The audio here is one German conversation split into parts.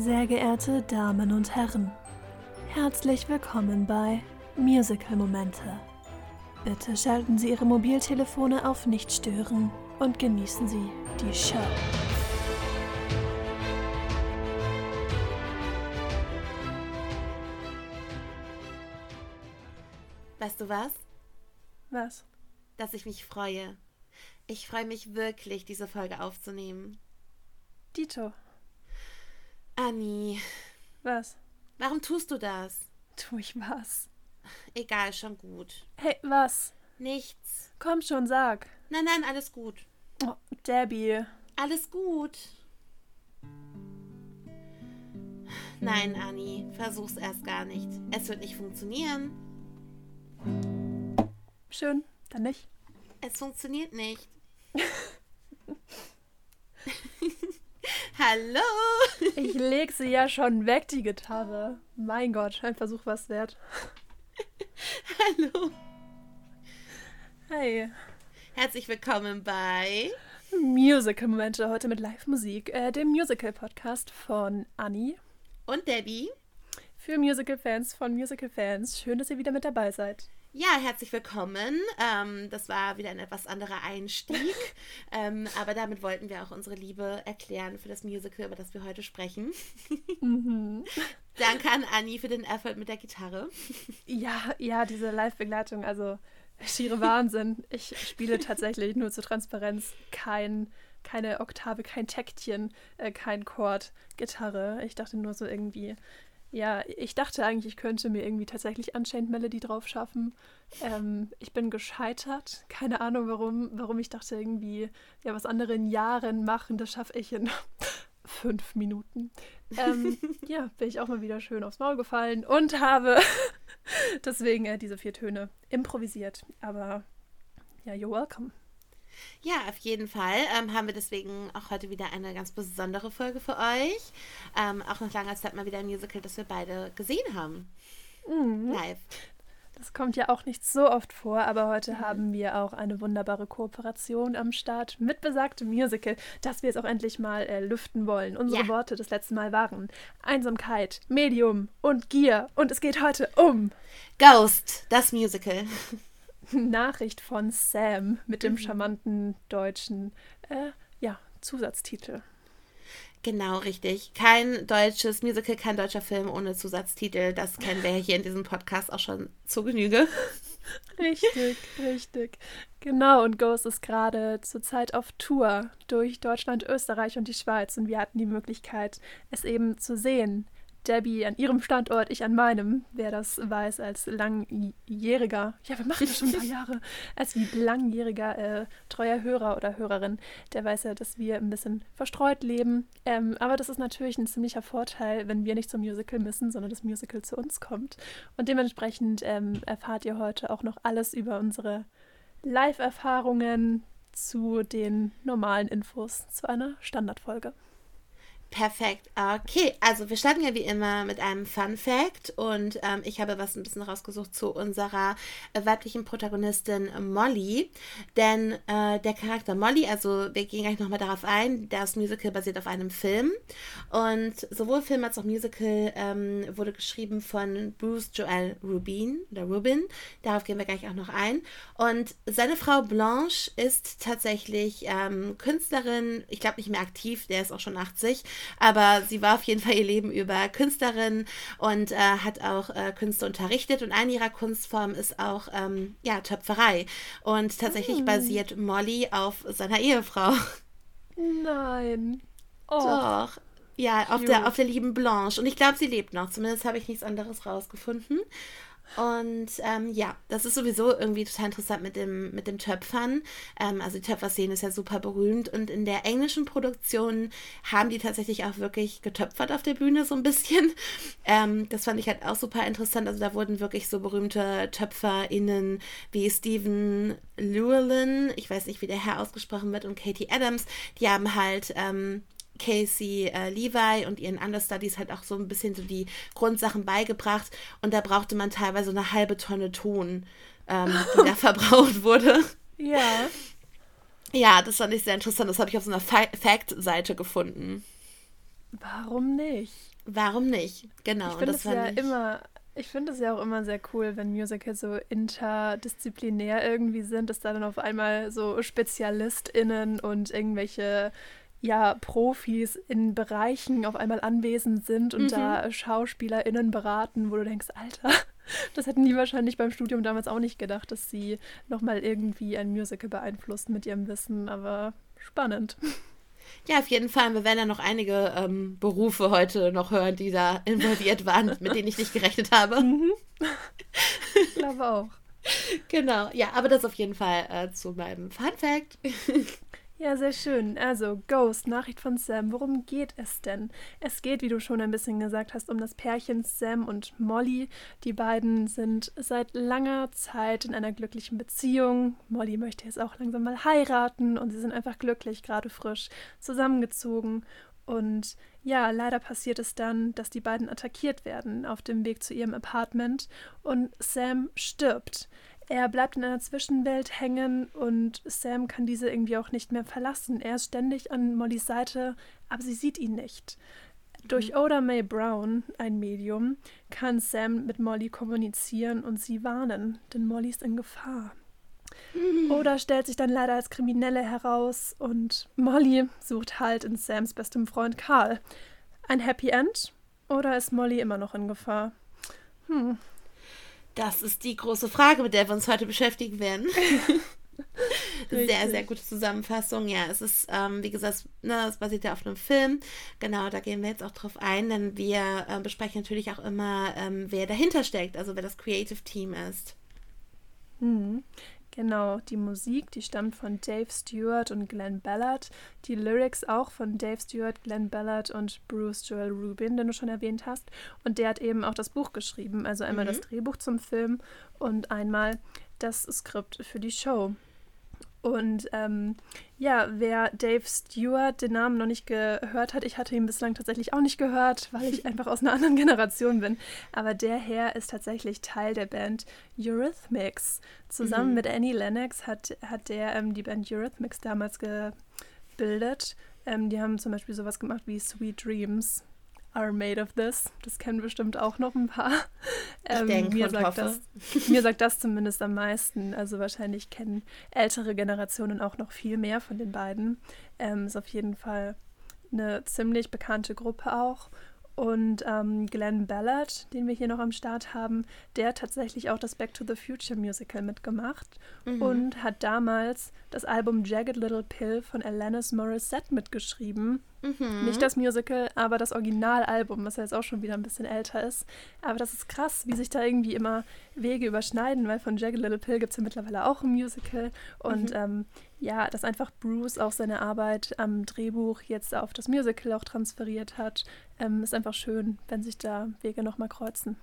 Sehr geehrte Damen und Herren, herzlich willkommen bei Musical Momente. Bitte schalten Sie Ihre Mobiltelefone auf Nicht stören und genießen Sie die Show. Weißt du was? Was? Dass ich mich freue. Ich freue mich wirklich, diese Folge aufzunehmen. Dito. Anni, Was? warum tust du das? Tu ich was? Egal, schon gut. Hey, was? Nichts. Komm schon, sag. Nein, nein, alles gut. Oh, Debbie. Alles gut. Nein, Anni, versuch's erst gar nicht. Es wird nicht funktionieren. Schön, dann nicht. Es funktioniert nicht. Hallo. Ich leg sie ja schon weg, die Gitarre. Mein Gott, ein Versuch was wert. Hallo. Hey. Herzlich willkommen bei Musical-Momente heute mit Live-Musik, äh, dem Musical-Podcast von Anni. und Debbie. Für Musical-Fans von Musical-Fans. Schön, dass ihr wieder mit dabei seid. Ja, herzlich willkommen. Ähm, das war wieder ein etwas anderer Einstieg. ähm, aber damit wollten wir auch unsere Liebe erklären für das Musical, über das wir heute sprechen. Danke an Anni für den Effort mit der Gitarre. Ja, ja, diese Live-Begleitung, also schiere Wahnsinn. Ich spiele tatsächlich nur zur Transparenz kein, keine Oktave, kein Taktchen, äh, kein Chord, Gitarre. Ich dachte nur so irgendwie, ja, ich dachte eigentlich, ich könnte mir irgendwie tatsächlich Unchained Melody drauf schaffen. Ähm, ich bin gescheitert. Keine Ahnung, warum, warum ich dachte irgendwie, ja, was andere in Jahren machen, das schaffe ich in fünf Minuten. Ähm, ja, bin ich auch mal wieder schön aufs Maul gefallen und habe deswegen äh, diese vier Töne improvisiert. Aber ja, you're welcome. Ja, auf jeden Fall ähm, haben wir deswegen auch heute wieder eine ganz besondere Folge für euch. Ähm, auch nach langer Zeit mal wieder ein Musical, das wir beide gesehen haben. Live. Das kommt ja auch nicht so oft vor, aber heute haben wir auch eine wunderbare Kooperation am Start mit besagtem Musical, das wir jetzt auch endlich mal äh, lüften wollen. Unsere Ja. Worte des letzten Mal waren Einsamkeit, Medium und Gier. Und es geht heute um Ghost, das Musical. Nachricht von Sam mit dem charmanten deutschen äh, ja, Zusatztitel. Genau, richtig. Kein deutsches Musical, kein deutscher Film ohne Zusatztitel. Das kennen wir hier in diesem Podcast auch schon zu Genüge. Richtig, richtig. Genau, und Ghost ist gerade zurzeit auf Tour durch Deutschland, Österreich und die Schweiz und wir hatten die Möglichkeit, es eben zu sehen. Debbie an ihrem Standort, ich an meinem, wer das weiß, als langjähriger, ja, wir machen das schon ein paar Jahre, als langjähriger äh, treuer Hörer oder Hörerin, der weiß ja, dass wir ein bisschen verstreut leben. Ähm, aber das ist natürlich ein ziemlicher Vorteil, wenn wir nicht zum Musical müssen, sondern das Musical zu uns kommt. Und dementsprechend ähm, erfahrt ihr heute auch noch alles über unsere Live-Erfahrungen zu den normalen Infos zu einer Standardfolge. Perfekt. Okay, also wir starten ja wie immer mit einem Fun Fact und ähm, ich habe was ein bisschen rausgesucht zu unserer äh, weiblichen Protagonistin Molly. Denn äh, der Charakter Molly, also wir gehen gleich nochmal darauf ein, das Musical basiert auf einem Film und sowohl Film als auch Musical ähm, wurde geschrieben von Bruce Joel Rubin oder Rubin. Darauf gehen wir gleich auch noch ein. Und seine Frau Blanche ist tatsächlich ähm, Künstlerin, ich glaube nicht mehr aktiv, der ist auch schon 80, aber sie war auf jeden Fall ihr Leben über Künstlerin und äh, hat auch äh, Künste unterrichtet und eine ihrer Kunstformen ist auch ähm, ja, Töpferei. Und tatsächlich basiert Molly auf seiner Ehefrau. Nein. Oh, Doch. Ja, auf Cute. der, auf der lieben Blanche. Und ich glaube, sie lebt noch. Zumindest habe ich nichts anderes rausgefunden. Und ähm, ja, das ist sowieso irgendwie total interessant mit dem, mit dem Töpfern. Ähm, also die Töpferszene ist ja super berühmt. Und in der englischen Produktion haben die tatsächlich auch wirklich getöpfert auf der Bühne so ein bisschen. Ähm, das fand ich halt auch super interessant. Also da wurden wirklich so berühmte TöpferInnen wie Stephen Llewellyn, ich weiß nicht, wie der Herr ausgesprochen wird, und Katie Adams, die haben halt ähm, Casey äh, Levi und ihren Understudies halt auch so ein bisschen so die Grundsachen beigebracht und da brauchte man teilweise eine halbe Tonne Ton, ähm, die da verbraucht wurde. ja. Ja, das fand ich sehr interessant. Das habe ich auf so einer Fa Fact-Seite gefunden. Warum nicht? Warum nicht? Genau. Ich finde es ja ich... immer, ich finde es ja auch immer sehr cool, wenn Musicals so interdisziplinär irgendwie sind, dass da dann auf einmal so SpezialistInnen und irgendwelche ja, Profis in Bereichen auf einmal anwesend sind und mhm. da SchauspielerInnen beraten, wo du denkst, Alter, das hätten die wahrscheinlich beim Studium damals auch nicht gedacht, dass sie nochmal irgendwie ein Musical beeinflussen mit ihrem Wissen, aber spannend. Ja, auf jeden Fall. Wir werden ja noch einige ähm, Berufe heute noch hören, die da involviert waren, mit denen ich nicht gerechnet habe. Mhm. Ich glaube auch. Genau, ja, aber das auf jeden Fall äh, zu meinem Fun Fact. Ja, sehr schön. Also, Ghost, Nachricht von Sam. Worum geht es denn? Es geht, wie du schon ein bisschen gesagt hast, um das Pärchen Sam und Molly. Die beiden sind seit langer Zeit in einer glücklichen Beziehung. Molly möchte jetzt auch langsam mal heiraten und sie sind einfach glücklich, gerade frisch zusammengezogen. Und ja, leider passiert es dann, dass die beiden attackiert werden auf dem Weg zu ihrem Apartment und Sam stirbt. Er bleibt in einer Zwischenwelt hängen und Sam kann diese irgendwie auch nicht mehr verlassen. Er ist ständig an Mollys Seite, aber sie sieht ihn nicht. Durch mhm. Oda May Brown, ein Medium, kann Sam mit Molly kommunizieren und sie warnen, denn Molly ist in Gefahr. Mhm. Oda stellt sich dann leider als Kriminelle heraus und Molly sucht Halt in Sams bestem Freund Karl. Ein Happy End? Oder ist Molly immer noch in Gefahr? Hm, das ist die große Frage, mit der wir uns heute beschäftigen werden. sehr, sehr gute Zusammenfassung. Ja, es ist, ähm, wie gesagt, ne, es basiert ja auf einem Film. Genau, da gehen wir jetzt auch drauf ein, denn wir äh, besprechen natürlich auch immer, ähm, wer dahinter steckt, also wer das Creative Team ist. Mhm. Genau, die Musik, die stammt von Dave Stewart und Glenn Ballard. Die Lyrics auch von Dave Stewart, Glenn Ballard und Bruce Joel Rubin, den du schon erwähnt hast. Und der hat eben auch das Buch geschrieben. Also einmal mhm. das Drehbuch zum Film und einmal das Skript für die Show. Und ähm, ja, wer Dave Stewart den Namen noch nicht gehört hat, ich hatte ihn bislang tatsächlich auch nicht gehört, weil ich einfach aus einer anderen Generation bin. Aber der Herr ist tatsächlich Teil der Band Eurythmics. Zusammen mhm. mit Annie Lennox hat, hat der ähm, die Band Eurythmics damals gebildet. Ähm, die haben zum Beispiel sowas gemacht wie Sweet Dreams are made of this. Das kennen bestimmt auch noch ein paar. Ähm, denke mir, sagt das, mir sagt das zumindest am meisten. Also wahrscheinlich kennen ältere Generationen auch noch viel mehr von den beiden. Ähm, ist auf jeden Fall eine ziemlich bekannte Gruppe auch. Und ähm, Glenn Ballard, den wir hier noch am Start haben, der hat tatsächlich auch das Back to the Future Musical mitgemacht mhm. und hat damals das Album Jagged Little Pill von Alanis Morissette mitgeschrieben. Mhm. Nicht das Musical, aber das Originalalbum, was ja jetzt auch schon wieder ein bisschen älter ist. Aber das ist krass, wie sich da irgendwie immer Wege überschneiden, weil von Jagged Little Pill gibt es ja mittlerweile auch ein Musical. Und mhm. ähm, ja, dass einfach Bruce auch seine Arbeit am Drehbuch jetzt auf das Musical auch transferiert hat, ähm, ist einfach schön, wenn sich da Wege nochmal kreuzen.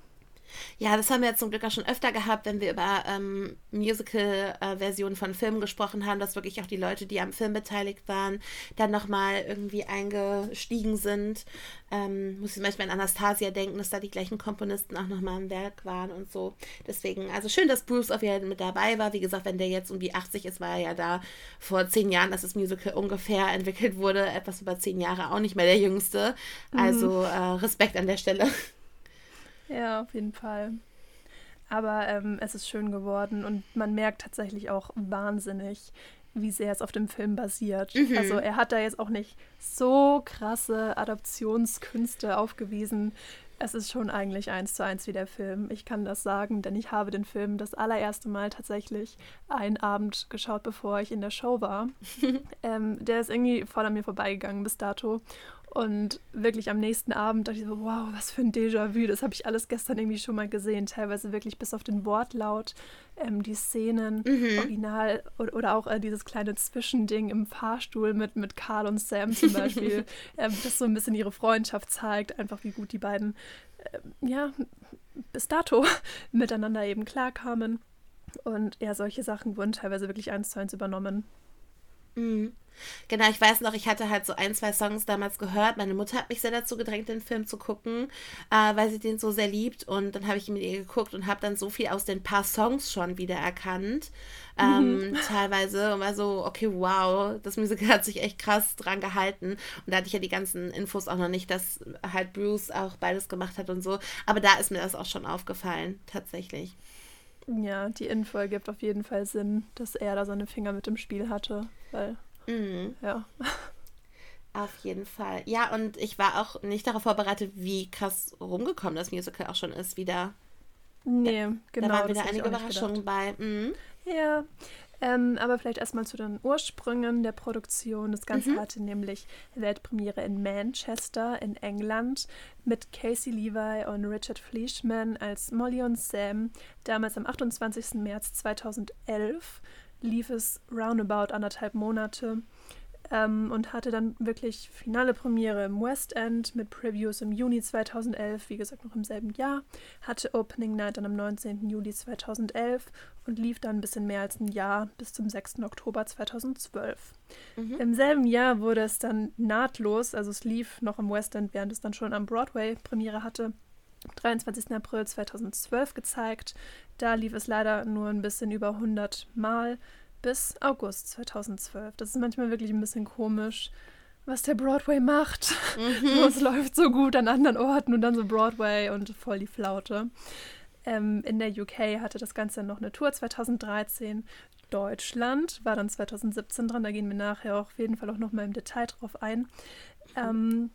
Ja, das haben wir jetzt zum Glück auch schon öfter gehabt, wenn wir über ähm, Musical-Versionen äh, von Filmen gesprochen haben, dass wirklich auch die Leute, die am Film beteiligt waren, dann nochmal irgendwie eingestiegen sind. Ähm, muss ich zum Beispiel an Anastasia denken, dass da die gleichen Komponisten auch nochmal im Werk waren und so. Deswegen, also schön, dass Bruce auf jeden Fall mit dabei war. Wie gesagt, wenn der jetzt um die 80 ist, war er ja da vor zehn Jahren, dass das Musical ungefähr entwickelt wurde. Etwas über zehn Jahre, auch nicht mehr der Jüngste. Also mhm. äh, Respekt an der Stelle. Ja, auf jeden Fall. Aber ähm, es ist schön geworden und man merkt tatsächlich auch wahnsinnig, wie sehr es auf dem Film basiert. Mhm. Also er hat da jetzt auch nicht so krasse Adaptionskünste aufgewiesen. Es ist schon eigentlich eins zu eins wie der Film. Ich kann das sagen, denn ich habe den Film das allererste Mal tatsächlich einen Abend geschaut, bevor ich in der Show war. ähm, der ist irgendwie voll an mir vorbeigegangen bis dato. Und wirklich am nächsten Abend dachte ich so, wow, was für ein Déjà-vu. Das habe ich alles gestern irgendwie schon mal gesehen. Teilweise wirklich bis auf den Wortlaut, ähm, die Szenen, mhm. original oder, oder auch äh, dieses kleine Zwischending im Fahrstuhl mit, mit Carl und Sam zum Beispiel, ähm, das so ein bisschen ihre Freundschaft zeigt, einfach wie gut die beiden, äh, ja, bis dato miteinander eben klarkamen. Und ja, solche Sachen wurden teilweise wirklich eins zu eins übernommen. Mhm. Genau, ich weiß noch, ich hatte halt so ein, zwei Songs damals gehört. Meine Mutter hat mich sehr dazu gedrängt, den Film zu gucken, äh, weil sie den so sehr liebt. Und dann habe ich ihn mit ihr geguckt und habe dann so viel aus den paar Songs schon wieder erkannt. Ähm, mhm. Teilweise und war so, okay, wow, das Musical hat sich echt krass dran gehalten. Und da hatte ich ja die ganzen Infos auch noch nicht, dass halt Bruce auch beides gemacht hat und so. Aber da ist mir das auch schon aufgefallen, tatsächlich. Ja, die Info ergibt auf jeden Fall Sinn, dass er da seine Finger mit im Spiel hatte, weil Mhm. Ja. Auf jeden Fall. Ja, und ich war auch nicht darauf vorbereitet, wie krass rumgekommen das Musical auch schon ist wieder. Nee, ja, genau. Da waren wieder einige Überraschungen bei. Mhm. Ja, ähm, aber vielleicht erstmal zu den Ursprüngen der Produktion. Das Ganze mhm. hatte nämlich Weltpremiere in Manchester in England mit Casey Levi und Richard Fleischman als Molly und Sam, damals am 28. März 2011 lief es roundabout anderthalb Monate ähm, und hatte dann wirklich finale Premiere im West End mit Previews im Juni 2011, wie gesagt noch im selben Jahr, hatte Opening Night dann am 19. Juli 2011 und lief dann ein bisschen mehr als ein Jahr bis zum 6. Oktober 2012. Mhm. Im selben Jahr wurde es dann nahtlos, also es lief noch im West End, während es dann schon am Broadway Premiere hatte, 23. April 2012 gezeigt. Da lief es leider nur ein bisschen über 100 Mal bis August 2012. Das ist manchmal wirklich ein bisschen komisch, was der Broadway macht. Mhm. es läuft so gut an anderen Orten und dann so Broadway und voll die Flaute. Ähm, in der UK hatte das Ganze noch eine Tour 2013. Deutschland war dann 2017 dran. Da gehen wir nachher auch auf jeden Fall auch noch mal im Detail drauf ein. Ähm,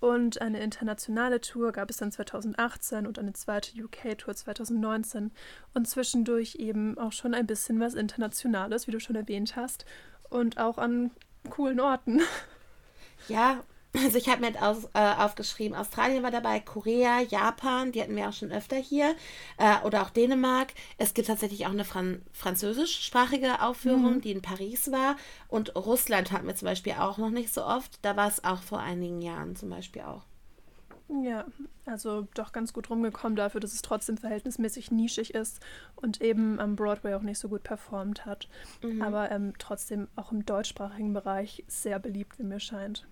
und eine internationale Tour gab es dann 2018 und eine zweite UK-Tour 2019 und zwischendurch eben auch schon ein bisschen was Internationales, wie du schon erwähnt hast, und auch an coolen Orten. Ja, also ich habe mir aus, äh, aufgeschrieben, Australien war dabei, Korea, Japan, die hatten wir auch schon öfter hier, äh, oder auch Dänemark. Es gibt tatsächlich auch eine Fran französischsprachige Aufführung, mhm. die in Paris war. Und Russland hatten wir zum Beispiel auch noch nicht so oft. Da war es auch vor einigen Jahren zum Beispiel auch. Ja, also doch ganz gut rumgekommen dafür, dass es trotzdem verhältnismäßig nischig ist und eben am Broadway auch nicht so gut performt hat. Mhm. Aber ähm, trotzdem auch im deutschsprachigen Bereich sehr beliebt, wie mir scheint.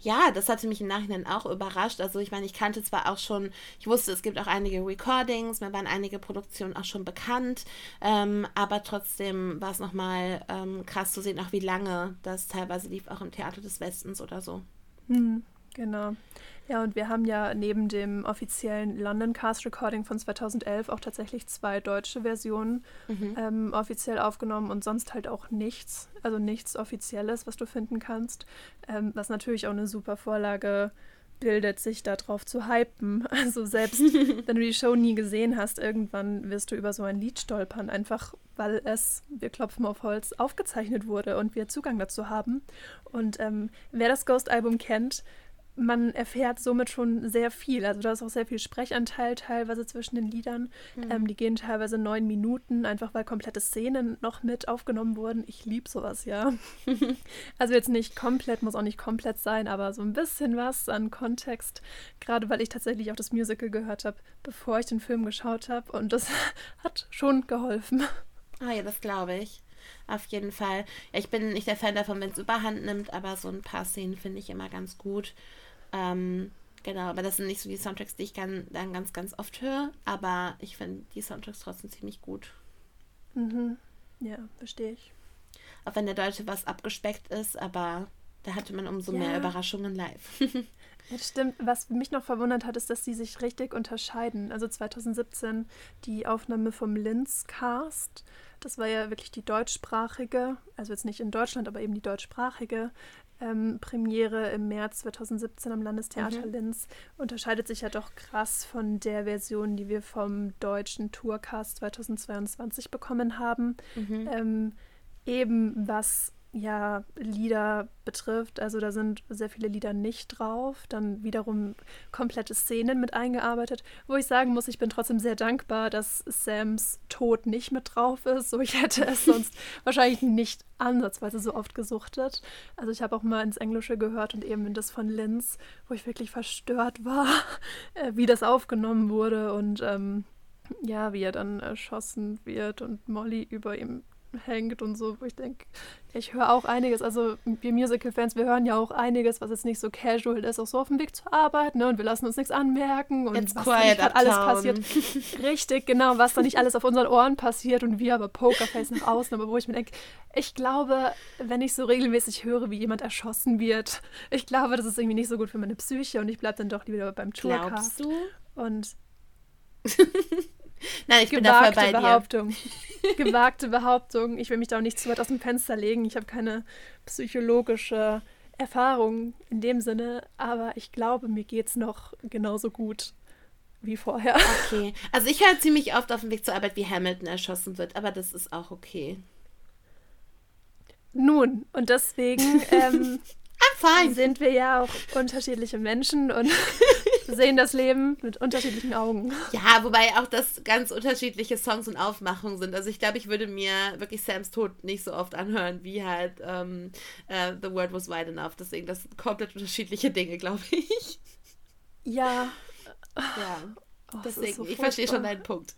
Ja, das hatte mich im Nachhinein auch überrascht. Also ich meine, ich kannte zwar auch schon, ich wusste, es gibt auch einige Recordings, mir waren einige Produktionen auch schon bekannt, ähm, aber trotzdem war es nochmal ähm, krass zu sehen, auch wie lange das teilweise lief, auch im Theater des Westens oder so. Mhm, genau. Ja, und wir haben ja neben dem offiziellen London Cast Recording von 2011 auch tatsächlich zwei deutsche Versionen mhm. ähm, offiziell aufgenommen und sonst halt auch nichts, also nichts Offizielles, was du finden kannst, ähm, was natürlich auch eine super Vorlage bildet, sich darauf zu hypen. Also selbst wenn du die Show nie gesehen hast, irgendwann wirst du über so ein Lied stolpern, einfach weil es, wir klopfen auf Holz, aufgezeichnet wurde und wir Zugang dazu haben. Und ähm, wer das Ghost-Album kennt, man erfährt somit schon sehr viel. Also da ist auch sehr viel Sprechanteil teilweise zwischen den Liedern. Mhm. Ähm, die gehen teilweise neun Minuten, einfach weil komplette Szenen noch mit aufgenommen wurden. Ich liebe sowas, ja. also jetzt nicht komplett, muss auch nicht komplett sein, aber so ein bisschen was an Kontext. Gerade weil ich tatsächlich auch das Musical gehört habe, bevor ich den Film geschaut habe. Und das hat schon geholfen. Ah ja, das glaube ich. Auf jeden Fall. Ja, ich bin nicht der Fan davon, wenn es überhand nimmt, aber so ein paar Szenen finde ich immer ganz gut. Ähm, genau, aber das sind nicht so die Soundtracks, die ich dann, dann ganz, ganz oft höre, aber ich finde die Soundtracks trotzdem ziemlich gut. Mhm. Ja, verstehe ich. Auch wenn der Deutsche was abgespeckt ist, aber da hatte man umso ja. mehr Überraschungen live. Das stimmt. Was mich noch verwundert hat, ist, dass sie sich richtig unterscheiden. Also 2017 die Aufnahme vom Linz Cast. Das war ja wirklich die deutschsprachige, also jetzt nicht in Deutschland, aber eben die deutschsprachige ähm, Premiere im März 2017 am Landestheater mhm. Linz unterscheidet sich ja doch krass von der Version, die wir vom deutschen Tourcast 2022 bekommen haben. Mhm. Ähm, eben was ja, Lieder betrifft. Also da sind sehr viele Lieder nicht drauf. Dann wiederum komplette Szenen mit eingearbeitet, wo ich sagen muss, ich bin trotzdem sehr dankbar, dass Sams Tod nicht mit drauf ist. So, ich hätte es sonst wahrscheinlich nicht ansatzweise so oft gesuchtet. Also ich habe auch mal ins Englische gehört und eben in das von Linz, wo ich wirklich verstört war, äh, wie das aufgenommen wurde und ähm, ja, wie er dann erschossen wird und Molly über ihm hängt und so, wo ich denke, ich höre auch einiges, also wir Musical-Fans, wir hören ja auch einiges, was jetzt nicht so casual ist, auch so auf dem Weg zur Arbeit, ne, und wir lassen uns nichts anmerken und It's was quiet da nicht alles passiert. Richtig, genau, was da nicht alles auf unseren Ohren passiert und wir aber Pokerface nach außen, aber wo ich mir denke, ich glaube, wenn ich so regelmäßig höre, wie jemand erschossen wird, ich glaube, das ist irgendwie nicht so gut für meine Psyche und ich bleibe dann doch lieber beim Tourcast. Glaubst du? Und Nein, ich bin da voll bei Behauptung. Gewagte Behauptung. Ich will mich da auch nicht zu weit aus dem Fenster legen. Ich habe keine psychologische Erfahrung in dem Sinne, aber ich glaube, mir geht es noch genauso gut wie vorher. Okay. Also ich höre ziemlich oft auf dem Weg zur Arbeit, wie Hamilton erschossen wird, aber das ist auch okay. Nun, und deswegen ähm, sind wir ja auch unterschiedliche Menschen und sehen das Leben mit unterschiedlichen Augen. Ja, wobei auch das ganz unterschiedliche Songs und Aufmachungen sind. Also ich glaube, ich würde mir wirklich Sams Tod nicht so oft anhören, wie halt ähm, uh, The World Was Wide Enough. Deswegen, das sind komplett unterschiedliche Dinge, glaube ich. Ja. Ja. Oh, Deswegen, so ich verstehe schon deinen Punkt.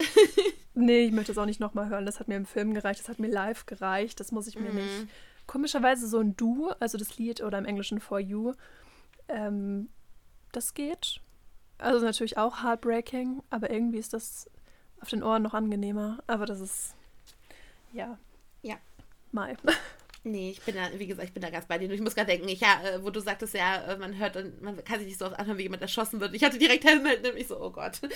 nee, ich möchte es auch nicht nochmal hören. Das hat mir im Film gereicht, das hat mir live gereicht. Das muss ich mir mhm. nicht. Komischerweise so ein Du, also das Lied oder im Englischen For You, ähm, das geht. Also natürlich auch heartbreaking, aber irgendwie ist das auf den Ohren noch angenehmer. Aber das ist, ja. Ja. Mal. Nee, ich bin da, wie gesagt, ich bin da ganz bei dir. Ich muss gerade denken, ich, ja, äh, wo du sagtest, ja, äh, man hört und man kann sich nicht so oft anhören, wie jemand erschossen wird. Ich hatte direkt Helmut, nämlich so, oh Gott.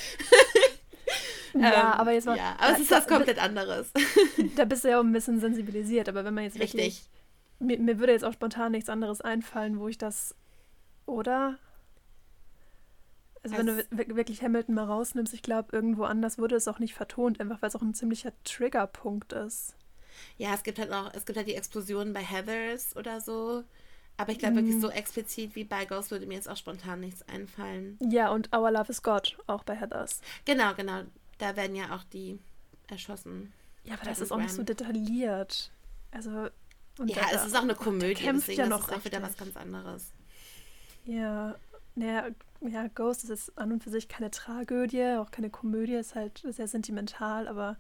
Ja, ähm, aber jetzt mal. Ja, aber es ist was komplett anderes. Da bist du ja auch ein bisschen sensibilisiert, aber wenn man jetzt Richtig. wirklich. Mir, mir würde jetzt auch spontan nichts anderes einfallen, wo ich das. Oder? Also, wenn du wirklich Hamilton mal rausnimmst, ich glaube, irgendwo anders wurde es auch nicht vertont, einfach weil es auch ein ziemlicher Triggerpunkt ist. Ja, es gibt halt auch, es gibt halt die Explosionen bei Heathers oder so. Aber ich glaube, mm. wirklich so explizit wie bei Ghost würde mir jetzt auch spontan nichts einfallen. Ja, und Our Love is God, auch bei Heathers. Genau, genau. Da werden ja auch die erschossen. Ja, aber das ist auch nicht so detailliert. Also. ja, da, es ist auch eine Komödie, kämpft deswegen ja noch ist auch wieder was ganz anderes. Ja, naja, ja, Ghost ist an und für sich keine Tragödie, auch keine Komödie, ist halt sehr sentimental, aber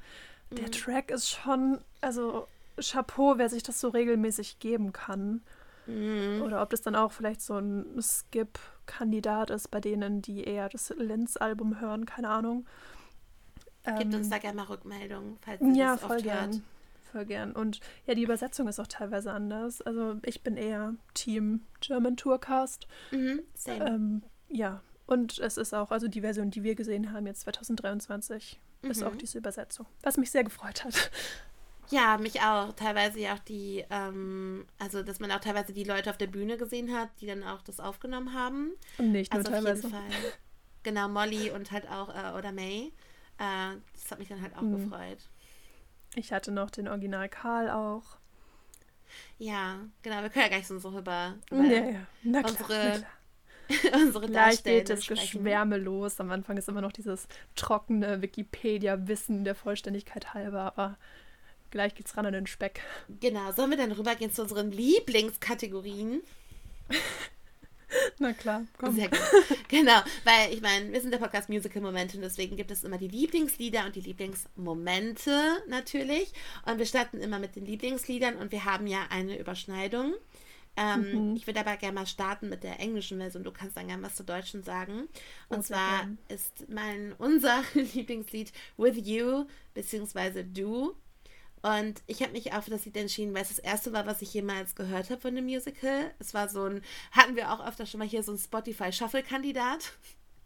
mhm. der Track ist schon, also Chapeau, wer sich das so regelmäßig geben kann. Mhm. Oder ob das dann auch vielleicht so ein Skip-Kandidat ist bei denen, die eher das Lenz-Album hören, keine Ahnung. Gibt ähm, uns da gerne mal Rückmeldungen, falls ihr ja, das voll oft gern. hört. Voll gern. Und ja, die Übersetzung ist auch teilweise anders. Also ich bin eher Team German Tourcast. Mhm, same. Ähm, ja, und es ist auch, also die Version, die wir gesehen haben, jetzt 2023, mhm. ist auch diese Übersetzung. Was mich sehr gefreut hat. Ja, mich auch. Teilweise ja auch die, ähm, also dass man auch teilweise die Leute auf der Bühne gesehen hat, die dann auch das aufgenommen haben. Und nicht also nur teilweise. Auf jeden Fall. Genau, Molly und halt auch, äh, oder May. Äh, das hat mich dann halt auch mhm. gefreut. Ich hatte noch den Original Karl auch. Ja, genau. Wir können ja gleich so über, über ja, ja. Na klar, unsere unsere Gleich geht das Geschwärme los. Am Anfang ist immer noch dieses trockene Wikipedia-Wissen der Vollständigkeit halber, aber gleich geht's ran an den Speck. Genau, sollen wir dann rübergehen zu unseren Lieblingskategorien? Na klar, komm. Sehr gut. Genau, weil ich meine, wir sind der Podcast Musical Momente und deswegen gibt es immer die Lieblingslieder und die Lieblingsmomente natürlich. Und wir starten immer mit den Lieblingsliedern und wir haben ja eine Überschneidung. Ähm, mhm. Ich würde aber gerne mal starten mit der englischen Version. Du kannst dann gerne was zur deutschen sagen. Und okay. zwar ist mein unser Lieblingslied With You beziehungsweise Du. Und ich habe mich auch für das Lied entschieden, weil es das erste war, was ich jemals gehört habe von dem Musical. Es war so ein, hatten wir auch öfter schon mal hier so ein Spotify Shuffle-Kandidat.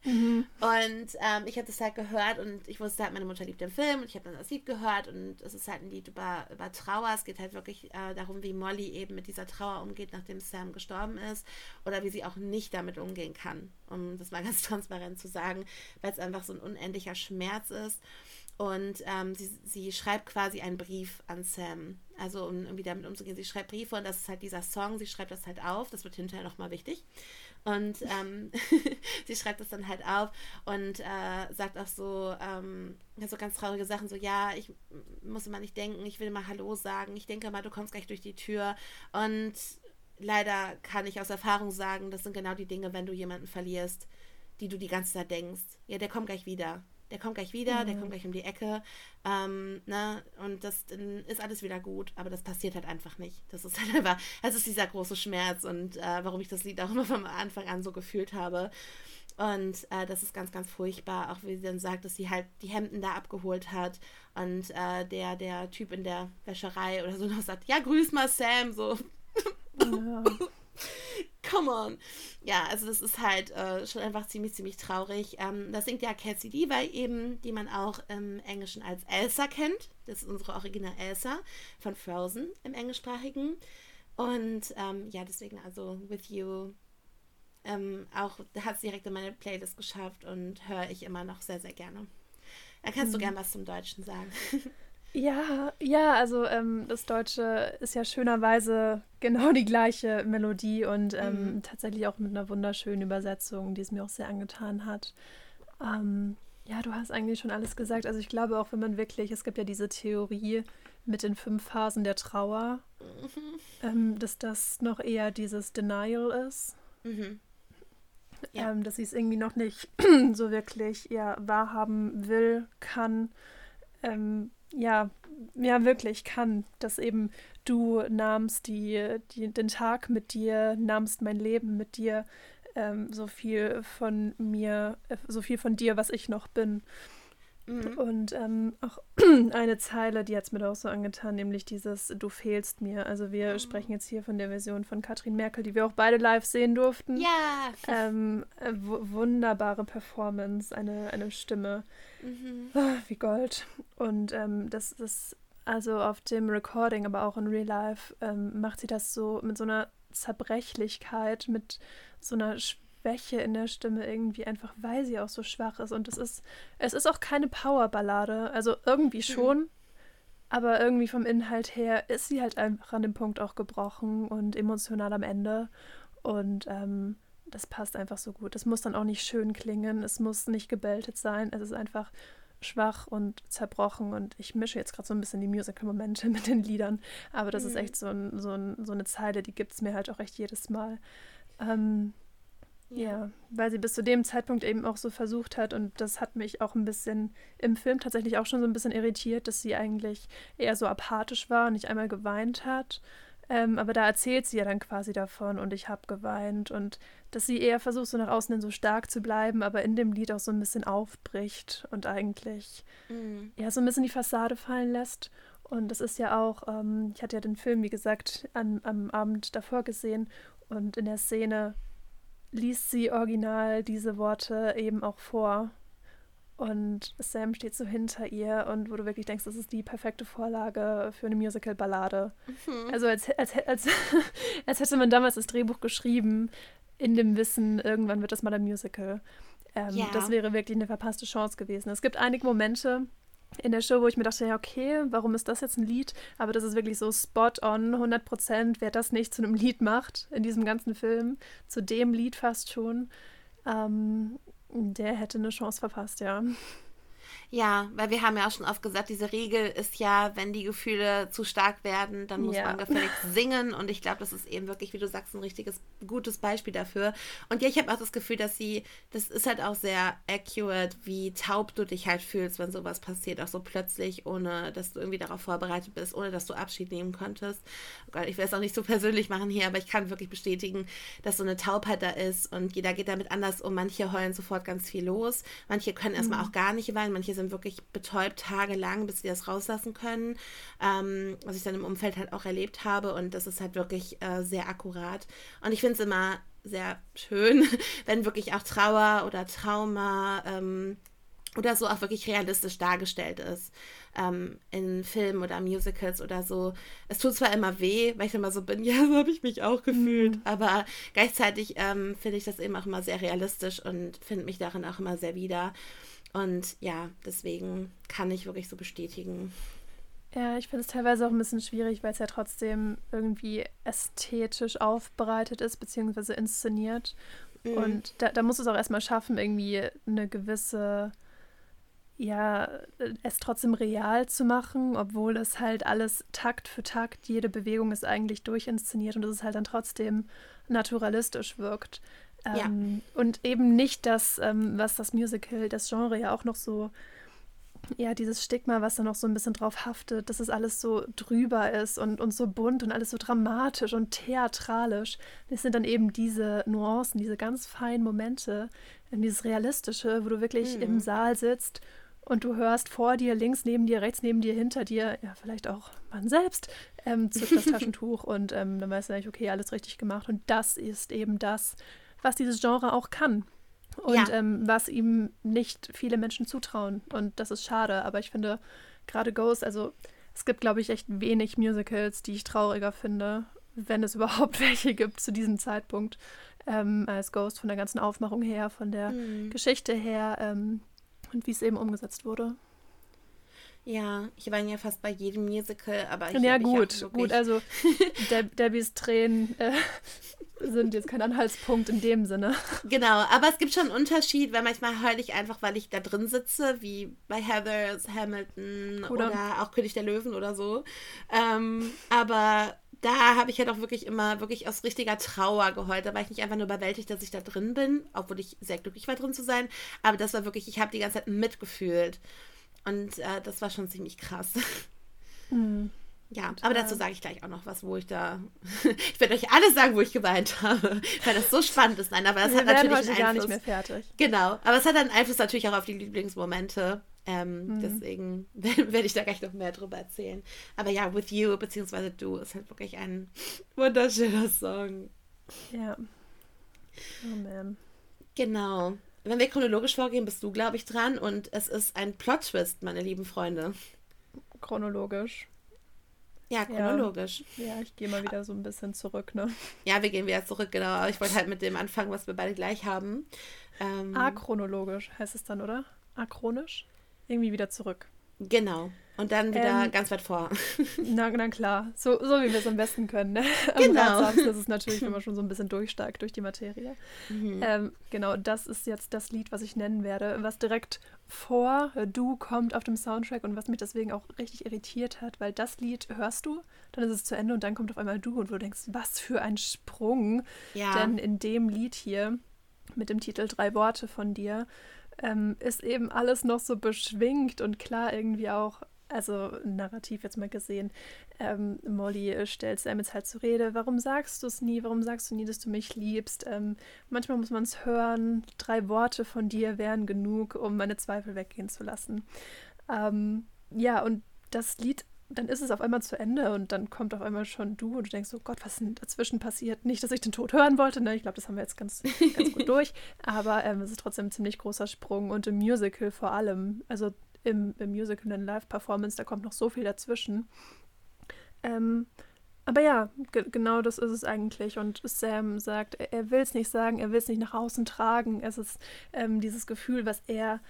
Mhm. Und ähm, ich habe das halt gehört und ich wusste halt, meine Mutter liebt den Film und ich habe dann das Lied gehört und es ist halt ein Lied über, über Trauer. Es geht halt wirklich äh, darum, wie Molly eben mit dieser Trauer umgeht, nachdem Sam gestorben ist oder wie sie auch nicht damit umgehen kann, um das mal ganz transparent zu sagen, weil es einfach so ein unendlicher Schmerz ist. Und ähm, sie, sie schreibt quasi einen Brief an Sam. Also um irgendwie damit umzugehen. Sie schreibt Briefe und das ist halt dieser Song. Sie schreibt das halt auf. Das wird hinterher nochmal wichtig. Und ähm, sie schreibt das dann halt auf und äh, sagt auch so, ähm, so ganz traurige Sachen, so ja, ich muss immer nicht denken, ich will mal Hallo sagen, ich denke mal, du kommst gleich durch die Tür. Und leider kann ich aus Erfahrung sagen, das sind genau die Dinge, wenn du jemanden verlierst, die du die ganze Zeit denkst. Ja, der kommt gleich wieder. Der kommt gleich wieder, mhm. der kommt gleich um die Ecke, ähm, ne, und das ist alles wieder gut, aber das passiert halt einfach nicht. Das ist halt einfach, das ist dieser große Schmerz und äh, warum ich das Lied auch immer vom Anfang an so gefühlt habe. Und äh, das ist ganz, ganz furchtbar, auch wie sie dann sagt, dass sie halt die Hemden da abgeholt hat und äh, der, der Typ in der Wäscherei oder so noch sagt, ja, grüß mal Sam, so. Ja. Come on. Ja, also das ist halt äh, schon einfach ziemlich, ziemlich traurig. Ähm, das singt ja Cassie Levi eben, die man auch im Englischen als Elsa kennt. Das ist unsere Original Elsa von Frozen im Englischsprachigen. Und ähm, ja, deswegen also With You ähm, auch hat es direkt in meine Playlist geschafft und höre ich immer noch sehr, sehr gerne. Da kannst mhm. du gern was zum Deutschen sagen. Ja, ja, also ähm, das Deutsche ist ja schönerweise genau die gleiche Melodie und ähm, mhm. tatsächlich auch mit einer wunderschönen Übersetzung, die es mir auch sehr angetan hat. Ähm, ja, du hast eigentlich schon alles gesagt. Also ich glaube auch, wenn man wirklich, es gibt ja diese Theorie mit den fünf Phasen der Trauer, mhm. dass das noch eher dieses Denial ist. Mhm. Ja. Ähm, dass sie es irgendwie noch nicht so wirklich ja, wahrhaben will, kann. Ähm, ja, ja, wirklich kann, dass eben du nahmst die, die, den Tag mit dir, nahmst mein Leben mit dir, ähm, so viel von mir, äh, so viel von dir, was ich noch bin. Mhm. Und ähm, auch eine Zeile, die hat es mir auch so angetan, nämlich dieses Du fehlst mir. Also wir mhm. sprechen jetzt hier von der Version von Katrin Merkel, die wir auch beide live sehen durften. Ja. Ähm, äh, wunderbare Performance, eine, eine Stimme mhm. oh, wie Gold. Und ähm, das, das, also auf dem Recording, aber auch in Real Life, ähm, macht sie das so mit so einer Zerbrechlichkeit, mit so einer Sp Schwäche in der Stimme irgendwie, einfach weil sie auch so schwach ist. Und es ist, es ist auch keine Powerballade. Also irgendwie mhm. schon, mhm. aber irgendwie vom Inhalt her ist sie halt einfach an dem Punkt auch gebrochen und emotional am Ende. Und ähm, das passt einfach so gut. Es muss dann auch nicht schön klingen, es muss nicht gebeltet sein. Es ist einfach schwach und zerbrochen und ich mische jetzt gerade so ein bisschen die Musical-Momente mit den Liedern, aber das mhm. ist echt so, ein, so, ein, so eine Zeile, die gibt es mir halt auch echt jedes Mal. Ähm, ja. weil sie bis zu dem Zeitpunkt eben auch so versucht hat und das hat mich auch ein bisschen im Film tatsächlich auch schon so ein bisschen irritiert, dass sie eigentlich eher so apathisch war und nicht einmal geweint hat. Ähm, aber da erzählt sie ja dann quasi davon und ich habe geweint und dass sie eher versucht, so nach außen hin so stark zu bleiben, aber in dem Lied auch so ein bisschen aufbricht und eigentlich mhm. ja so ein bisschen die Fassade fallen lässt. Und das ist ja auch, ähm, ich hatte ja den Film, wie gesagt, an, am Abend davor gesehen und in der Szene liest sie original diese Worte eben auch vor. Und Sam steht so hinter ihr und wo du wirklich denkst, das ist die perfekte Vorlage für eine Musical-Ballade. Mhm. Also als, als, als, als hätte man damals das Drehbuch geschrieben, in dem Wissen, irgendwann wird das mal ein Musical. Ähm, ja. Das wäre wirklich eine verpasste Chance gewesen. Es gibt einige Momente, in der Show, wo ich mir dachte, ja, okay, warum ist das jetzt ein Lied? Aber das ist wirklich so spot on, 100 Prozent. Wer das nicht zu einem Lied macht in diesem ganzen Film, zu dem Lied fast schon, ähm, der hätte eine Chance verpasst, ja. Ja, weil wir haben ja auch schon oft gesagt, diese Regel ist ja, wenn die Gefühle zu stark werden, dann muss ja. man gefälligst singen. Und ich glaube, das ist eben wirklich, wie du sagst, ein richtiges, gutes Beispiel dafür. Und ja, ich habe auch das Gefühl, dass sie, das ist halt auch sehr accurate, wie taub du dich halt fühlst, wenn sowas passiert, auch so plötzlich, ohne dass du irgendwie darauf vorbereitet bist, ohne dass du Abschied nehmen konntest. Oh Gott, ich will es auch nicht so persönlich machen hier, aber ich kann wirklich bestätigen, dass so eine Taubheit da ist und jeder geht damit anders um. Manche heulen sofort ganz viel los, manche können erstmal mhm. auch gar nicht weinen, manche sind wirklich betäubt tagelang, bis sie das rauslassen können. Ähm, was ich dann im Umfeld halt auch erlebt habe. Und das ist halt wirklich äh, sehr akkurat. Und ich finde es immer sehr schön, wenn wirklich auch Trauer oder Trauma ähm, oder so auch wirklich realistisch dargestellt ist ähm, in Filmen oder Musicals oder so. Es tut zwar immer weh, weil ich immer so bin, ja, so habe ich mich auch gefühlt, mhm. aber gleichzeitig ähm, finde ich das eben auch immer sehr realistisch und finde mich darin auch immer sehr wieder. Und ja, deswegen kann ich wirklich so bestätigen. Ja, ich finde es teilweise auch ein bisschen schwierig, weil es ja trotzdem irgendwie ästhetisch aufbereitet ist, beziehungsweise inszeniert. Mhm. Und da, da muss es auch erstmal schaffen, irgendwie eine gewisse, ja, es trotzdem real zu machen, obwohl es halt alles Takt für Takt, jede Bewegung ist eigentlich durchinszeniert und es halt dann trotzdem naturalistisch wirkt. Ähm, ja. Und eben nicht das, ähm, was das Musical, das Genre ja auch noch so, ja, dieses Stigma, was da noch so ein bisschen drauf haftet, dass es alles so drüber ist und, und so bunt und alles so dramatisch und theatralisch. Das sind dann eben diese Nuancen, diese ganz feinen Momente, dieses Realistische, wo du wirklich mhm. im Saal sitzt und du hörst vor dir, links neben dir, rechts neben dir, hinter dir, ja, vielleicht auch man selbst, ähm, zückt das Taschentuch und ähm, dann weißt du eigentlich, okay, alles richtig gemacht. Und das ist eben das, was dieses Genre auch kann. Und ja. ähm, was ihm nicht viele Menschen zutrauen. Und das ist schade. Aber ich finde, gerade Ghost, also es gibt, glaube ich, echt wenig Musicals, die ich trauriger finde, wenn es überhaupt welche gibt zu diesem Zeitpunkt, ähm, als Ghost von der ganzen Aufmachung her, von der mhm. Geschichte her. Ähm, und wie es eben umgesetzt wurde. Ja, ich war ja fast bei jedem Musical, aber ich Ja, gut, gut, also Deb Debbys Tränen äh, sind jetzt kein Anhaltspunkt in dem Sinne. Genau, aber es gibt schon einen Unterschied, weil manchmal höre ich einfach, weil ich da drin sitze, wie bei Heathers, Hamilton oder, oder auch König der Löwen oder so. Ähm, aber da habe ich halt auch wirklich immer wirklich aus richtiger Trauer geheult. Da war ich nicht einfach nur überwältigt, dass ich da drin bin, obwohl ich sehr glücklich war, drin zu sein. Aber das war wirklich, ich habe die ganze Zeit mitgefühlt. Und äh, das war schon ziemlich krass. Mhm. Ja, aber dazu sage ich gleich auch noch was, wo ich da. ich werde euch alles sagen, wo ich geweint habe, weil das so spannend ist. Nein, aber das Wir hat natürlich heute einen Einfluss. gar nicht mehr fertig. Genau, aber es hat einen Einfluss natürlich auch auf die Lieblingsmomente. Ähm, mhm. Deswegen werde ich da gleich noch mehr drüber erzählen. Aber ja, With You beziehungsweise Du ist halt wirklich ein wunderschöner Song. Ja. Oh man. Genau. Wenn wir chronologisch vorgehen, bist du, glaube ich, dran und es ist ein Plot-Twist, meine lieben Freunde. Chronologisch. Ja, chronologisch. Ja, ja ich gehe mal wieder so ein bisschen zurück, ne? Ja, wir gehen wieder zurück, genau. Aber ich wollte halt mit dem anfangen, was wir beide gleich haben. Ähm, Achronologisch heißt es dann, oder? Achronisch? irgendwie wieder zurück. Genau. Und dann wieder ähm, ganz weit vor. Na, na klar, so, so wie wir es am besten können. Ne? Am genau. Ratsam, das ist natürlich, wenn man schon so ein bisschen durchsteigt durch die Materie. Mhm. Ähm, genau, das ist jetzt das Lied, was ich nennen werde, was direkt vor Du kommt auf dem Soundtrack und was mich deswegen auch richtig irritiert hat, weil das Lied hörst du, dann ist es zu Ende und dann kommt auf einmal Du und du denkst, was für ein Sprung. Ja. Denn in dem Lied hier mit dem Titel Drei Worte von dir ähm, ist eben alles noch so beschwingt und klar irgendwie auch, also narrativ jetzt mal gesehen, ähm, Molly stellt Sam jetzt halt zur Rede, warum sagst du es nie, warum sagst du nie, dass du mich liebst? Ähm, manchmal muss man es hören, drei Worte von dir wären genug, um meine Zweifel weggehen zu lassen. Ähm, ja, und das Lied dann ist es auf einmal zu Ende und dann kommt auf einmal schon du und du denkst, oh Gott, was ist denn dazwischen passiert? Nicht, dass ich den Tod hören wollte, ne? Ich glaube, das haben wir jetzt ganz, ganz gut durch. Aber ähm, es ist trotzdem ein ziemlich großer Sprung und im Musical vor allem, also im, im Musical und Live-Performance, da kommt noch so viel dazwischen. Ähm, aber ja, genau das ist es eigentlich. Und Sam sagt, er, er will es nicht sagen, er will es nicht nach außen tragen. Es ist ähm, dieses Gefühl, was er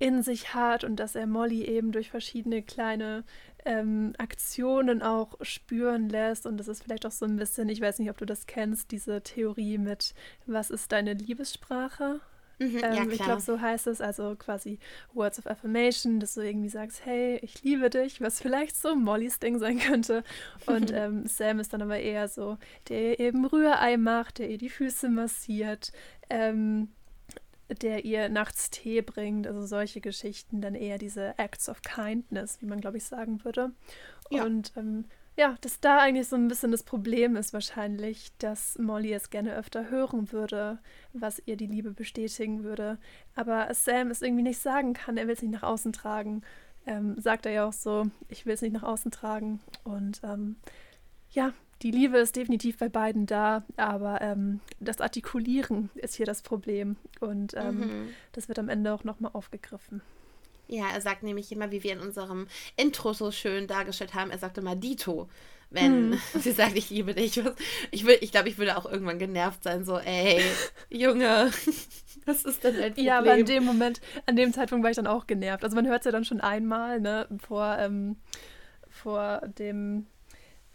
in sich hat und dass er Molly eben durch verschiedene kleine ähm, Aktionen auch spüren lässt. Und das ist vielleicht auch so ein bisschen, ich weiß nicht, ob du das kennst, diese Theorie mit, was ist deine Liebessprache? Mhm, ähm, ja, ich glaube, so heißt es, also quasi Words of Affirmation, dass du irgendwie sagst, hey, ich liebe dich, was vielleicht so Mollys Ding sein könnte. Und ähm, Sam ist dann aber eher so, der eben Rührei macht, der ihr die Füße massiert, ähm, der ihr nachts Tee bringt, also solche Geschichten, dann eher diese Acts of Kindness, wie man, glaube ich, sagen würde. Ja. Und ähm, ja, dass da eigentlich so ein bisschen das Problem ist wahrscheinlich, dass Molly es gerne öfter hören würde, was ihr die Liebe bestätigen würde. Aber Sam es irgendwie nicht sagen kann, er will es nicht nach außen tragen. Ähm, sagt er ja auch so, ich will es nicht nach außen tragen. Und ähm, ja, die Liebe ist definitiv bei beiden da, aber ähm, das Artikulieren ist hier das Problem. Und ähm, mhm. das wird am Ende auch nochmal aufgegriffen. Ja, er sagt nämlich immer, wie wir in unserem Intro so schön dargestellt haben, er sagt immer Dito, wenn hm. sie sagt, ich liebe dich. Ich, will, ich glaube, ich würde auch irgendwann genervt sein, so, ey, Junge, was ist denn dein Problem? Ja, aber in dem Moment, an dem Zeitpunkt war ich dann auch genervt. Also man hört es ja dann schon einmal, ne, vor, ähm, vor dem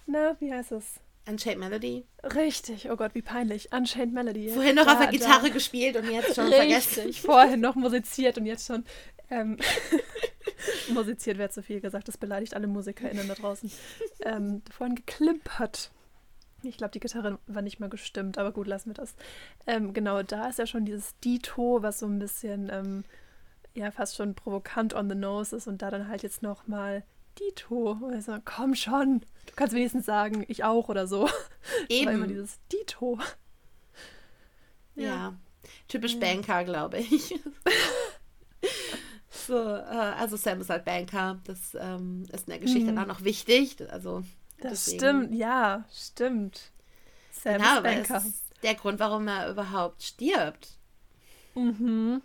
na, wie heißt es? Unchained Melody. Richtig, oh Gott, wie peinlich. Unchained Melody. Vorhin noch da, auf der Gitarre da. gespielt und jetzt schon Richtig, vergessen. vorhin noch musiziert und jetzt schon. Ähm, musiziert wäre zu viel gesagt, das beleidigt alle MusikerInnen da draußen. Ähm, vorhin geklimpert. Ich glaube, die Gitarre war nicht mal gestimmt, aber gut, lassen wir das. Ähm, genau, da ist ja schon dieses Dito, was so ein bisschen, ähm, ja, fast schon provokant on the nose ist und da dann halt jetzt nochmal Dito. Also, komm schon, du kannst wenigstens sagen, ich auch oder so. Eben. war immer dieses Dito. Ja, ja. typisch ja. Banker, glaube ich. So, äh, also Sam ist halt Banker. Das ähm, ist in der Geschichte mhm. dann auch noch wichtig. Also das Deswegen. stimmt, ja, stimmt. Sam genau, Banker. Das ist der Grund, warum er überhaupt stirbt. Mhm.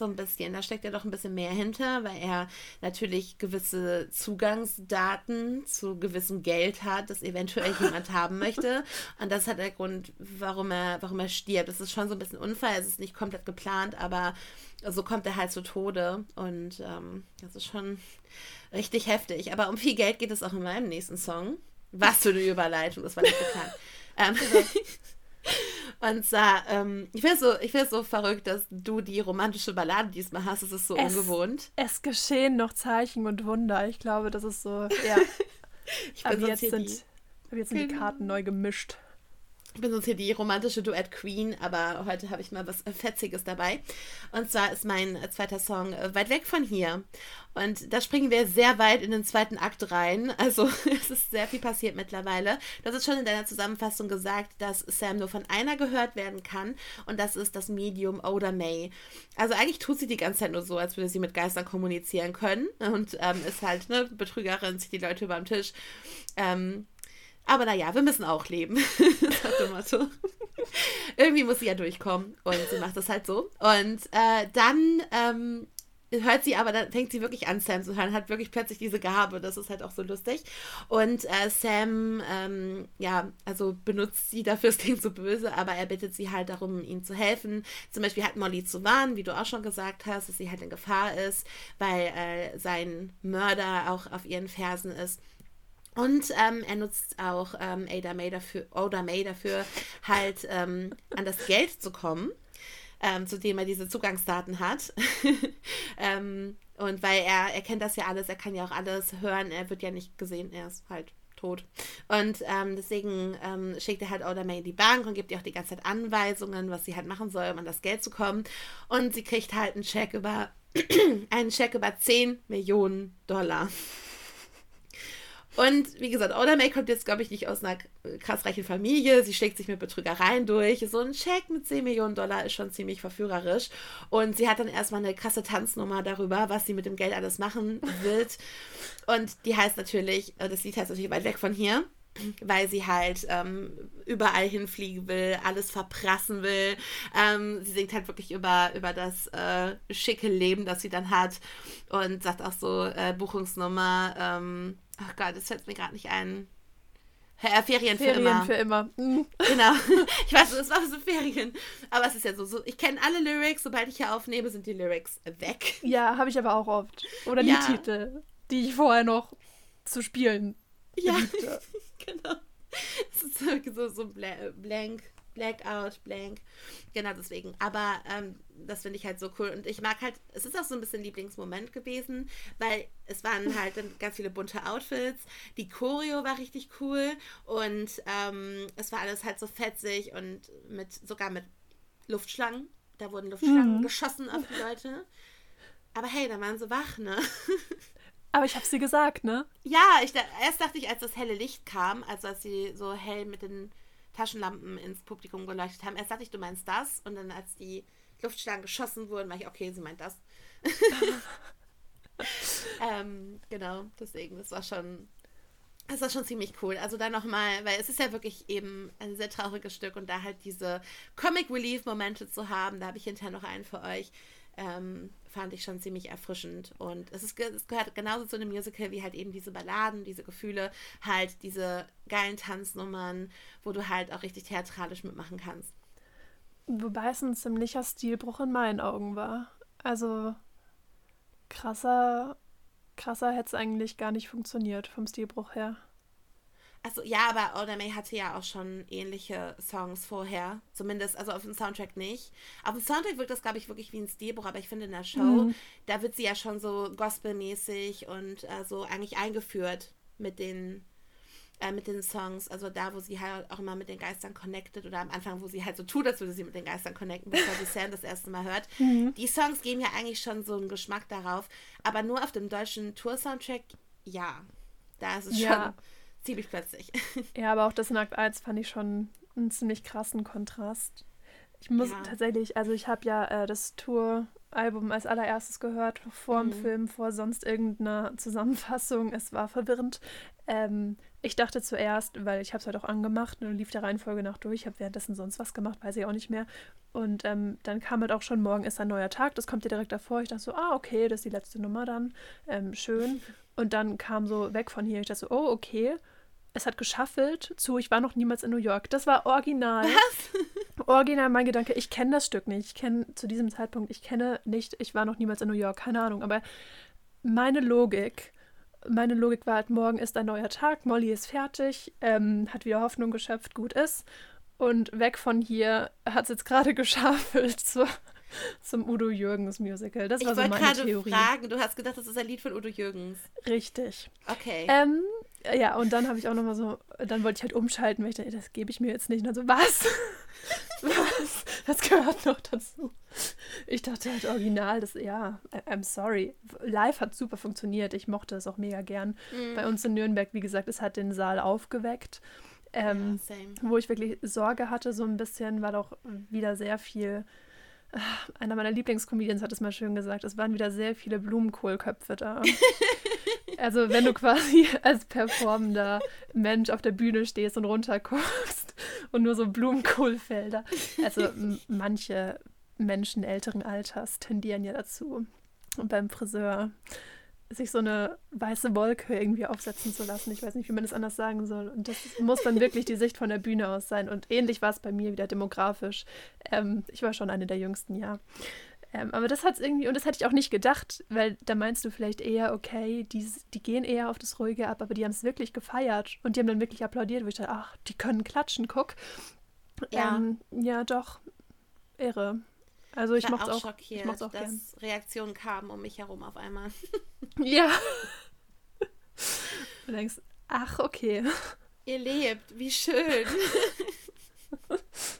So ein bisschen. Da steckt ja doch ein bisschen mehr hinter, weil er natürlich gewisse Zugangsdaten zu gewissem Geld hat, das eventuell jemand haben möchte. Und das hat der Grund, warum er, warum er stirbt. Das ist schon so ein bisschen Unfall. Es ist nicht komplett geplant, aber so kommt er halt zu Tode. Und ähm, das ist schon richtig heftig. Aber um viel Geld geht es auch in meinem nächsten Song. Was für eine Überleitung, das war nicht bekannt. ähm, und zwar, ähm, ich finde es so, so verrückt, dass du die romantische Ballade diesmal hast. Es ist so es, ungewohnt. Es geschehen noch Zeichen und Wunder. Ich glaube, das ist so, ja. ich bin Aber jetzt sind, die, jetzt sind die. Karten neu gemischt. Ich bin sonst hier die romantische Duett Queen, aber heute habe ich mal was Fetziges dabei. Und zwar ist mein zweiter Song äh, Weit weg von hier. Und da springen wir sehr weit in den zweiten Akt rein. Also es ist sehr viel passiert mittlerweile. Du hast es schon in deiner Zusammenfassung gesagt, dass Sam nur von einer gehört werden kann. Und das ist das Medium Oda May. Also eigentlich tut sie die ganze Zeit nur so, als würde sie mit Geistern kommunizieren können. Und ähm, ist halt eine Betrügerin, zieht die Leute über den Tisch. Ähm, aber naja, wir müssen auch leben. Motto. Irgendwie muss sie ja durchkommen und sie macht das halt so. Und äh, dann ähm, hört sie aber, dann fängt sie wirklich an, Sam zu hören, hat wirklich plötzlich diese Gabe, das ist halt auch so lustig. Und äh, Sam, ähm, ja, also benutzt sie dafür, es klingt so böse, aber er bittet sie halt darum, ihm zu helfen. Zum Beispiel hat Molly zu warnen, wie du auch schon gesagt hast, dass sie halt in Gefahr ist, weil äh, sein Mörder auch auf ihren Fersen ist. Und ähm, er nutzt auch ähm, Ada May dafür, Oda May dafür, halt ähm, an das Geld zu kommen, ähm, zu dem er diese Zugangsdaten hat. Ähm, und weil er, er kennt das ja alles, er kann ja auch alles hören, er wird ja nicht gesehen, er ist halt tot. Und ähm, deswegen schickt er halt Oda May in die Bank und gibt ihr auch die ganze Zeit Anweisungen, was sie halt machen soll, um an das Geld zu kommen. Und sie kriegt halt einen Scheck über einen Scheck über 10 Millionen Dollar. Und wie gesagt, Oda May kommt jetzt, glaube ich, nicht aus einer krass reichen Familie. Sie schlägt sich mit Betrügereien durch. So ein Scheck mit 10 Millionen Dollar ist schon ziemlich verführerisch. Und sie hat dann erstmal eine krasse Tanznummer darüber, was sie mit dem Geld alles machen wird. Und die heißt natürlich, äh, das Lied heißt natürlich weit weg von hier weil sie halt ähm, überall hinfliegen will, alles verprassen will. Ähm, sie singt halt wirklich über, über das äh, schicke Leben, das sie dann hat und sagt auch so äh, Buchungsnummer. Ähm, Ach Gott, das fällt mir gerade nicht ein. Ja, Ferien, Ferien für immer. für immer. Mhm. Genau. Ich weiß, es war so Ferien. Aber es ist ja so, so ich kenne alle Lyrics, sobald ich hier aufnehme, sind die Lyrics weg. Ja, habe ich aber auch oft. Oder ja. die Titel, die ich vorher noch zu spielen Ja, genau. Es ist so, so blank Blackout, Blank. Genau deswegen. Aber ähm, das finde ich halt so cool. Und ich mag halt, es ist auch so ein bisschen Lieblingsmoment gewesen, weil es waren halt ganz viele bunte Outfits. Die Choreo war richtig cool und ähm, es war alles halt so fetzig und mit sogar mit Luftschlangen. Da wurden Luftschlangen mhm. geschossen auf die Leute. Aber hey, da waren sie wach, ne? Aber ich habe sie gesagt, ne? Ja, ich, erst dachte ich, als das helle Licht kam, also als sie so hell mit den Taschenlampen ins Publikum geleuchtet haben. Erst dachte ich, du meinst das. Und dann, als die Luftschlangen geschossen wurden, war ich, okay, sie meint das. ähm, genau, deswegen, das war schon. Das war schon ziemlich cool. Also da nochmal, weil es ist ja wirklich eben ein sehr trauriges Stück und da halt diese Comic Relief Momente zu haben, da habe ich hinterher noch einen für euch. Ähm, fand ich schon ziemlich erfrischend. Und es, ist, es gehört genauso zu einem Musical wie halt eben diese Balladen, diese Gefühle, halt diese geilen Tanznummern, wo du halt auch richtig theatralisch mitmachen kannst. Wobei es ein ziemlicher Stilbruch in meinen Augen war. Also krasser, krasser hätte es eigentlich gar nicht funktioniert vom Stilbruch her. Also ja, aber Oda May hatte ja auch schon ähnliche Songs vorher. Zumindest, also auf dem Soundtrack nicht. Auf dem Soundtrack wirkt das, glaube ich, wirklich wie ein Stilbruch, aber ich finde in der Show, mhm. da wird sie ja schon so gospelmäßig und äh, so eigentlich eingeführt mit den äh, mit den Songs, also da, wo sie halt auch immer mit den Geistern connected oder am Anfang, wo sie halt so tut, als würde sie mit den Geistern connecten, bevor sie Sam das erste Mal hört. Mhm. Die Songs geben ja eigentlich schon so einen Geschmack darauf, aber nur auf dem deutschen Tour-Soundtrack, ja, da ist es ja. schon ziemlich plötzlich. Ja, aber auch das Nackt 1 fand ich schon einen ziemlich krassen Kontrast. Ich muss ja. tatsächlich, also ich habe ja äh, das Tour-Album als allererstes gehört, vor mhm. dem Film, vor sonst irgendeiner Zusammenfassung. Es war verwirrend. Ähm, ich dachte zuerst, weil ich habe es halt auch angemacht und lief der Reihenfolge nach durch, ich habe währenddessen sonst was gemacht, weiß ich auch nicht mehr. Und ähm, dann kam halt auch schon, morgen ist ein neuer Tag, das kommt dir direkt davor. Ich dachte so, ah, okay, das ist die letzte Nummer dann. Ähm, schön. Und dann kam so weg von hier, ich dachte so, oh, okay es hat geschaffelt zu Ich war noch niemals in New York. Das war original. Was? Original mein Gedanke. Ich kenne das Stück nicht. Ich kenne zu diesem Zeitpunkt, ich kenne nicht, ich war noch niemals in New York. Keine Ahnung. Aber meine Logik, meine Logik war halt, morgen ist ein neuer Tag. Molly ist fertig, ähm, hat wieder Hoffnung geschöpft, gut ist. Und weg von hier hat es jetzt gerade geschaffelt zu, zum Udo Jürgens Musical. Das war ich so meine Theorie. Ich wollte gerade fragen, du hast gedacht, das ist ein Lied von Udo Jürgens. Richtig. Okay. Ähm, ja, und dann habe ich auch nochmal so, dann wollte ich halt umschalten, weil ich dachte, das gebe ich mir jetzt nicht. Und dann so, was? was? Das gehört noch dazu. Ich dachte halt original, das, ja, I'm sorry. Live hat super funktioniert. Ich mochte es auch mega gern. Mm. Bei uns in Nürnberg, wie gesagt, es hat den Saal aufgeweckt. Ähm, ja, wo ich wirklich Sorge hatte, so ein bisschen, weil auch wieder sehr viel einer meiner Lieblingscomedians hat es mal schön gesagt, es waren wieder sehr viele Blumenkohlköpfe da. also wenn du quasi als performender Mensch auf der Bühne stehst und runterguckst und nur so Blumenkohlfelder. Also manche Menschen älteren Alters tendieren ja dazu. Und beim Friseur sich so eine weiße Wolke irgendwie aufsetzen zu lassen. Ich weiß nicht, wie man das anders sagen soll. Und das muss dann wirklich die Sicht von der Bühne aus sein. Und ähnlich war es bei mir wieder demografisch. Ähm, ich war schon eine der jüngsten, ja. Ähm, aber das hat es irgendwie, und das hätte ich auch nicht gedacht, weil da meinst du vielleicht eher, okay, die, die gehen eher auf das Ruhige ab, aber die haben es wirklich gefeiert und die haben dann wirklich applaudiert, wo ich dachte, ach, die können klatschen, guck. Ja, ähm, ja doch, irre. Also ich, ich mochte auch, schockiert, ich auch dass gern. Reaktionen kamen um mich herum auf einmal. ja. Du denkst, ach, okay. Ihr lebt, wie schön.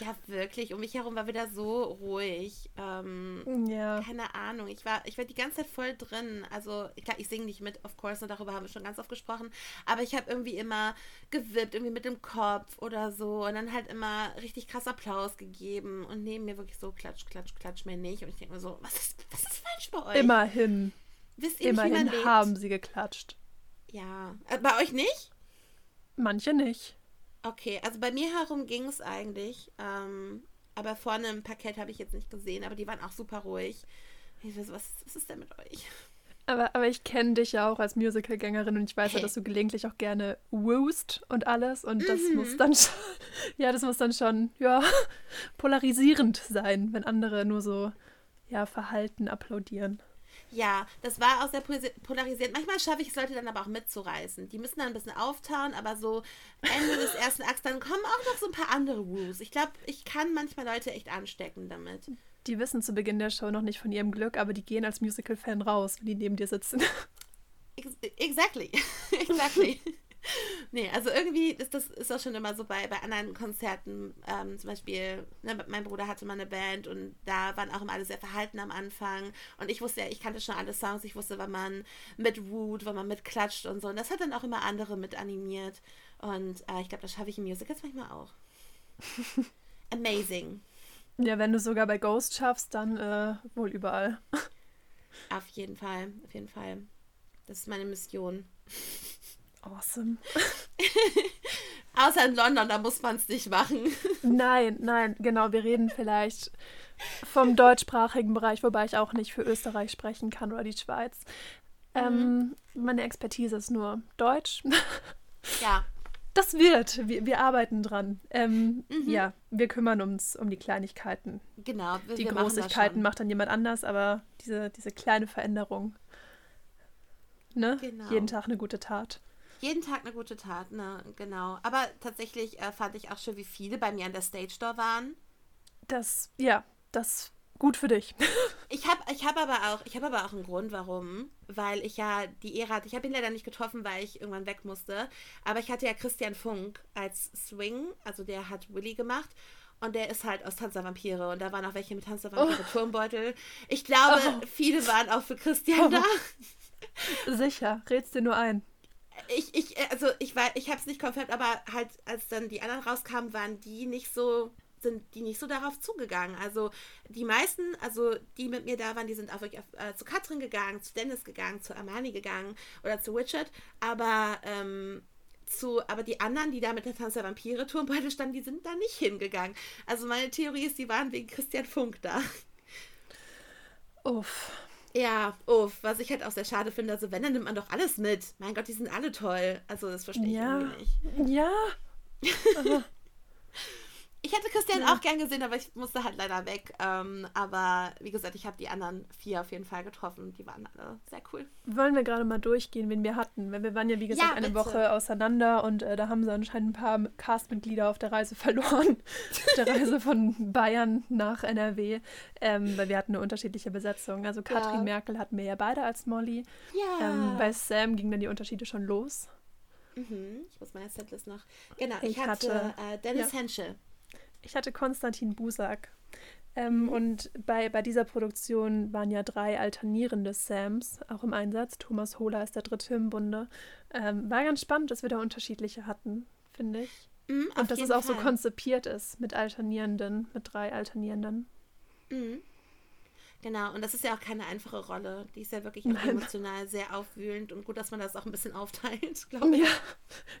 ja, wirklich. Um mich herum war wieder so ruhig. Ähm, ja. Keine Ahnung. Ich war, ich war die ganze Zeit voll drin. Also, klar, ich singe nicht mit, of course, und darüber haben wir schon ganz oft gesprochen. Aber ich habe irgendwie immer gewippt, irgendwie mit dem Kopf oder so. Und dann halt immer richtig krass Applaus gegeben. Und neben mir wirklich so klatsch, klatsch, klatsch mir nicht. Und ich denke mir so, was ist, was ist falsch bei euch? Immerhin. Wisst ihr Immerhin nicht, haben sie geklatscht. Ja. Äh, bei euch nicht? Manche nicht. Okay, also bei mir herum ging es eigentlich. Ähm, aber vorne im Parkett habe ich jetzt nicht gesehen, aber die waren auch super ruhig. Ich weiß, was, was ist denn mit euch? Aber, aber ich kenne dich ja auch als Musicalgängerin und ich weiß hey. ja, dass du gelegentlich auch gerne woost und alles. Und das mhm. muss dann schon, ja, das muss dann schon, ja, polarisierend sein, wenn andere nur so, ja, verhalten applaudieren. Ja, das war auch sehr polarisiert. Manchmal schaffe ich es, Leute dann aber auch mitzureißen. Die müssen dann ein bisschen auftauen, aber so Ende des ersten Akts, dann kommen auch noch so ein paar andere Woos. Ich glaube, ich kann manchmal Leute echt anstecken damit. Die wissen zu Beginn der Show noch nicht von ihrem Glück, aber die gehen als Musical-Fan raus, wenn die neben dir sitzen. Exactly. exactly. nee, also irgendwie ist das ist auch schon immer so bei, bei anderen Konzerten. Ähm, zum Beispiel, ne, mein Bruder hatte mal eine Band und da waren auch immer alle sehr verhalten am Anfang. Und ich wusste ja, ich kannte schon alle Songs, ich wusste, wann man mit Wut, wann man mit klatscht und so. Und das hat dann auch immer andere mit animiert. Und äh, ich glaube, das schaffe ich im Musicals manchmal auch. Amazing. Ja, wenn du sogar bei Ghost schaffst, dann äh, wohl überall. Auf jeden Fall, auf jeden Fall. Das ist meine Mission. Awesome. Außer in London, da muss man es nicht machen. Nein, nein, genau. Wir reden vielleicht vom deutschsprachigen Bereich, wobei ich auch nicht für Österreich sprechen kann oder die Schweiz. Ähm, mhm. meine Expertise ist nur Deutsch. Ja. Das wird. Wir, wir arbeiten dran. Ähm, mhm. Ja, wir kümmern uns um die Kleinigkeiten. Genau. Wir, die wir Großigkeiten macht dann jemand anders, aber diese, diese kleine Veränderung. Ne? Genau. Jeden Tag eine gute Tat. Jeden Tag eine gute Tat, ne, genau. Aber tatsächlich äh, fand ich auch schon, wie viele bei mir an der Stage Door waren. Das, ja, das gut für dich. Ich habe ich hab aber, auch, hab aber auch einen Grund, warum. Weil ich ja die Ehre hatte. Ich habe ihn leider nicht getroffen, weil ich irgendwann weg musste. Aber ich hatte ja Christian Funk als Swing. Also der hat Willy gemacht. Und der ist halt aus Tanz der Vampire. Und da waren auch welche mit Tanz der Vampire oh. Turmbeutel. Ich glaube, oh. viele waren auch für Christian oh. da. Sicher, redst dir nur ein. Ich, ich, also ich war, ich habe es nicht konfirmiert, aber halt, als dann die anderen rauskamen, waren die nicht so sind die nicht so darauf zugegangen. Also die meisten, also die mit mir da waren, die sind auch wirklich auf, äh, zu Katrin gegangen, zu Dennis gegangen, zu Armani gegangen oder zu Richard. Aber ähm, zu, aber die anderen, die da mit der Tanz der Vampire Turmbeutel standen, die sind da nicht hingegangen. Also meine Theorie ist, die waren wegen Christian Funk da. Uff. Ja, uff, was ich halt auch sehr schade finde. Also wenn, dann nimmt man doch alles mit. Mein Gott, die sind alle toll. Also das verstehe ich ja. irgendwie nicht. Ja. Ich hätte Christian ja. auch gern gesehen, aber ich musste halt leider weg. Ähm, aber wie gesagt, ich habe die anderen vier auf jeden Fall getroffen. Die waren alle sehr cool. Wollen wir gerade mal durchgehen, wen wir hatten? Weil wir waren ja, wie gesagt, ja, eine Woche auseinander und äh, da haben sie anscheinend ein paar Castmitglieder auf der Reise verloren. auf der Reise von Bayern nach NRW. Ähm, weil wir hatten eine unterschiedliche Besetzung. Also Katrin ja. Merkel hatten wir ja beide als Molly. Ja. Ähm, bei Sam gingen dann die Unterschiede schon los. Mhm. Ich muss meine Setlist noch. Genau, ich, ich hatte, hatte äh, Dennis ja. Henschel. Ich hatte Konstantin Busak. Ähm, und bei, bei dieser Produktion waren ja drei alternierende Sams auch im Einsatz. Thomas Hohler ist der dritte im Bunde. Ähm, war ganz spannend, dass wir da unterschiedliche hatten, finde ich. Mm, und dass es auch Fall. so konzipiert ist mit Alternierenden, mit drei Alternierenden. Mhm. Genau, und das ist ja auch keine einfache Rolle. Die ist ja wirklich emotional sehr aufwühlend und gut, dass man das auch ein bisschen aufteilt, glaube ich. Ja,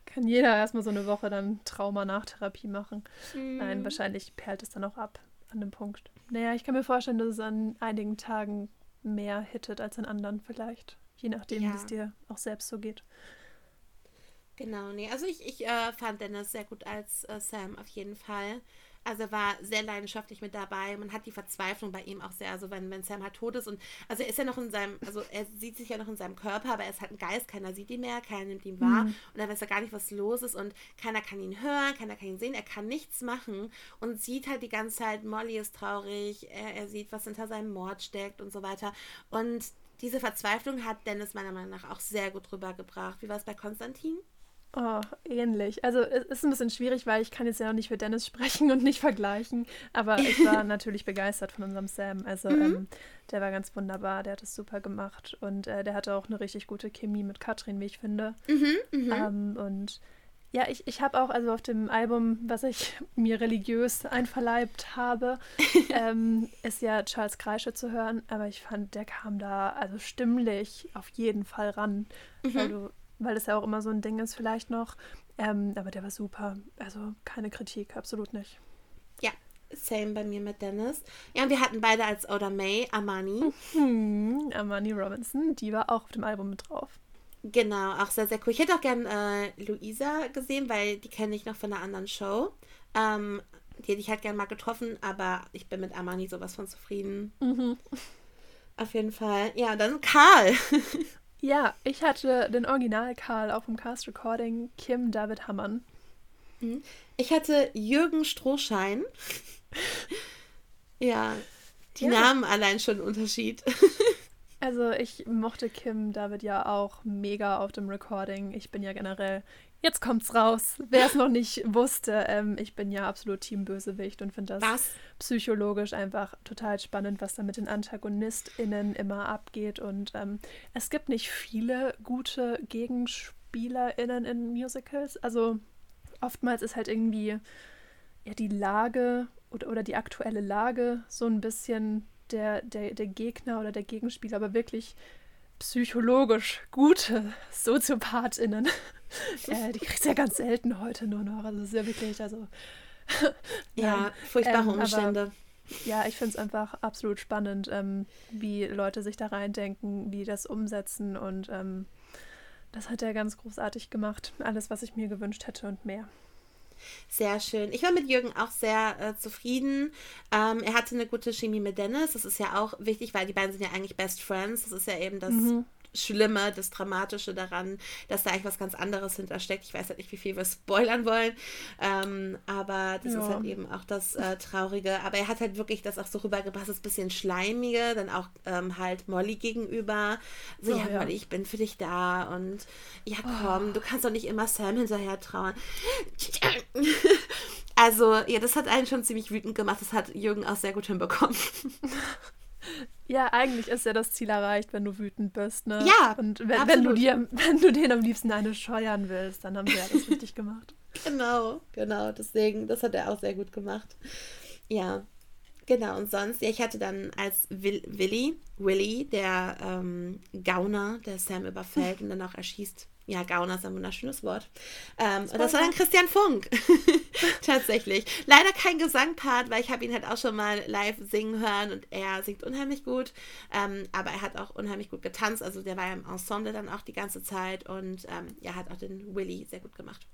kann jeder erstmal so eine Woche dann Trauma-Nachtherapie machen. Mhm. Nein, wahrscheinlich perlt es dann auch ab an dem Punkt. Naja, ich kann mir vorstellen, dass es an einigen Tagen mehr hittet als an anderen vielleicht. Je nachdem, ja. wie es dir auch selbst so geht. Genau, nee, also ich, ich äh, fand Dennis sehr gut als äh, Sam auf jeden Fall. Also er war sehr leidenschaftlich mit dabei. Man hat die Verzweiflung bei ihm auch sehr, also wenn, wenn Sam halt tot ist und also er ist ja noch in seinem, also er sieht sich ja noch in seinem Körper, aber er ist halt ein Geist, keiner sieht ihn mehr, keiner nimmt ihn wahr mhm. und er weiß ja gar nicht, was los ist und keiner kann ihn hören, keiner kann ihn sehen, er kann nichts machen und sieht halt die ganze Zeit, Molly ist traurig, er, er sieht, was hinter seinem Mord steckt und so weiter. Und diese Verzweiflung hat Dennis meiner Meinung nach auch sehr gut rübergebracht. Wie war es bei Konstantin? Oh, ähnlich. Also es ist ein bisschen schwierig, weil ich kann jetzt ja noch nicht für Dennis sprechen und nicht vergleichen. Aber ich war natürlich begeistert von unserem Sam. Also mhm. ähm, der war ganz wunderbar, der hat es super gemacht. Und äh, der hatte auch eine richtig gute Chemie mit Katrin, wie ich finde. Mhm, mh. ähm, und ja, ich, ich habe auch, also auf dem Album, was ich mir religiös einverleibt habe, ähm, ist ja Charles Kreische zu hören. Aber ich fand, der kam da also stimmlich auf jeden Fall ran. Mhm. Weil du weil das ja auch immer so ein Ding ist, vielleicht noch. Ähm, aber der war super. Also keine Kritik, absolut nicht. Ja, same bei mir mit Dennis. Ja, und wir hatten beide als Oda May Armani. Mhm, Armani Robinson, die war auch auf dem Album mit drauf. Genau, auch sehr, sehr cool. Ich hätte auch gern äh, Luisa gesehen, weil die kenne ich noch von einer anderen Show. Ähm, die hätte ich halt gern mal getroffen, aber ich bin mit Armani sowas von zufrieden. Mhm. Auf jeden Fall. Ja, dann Karl. Ja, ich hatte den Original Karl auch vom Cast Recording, Kim David Hammann. Mhm. Ich hatte Jürgen Strohschein. ja, die ja. Namen allein schon Unterschied. also ich mochte Kim David ja auch mega auf dem Recording. Ich bin ja generell Jetzt kommt's raus. Wer es noch nicht wusste, ähm, ich bin ja absolut Team Bösewicht und finde das was? psychologisch einfach total spannend, was da mit den AntagonistInnen immer abgeht. Und ähm, es gibt nicht viele gute GegenspielerInnen in Musicals. Also oftmals ist halt irgendwie ja, die Lage oder, oder die aktuelle Lage so ein bisschen der, der, der Gegner oder der Gegenspieler, aber wirklich psychologisch gute SoziopathInnen. Äh, die kriegt ja ganz selten heute nur noch. Also, das ist ja wirklich, also. ja, furchtbare ähm, Umstände. Aber, ja, ich finde es einfach absolut spannend, ähm, wie Leute sich da reindenken, wie das umsetzen und ähm, das hat er ganz großartig gemacht. Alles, was ich mir gewünscht hätte und mehr. Sehr schön. Ich war mit Jürgen auch sehr äh, zufrieden. Ähm, er hatte eine gute Chemie mit Dennis. Das ist ja auch wichtig, weil die beiden sind ja eigentlich Best Friends. Das ist ja eben das, mhm. Schlimme, das Dramatische daran, dass da eigentlich was ganz anderes hintersteckt. Ich weiß halt nicht, wie viel wir spoilern wollen, ähm, aber das ja. ist halt eben auch das äh, Traurige. Aber er hat halt wirklich das auch so rübergebracht, das bisschen Schleimige, dann auch ähm, halt Molly gegenüber. So, oh, ja, ja, Molly, ich bin für dich da und ja, komm, oh. du kannst doch nicht immer Sam hinterher trauern. also, ja, das hat einen schon ziemlich wütend gemacht. Das hat Jürgen auch sehr gut hinbekommen. Ja, eigentlich ist ja das Ziel erreicht, wenn du wütend bist, ne? Ja. Und wenn, wenn, du dir, wenn du den am liebsten eine scheuern willst, dann haben sie ja das richtig gemacht. Genau, genau. Deswegen, das hat er auch sehr gut gemacht. Ja. Genau, und sonst, ja, ich hatte dann als Will, Willy, Willy, der ähm, Gauner, der Sam überfällt und dann auch erschießt, ja, Gauner ist ein wunderschönes Wort. Ähm, das, das war dann Christian Funk. Tatsächlich. Leider kein Gesangpart, weil ich habe ihn halt auch schon mal live singen hören und er singt unheimlich gut. Ähm, aber er hat auch unheimlich gut getanzt. Also der war ja im Ensemble dann auch die ganze Zeit und ähm, ja, hat auch den Willy sehr gut gemacht.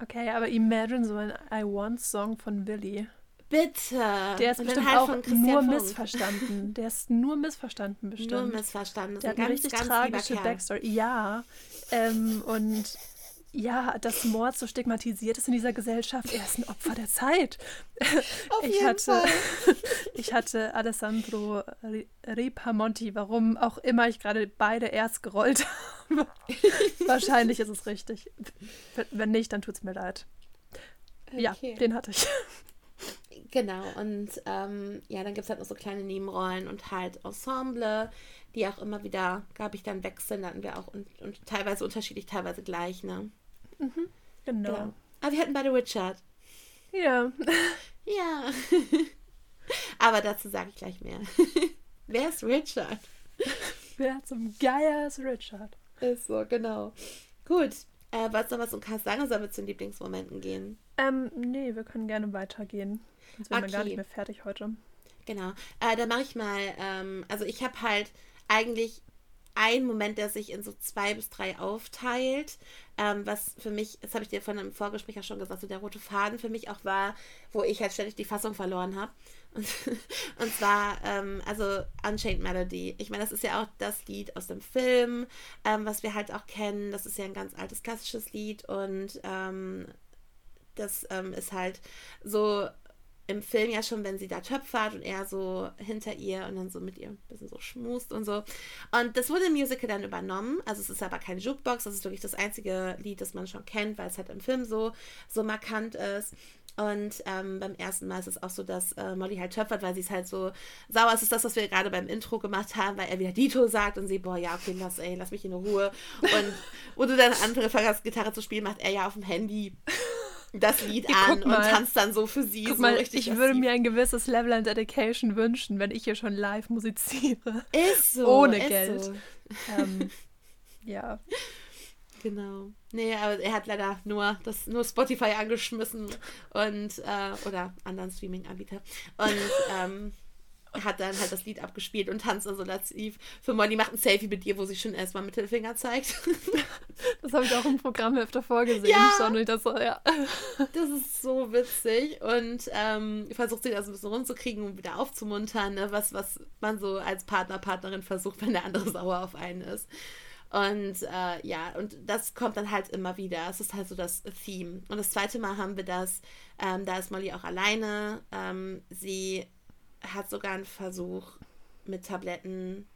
Okay, aber imagine so ein I Want Song von Willy. Bitte. Der ist bestimmt halt auch nur Funk. missverstanden. Der ist nur missverstanden bestimmt. Nur missverstanden. Der hat eine richtig tragische Backstory. Ja. Ähm, und ja, dass Mord so stigmatisiert ist in dieser Gesellschaft. Er ist ein Opfer der Zeit. Auf ich jeden hatte, Fall. ich hatte Alessandro Ripamonti, warum auch immer ich gerade beide erst gerollt habe. Wahrscheinlich ist es richtig. Wenn nicht, dann tut es mir leid. Okay. Ja, den hatte ich. Genau, und ähm, ja, dann gibt es halt noch so kleine Nebenrollen und halt Ensemble, die auch immer wieder, glaube ich, dann wechseln. Hatten wir auch und, und teilweise unterschiedlich, teilweise gleich, ne? Mhm, genau. genau. Aber wir hatten beide Richard. Ja. ja. Aber dazu sage ich gleich mehr. Wer ist Richard? Wer zum Geier ist Richard? Ist so, genau. Gut. Äh, wolltest du noch was Cast sagen oder sollen wir zu den Lieblingsmomenten gehen? Ähm, nee, wir können gerne weitergehen. Sonst okay. wir gar nicht mehr fertig heute. Genau. Äh, dann mache ich mal, ähm, also ich habe halt eigentlich einen Moment, der sich in so zwei bis drei aufteilt, ähm, was für mich, das habe ich dir von einem Vorgespräch ja schon gesagt, so der rote Faden für mich auch war, wo ich halt ständig die Fassung verloren habe. Und, zwar, ähm, also Unchained Melody. Ich meine, das ist ja auch das Lied aus dem Film, ähm, was wir halt auch kennen. Das ist ja ein ganz altes klassisches Lied und ähm, das ähm, ist halt so im Film ja schon, wenn sie da töpfert und er so hinter ihr und dann so mit ihr ein bisschen so schmust und so. Und das wurde im Musical dann übernommen. Also es ist aber kein Jukebox, das ist wirklich das einzige Lied, das man schon kennt, weil es halt im Film so, so markant ist. Und ähm, beim ersten Mal ist es auch so, dass äh, Molly halt töpfert, weil sie ist halt so sauer. Es ist das, was wir gerade beim Intro gemacht haben, weil er wieder Dito sagt und sie, boah, ja, okay, lass, ey, lass mich in Ruhe. Und wo du dann anfängst, Gitarre zu spielen, macht er ja auf dem Handy das Lied ja, an und tanzt dann so für sie. Guck so mal, richtig ich würde mir ein gewisses Level an Dedication wünschen, wenn ich hier schon live musiziere. Ist so. Ohne ist Geld. So. Ähm, ja. Genau. Nee, aber er hat leider nur das nur Spotify angeschmissen und äh, oder anderen Streaming-Anbieter. Und ähm, hat dann halt das Lied abgespielt und tanzt dann so lativ. Für Molly macht ein Selfie mit dir, wo sie schon erstmal Mittelfinger zeigt. Das habe ich auch im Programm öfter vorgesehen. Ja, schon, ich das, so, ja. das ist so witzig und ähm, versucht sie das ein bisschen rumzukriegen und wieder aufzumuntern, ne? was, was man so als Partner, Partnerin versucht, wenn der andere sauer auf einen ist. Und äh, ja, und das kommt dann halt immer wieder. Es ist halt so das Theme. Und das zweite Mal haben wir das, ähm, da ist Molly auch alleine. Ähm, sie hat sogar einen Versuch mit Tabletten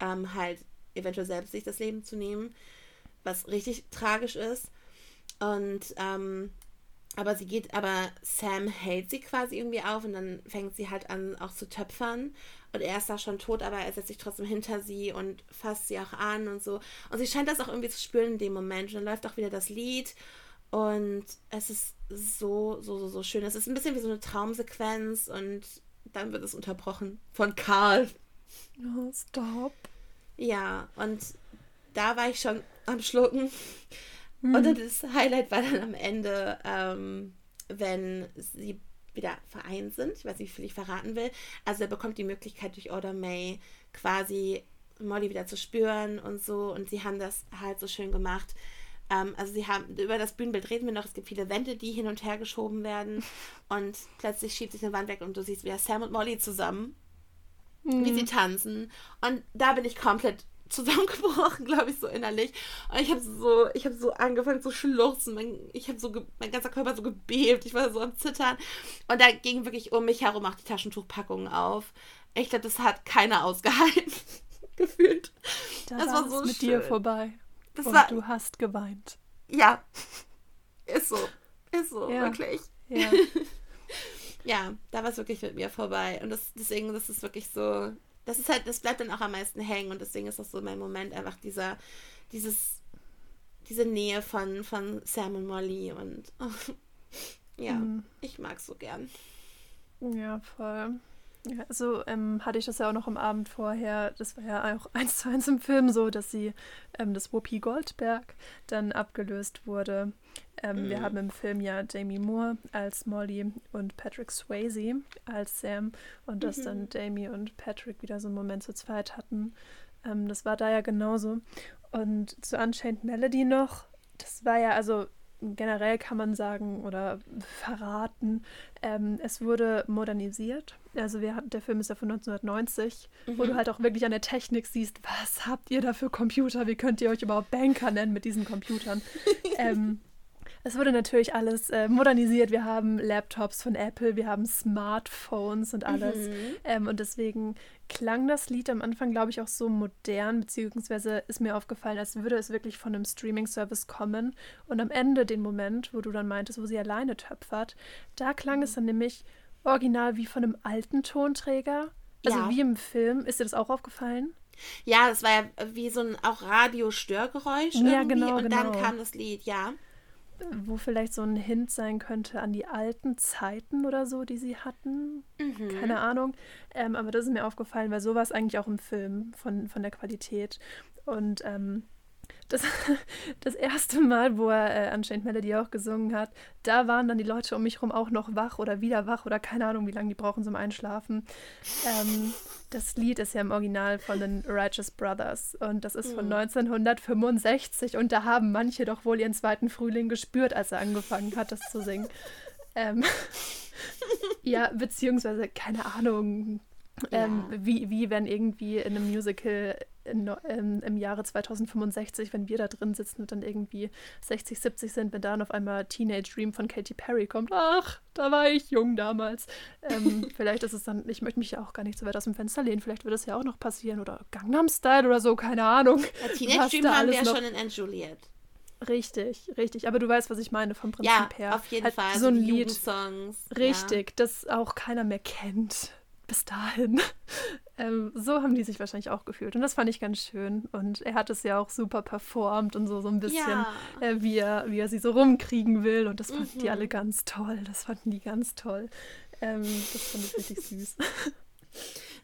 ähm, halt eventuell selbst sich das Leben zu nehmen, was richtig tragisch ist. Und ähm, aber sie geht, aber Sam hält sie quasi irgendwie auf und dann fängt sie halt an, auch zu töpfern. Und er ist da schon tot, aber er setzt sich trotzdem hinter sie und fasst sie auch an und so. Und sie scheint das auch irgendwie zu spüren in dem Moment. Und dann läuft auch wieder das Lied. Und es ist so, so, so, so schön. Es ist ein bisschen wie so eine Traumsequenz und dann wird es unterbrochen von Karl. Oh, stop. Ja, und da war ich schon am Schlucken. Hm. Und das Highlight war dann am Ende, ähm, wenn sie wieder vereint sind. Ich weiß nicht, wie viel ich verraten will. Also er bekommt die Möglichkeit durch Order May quasi Molly wieder zu spüren und so. Und sie haben das halt so schön gemacht. Ähm, also sie haben, über das Bühnenbild reden wir noch, es gibt viele Wände, die hin und her geschoben werden und plötzlich schiebt sich eine Wand weg und du siehst wieder Sam und Molly zusammen, mhm. wie sie tanzen. Und da bin ich komplett zusammengebrochen, glaube ich, so innerlich. Und ich habe so, ich habe so angefangen zu schluchzen. Mein, ich habe so, mein ganzer Körper so gebebt. Ich war so am Zittern. Und da ging wirklich um mich herum auch die Taschentuchpackungen auf. Ich glaube, das hat keiner ausgehalten. Gefühlt. Da das war so mit schön. dir vorbei. Das Und war, du hast geweint. Ja. Ist so. Ist so, ja. wirklich. Ja. ja, da war es wirklich mit mir vorbei. Und das, deswegen, das ist wirklich so, das ist halt, das bleibt dann auch am meisten hängen und deswegen ist das so mein Moment, einfach dieser, dieses, diese Nähe von, von Sam und Molly und ja, mhm. ich mag es so gern. Ja, voll. Ja, so ähm, hatte ich das ja auch noch am Abend vorher. Das war ja auch eins zu eins im Film so, dass sie, ähm, das Whoopi Goldberg dann abgelöst wurde. Ähm, mhm. Wir haben im Film ja Jamie Moore als Molly und Patrick Swayze als Sam und dass mhm. dann Jamie und Patrick wieder so einen Moment zu zweit hatten. Ähm, das war da ja genauso. Und zu Unchained Melody noch, das war ja, also generell kann man sagen oder verraten, ähm, es wurde modernisiert. Also wir der Film ist ja von 1990, mhm. wo du halt auch wirklich an der Technik siehst, was habt ihr da für Computer? Wie könnt ihr euch überhaupt Banker nennen mit diesen Computern? ähm, es wurde natürlich alles äh, modernisiert. Wir haben Laptops von Apple, wir haben Smartphones und alles. Mhm. Ähm, und deswegen klang das Lied am Anfang, glaube ich, auch so modern, beziehungsweise ist mir aufgefallen, als würde es wirklich von einem Streaming-Service kommen. Und am Ende, den Moment, wo du dann meintest, wo sie alleine töpfert, da klang es dann nämlich original wie von einem alten Tonträger. Also ja. wie im Film. Ist dir das auch aufgefallen? Ja, es war ja wie so ein auch Radiostörgeräusch ja, irgendwie. Genau, und genau. dann kam das Lied, ja wo vielleicht so ein Hint sein könnte an die alten Zeiten oder so, die sie hatten. Mhm. Keine Ahnung. Ähm, aber das ist mir aufgefallen, weil so war es eigentlich auch im Film von, von der Qualität. Und ähm, das, das erste Mal, wo er äh, Unchained Melody auch gesungen hat, da waren dann die Leute um mich herum auch noch wach oder wieder wach oder keine Ahnung, wie lange die brauchen zum Einschlafen. Ähm, das Lied ist ja im Original von den Righteous Brothers und das ist von mhm. 1965 und da haben manche doch wohl ihren zweiten Frühling gespürt, als er angefangen hat, das zu singen. Ähm, ja, beziehungsweise, keine Ahnung, ähm, ja. wie, wie wenn irgendwie in einem Musical in, in, im Jahre 2065, wenn wir da drin sitzen und dann irgendwie 60, 70 sind, wenn dann auf einmal Teenage Dream von Katy Perry kommt. Ach, da war ich jung damals. Ähm, vielleicht ist es dann, ich möchte mich ja auch gar nicht so weit aus dem Fenster lehnen, vielleicht wird es ja auch noch passieren oder Gangnam Style oder so, keine Ahnung. Ja, Teenage Dream haben wir ja schon in Anne Juliet. Richtig, richtig. Aber du weißt, was ich meine vom Prinzip ja, her. Auf jeden halt Fall. So ein Lied. Richtig, ja. das auch keiner mehr kennt bis dahin. Ähm, so haben die sich wahrscheinlich auch gefühlt. Und das fand ich ganz schön. Und er hat es ja auch super performt und so, so ein bisschen, ja. äh, wie, er, wie er sie so rumkriegen will. Und das fanden mhm. die alle ganz toll. Das fanden die ganz toll. Ähm, das fand ich richtig süß.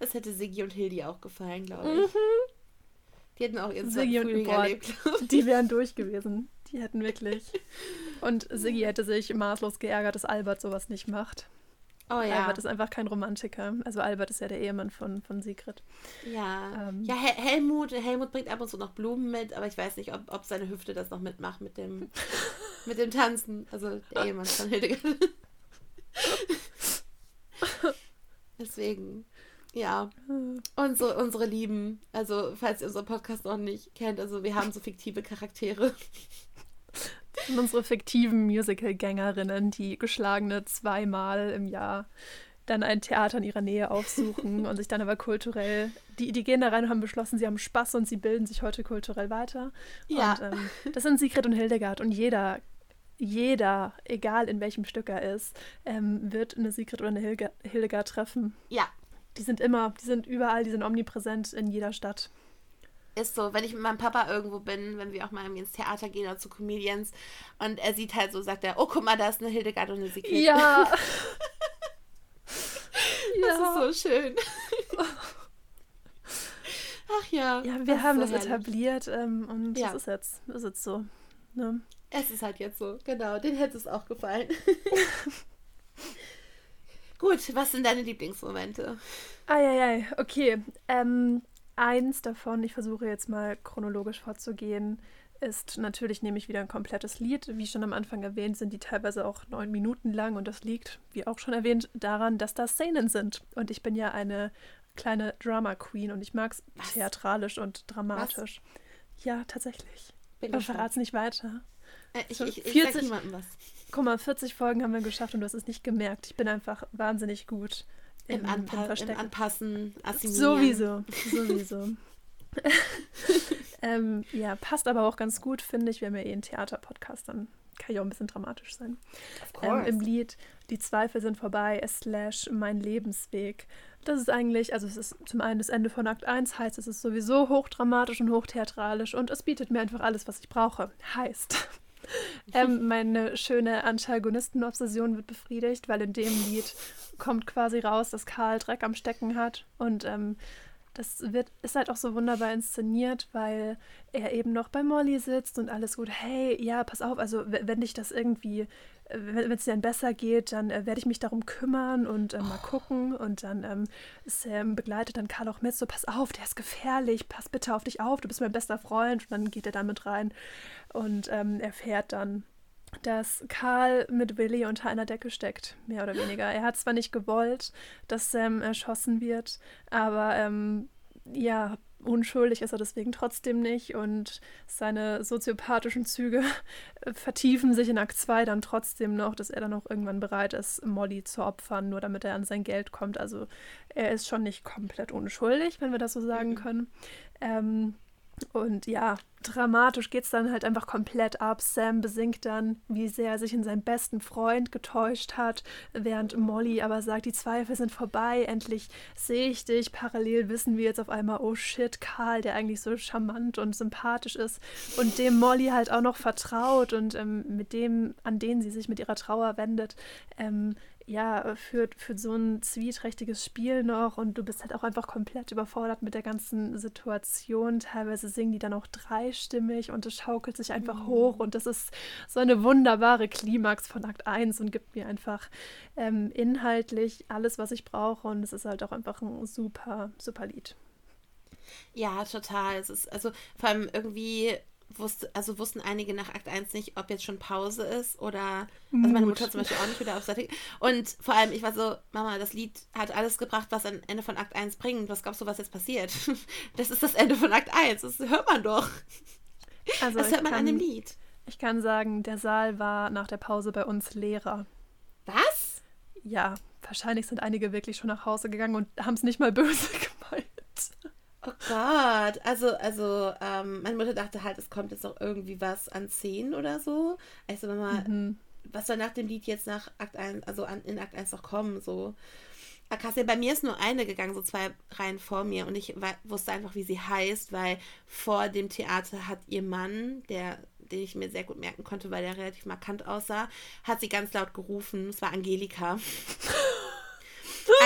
Das hätte Siggi und Hildi auch gefallen, glaube ich. Mhm. Die hätten auch ihren Siggi und Frühling boah, erlebt. Die wären durch gewesen. Die hätten wirklich. Und Siggi hätte sich maßlos geärgert, dass Albert sowas nicht macht. Oh ja. Albert ist einfach kein Romantiker. Also Albert ist ja der Ehemann von, von Sigrid. Ja. Ähm. Ja, Hel Helmut, Helmut bringt ab und zu noch Blumen mit, aber ich weiß nicht, ob, ob seine Hüfte das noch mitmacht mit dem, mit dem Tanzen. Also der Ehemann von Hildegard. Deswegen. Ja, unsere, unsere Lieben, also falls ihr unseren Podcast noch nicht kennt, also wir haben so fiktive Charaktere. Und unsere fiktiven Musical-Gängerinnen, die geschlagene zweimal im Jahr dann ein Theater in ihrer Nähe aufsuchen und sich dann aber kulturell, die, die gehen da rein und haben beschlossen, sie haben Spaß und sie bilden sich heute kulturell weiter. Ja. Und ähm, das sind Sigrid und Hildegard und jeder, jeder, egal in welchem Stück er ist, ähm, wird eine Sigrid oder eine Hilge, Hildegard treffen. Ja. Die sind immer, die sind überall, die sind omnipräsent in jeder Stadt. Ist so, wenn ich mit meinem Papa irgendwo bin, wenn wir auch mal ins Theater gehen oder zu Comedians und er sieht halt so, sagt er, oh, guck mal, da ist eine Hildegard und eine Sigrid. Ja. das ja. ist so schön. Ach ja. Ja, wir haben so das herrlich. etabliert ähm, und ja. das ist jetzt, das ist jetzt so. Ne? Es ist halt jetzt so, genau. Den hätte es auch gefallen. Gut, was sind deine Lieblingsmomente? Eieiei, okay. Ähm, Eins davon, ich versuche jetzt mal chronologisch vorzugehen, ist natürlich nehme ich wieder ein komplettes Lied. Wie schon am Anfang erwähnt, sind die teilweise auch neun Minuten lang und das liegt, wie auch schon erwähnt, daran, dass das Szenen sind. Und ich bin ja eine kleine Drama Queen und ich mag es theatralisch und dramatisch. Was? Ja, tatsächlich. Bin Aber verrat's nicht weiter. Äh, ich, ich, ich 40, sag niemandem was. Guck mal, 40 Folgen haben wir geschafft und du hast es nicht gemerkt. Ich bin einfach wahnsinnig gut im, im, Anpa im, Anpassen, assimilieren. Sowieso, sowieso. ähm, ja, passt aber auch ganz gut, finde ich. Wir haben ja eh einen Theater-Podcast, dann kann ja auch ein bisschen dramatisch sein. Ähm, Im Lied Die Zweifel sind vorbei, slash mein Lebensweg. Das ist eigentlich, also es ist zum einen das Ende von Akt 1, heißt es ist sowieso hochdramatisch und hochtheatralisch und es bietet mir einfach alles, was ich brauche. Heißt, ähm, meine schöne Antagonisten-Obsession wird befriedigt, weil in dem Lied kommt quasi raus, dass Karl Dreck am Stecken hat. Und ähm, das wird, ist halt auch so wunderbar inszeniert, weil er eben noch bei Molly sitzt und alles gut, hey, ja, pass auf, also wenn dich das irgendwie, wenn es dir dann besser geht, dann äh, werde ich mich darum kümmern und äh, mal gucken. Und dann ähm, Sam begleitet dann Karl auch mit, so pass auf, der ist gefährlich, pass bitte auf dich auf, du bist mein bester Freund. Und dann geht er damit rein und ähm, erfährt dann, dass Karl mit Willy unter einer Decke steckt, mehr oder weniger. Er hat zwar nicht gewollt, dass Sam erschossen wird, aber ähm, ja, unschuldig ist er deswegen trotzdem nicht und seine soziopathischen Züge vertiefen sich in Akt 2 dann trotzdem noch, dass er dann auch irgendwann bereit ist, Molly zu opfern, nur damit er an sein Geld kommt. Also er ist schon nicht komplett unschuldig, wenn wir das so sagen mhm. können. Ähm, und ja, dramatisch geht es dann halt einfach komplett ab. Sam besingt dann, wie sehr er sich in seinen besten Freund getäuscht hat, während Molly aber sagt, die Zweifel sind vorbei, endlich sehe ich dich. Parallel wissen wir jetzt auf einmal, oh shit, Karl, der eigentlich so charmant und sympathisch ist und dem Molly halt auch noch vertraut und ähm, mit dem, an den sie sich mit ihrer Trauer wendet, ähm, ja, führt, führt so ein zwieträchtiges Spiel noch und du bist halt auch einfach komplett überfordert mit der ganzen Situation. Teilweise singen die dann auch dreistimmig und es schaukelt sich einfach mhm. hoch und das ist so eine wunderbare Klimax von Akt 1 und gibt mir einfach ähm, inhaltlich alles, was ich brauche und es ist halt auch einfach ein super, super Lied. Ja, total. Es ist also vor allem irgendwie wusste, also wussten einige nach Akt 1 nicht, ob jetzt schon Pause ist oder also meine Mutter zum Beispiel auch nicht wieder auf Seite. Und vor allem, ich war so, Mama, das Lied hat alles gebracht, was am Ende von Akt 1 bringt. Was glaubst du, was jetzt passiert? Das ist das Ende von Akt 1. Das hört man doch. Also das hört man kann, an dem Lied. Ich kann sagen, der Saal war nach der Pause bei uns leerer. Was? Ja, wahrscheinlich sind einige wirklich schon nach Hause gegangen und haben es nicht mal böse gemeint. Oh Gott, also, also, ähm, meine Mutter dachte halt, es kommt jetzt noch irgendwie was an Szenen oder so. Also, wenn man, mhm. was soll nach dem Lied jetzt nach Akt 1, also an, in Akt 1 noch kommen, so. Akassia, bei mir ist nur eine gegangen, so zwei Reihen vor mir und ich wusste einfach, wie sie heißt, weil vor dem Theater hat ihr Mann, der, den ich mir sehr gut merken konnte, weil der relativ markant aussah, hat sie ganz laut gerufen. Es war Angelika.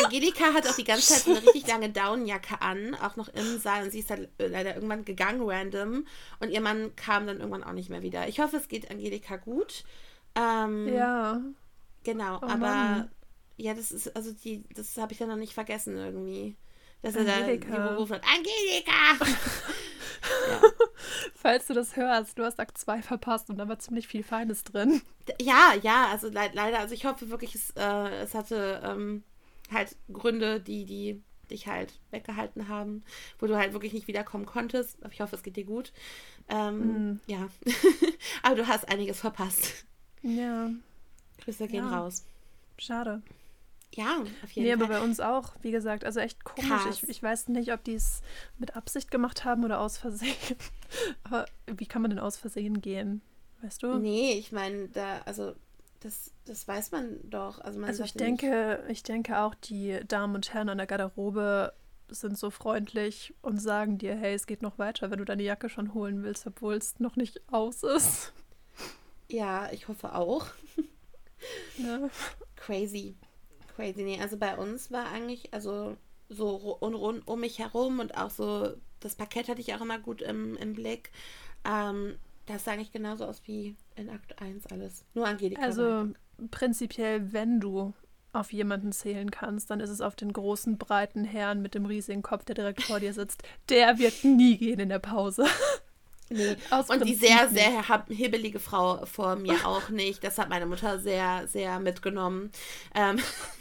Angelika hat auch die ganze Zeit eine richtig lange Downjacke an, auch noch im Saal. Und sie ist halt leider irgendwann gegangen, random. Und ihr Mann kam dann irgendwann auch nicht mehr wieder. Ich hoffe, es geht Angelika gut. Ähm, ja. Genau, oh, aber Mann. ja, das ist, also die, das habe ich dann noch nicht vergessen irgendwie. Dass Angelika. er da gerufen hat, Angelika! ja. Falls du das hörst, du hast Akt 2 verpasst und da war ziemlich viel Feines drin. Ja, ja, also le leider, also ich hoffe wirklich, es, äh, es hatte ähm, halt Gründe, die, die dich halt weggehalten haben, wo du halt wirklich nicht wiederkommen konntest. Ich hoffe, es geht dir gut. Ähm, mm. Ja. Aber du hast einiges verpasst. Ja. Grüße gehen ja. raus. Schade. Ja, auf jeden nee, Fall. aber bei uns auch, wie gesagt, also echt komisch. Ich, ich, weiß nicht, ob die es mit Absicht gemacht haben oder aus Versehen. aber wie kann man denn aus Versehen gehen? Weißt du? Nee, ich meine, da, also das, das weiß man doch. Also, man also ich denke, nicht. ich denke auch, die Damen und Herren an der Garderobe sind so freundlich und sagen dir, hey, es geht noch weiter, wenn du deine Jacke schon holen willst, obwohl es noch nicht aus ist. Ja, ich hoffe auch. Ja. Crazy. Crazy. Nee, also bei uns war eigentlich, also so rund, rund um mich herum und auch so, das Parkett hatte ich auch immer gut im, im Blick. Ähm, das sah eigentlich genauso aus wie in Akt 1 alles. Nur Angelika. Also prinzipiell, wenn du auf jemanden zählen kannst, dann ist es auf den großen, breiten Herrn mit dem riesigen Kopf, der direkt vor dir sitzt. Der wird nie gehen in der Pause. Nee. Aus und die sehr, sehr hibbelige Frau vor mir auch nicht. Das hat meine Mutter sehr, sehr mitgenommen. Ähm,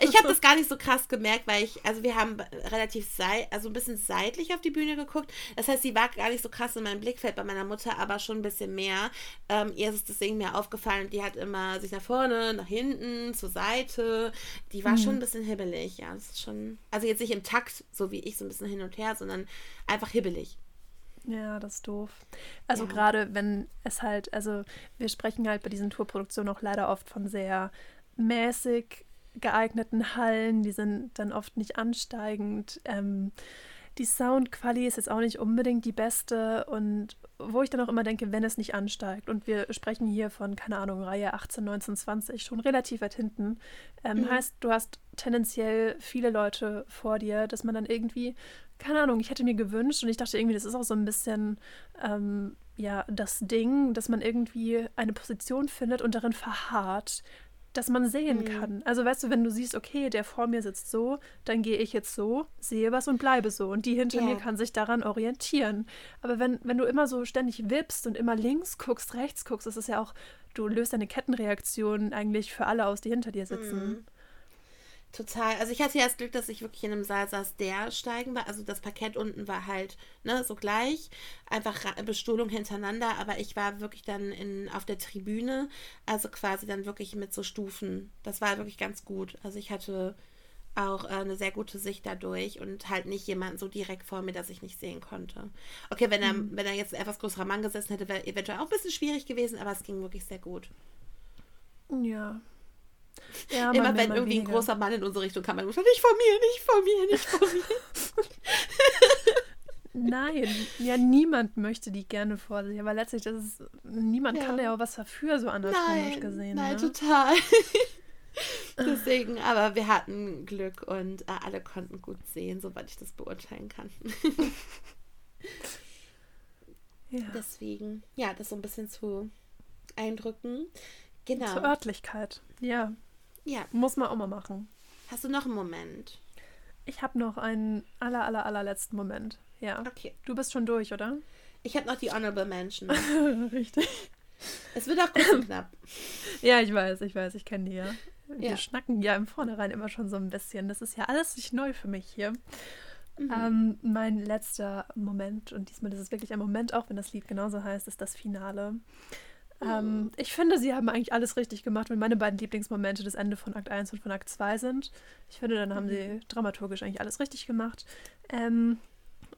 Ich habe das gar nicht so krass gemerkt, weil ich, also wir haben relativ sei, also ein bisschen seitlich auf die Bühne geguckt. Das heißt, sie war gar nicht so krass in meinem Blickfeld bei meiner Mutter, aber schon ein bisschen mehr. Ähm, ihr ist das Ding mir aufgefallen. Die hat immer sich nach vorne, nach hinten, zur Seite. Die war mhm. schon ein bisschen hibbelig. Ja, das ist schon, also jetzt nicht im Takt, so wie ich, so ein bisschen hin und her, sondern einfach hibbelig. Ja, das ist doof. Also ja. gerade wenn es halt, also wir sprechen halt bei diesen Tourproduktionen auch leider oft von sehr mäßig geeigneten Hallen, die sind dann oft nicht ansteigend. Ähm, die Soundqualität ist jetzt auch nicht unbedingt die beste und wo ich dann auch immer denke, wenn es nicht ansteigt und wir sprechen hier von, keine Ahnung, Reihe 18, 19, 20, schon relativ weit hinten, ähm, mhm. heißt, du hast tendenziell viele Leute vor dir, dass man dann irgendwie, keine Ahnung, ich hätte mir gewünscht und ich dachte irgendwie, das ist auch so ein bisschen, ähm, ja, das Ding, dass man irgendwie eine Position findet und darin verharrt, dass man sehen mhm. kann. Also weißt du, wenn du siehst, okay, der vor mir sitzt so, dann gehe ich jetzt so, sehe was und bleibe so. Und die hinter yeah. mir kann sich daran orientieren. Aber wenn, wenn du immer so ständig wippst und immer links guckst, rechts guckst, ist es ja auch, du löst eine Kettenreaktion eigentlich für alle aus, die hinter dir sitzen. Mhm. Total. Also ich hatte ja das Glück, dass ich wirklich in einem Saal saß, der steigen war. Also das Parkett unten war halt ne, so gleich. Einfach Bestuhlung hintereinander. Aber ich war wirklich dann in, auf der Tribüne. Also quasi dann wirklich mit so Stufen. Das war wirklich ganz gut. Also ich hatte auch äh, eine sehr gute Sicht dadurch und halt nicht jemanden so direkt vor mir, dass ich nicht sehen konnte. Okay, wenn er, mhm. wenn er jetzt ein etwas größerer Mann gesessen hätte, wäre eventuell auch ein bisschen schwierig gewesen, aber es ging wirklich sehr gut. Ja, ja, Immer wenn irgendwie weniger. ein großer Mann in unsere Richtung kam, man muss nicht von mir, nicht von mir, nicht von mir. Nein, ja, niemand möchte die gerne vor sich, aber letztlich, das ist, niemand ja. kann ja auch was dafür, so anatomisch gesehen. Nein, ne? total. Deswegen, aber wir hatten Glück und äh, alle konnten gut sehen, soweit ich das beurteilen kann. ja. Deswegen, ja, das so ein bisschen zu eindrücken. Genau. Zur Örtlichkeit, ja. Ja. Muss man auch mal machen. Hast du noch einen Moment? Ich habe noch einen aller, aller, allerletzten Moment. Ja. Okay. Du bist schon durch, oder? Ich habe noch die Honorable Mention. Richtig. Es wird auch kurz und knapp. Ja, ich weiß, ich weiß, ich kenne die ja. Wir ja. schnacken ja im Vornherein immer schon so ein bisschen. Das ist ja alles nicht neu für mich hier. Mhm. Ähm, mein letzter Moment, und diesmal ist es wirklich ein Moment, auch wenn das Lied genauso heißt, ist das Finale. Ähm, ich finde, sie haben eigentlich alles richtig gemacht, wenn meine beiden Lieblingsmomente das Ende von Akt 1 und von Akt 2 sind. Ich finde, dann haben sie mhm. dramaturgisch eigentlich alles richtig gemacht. Ähm,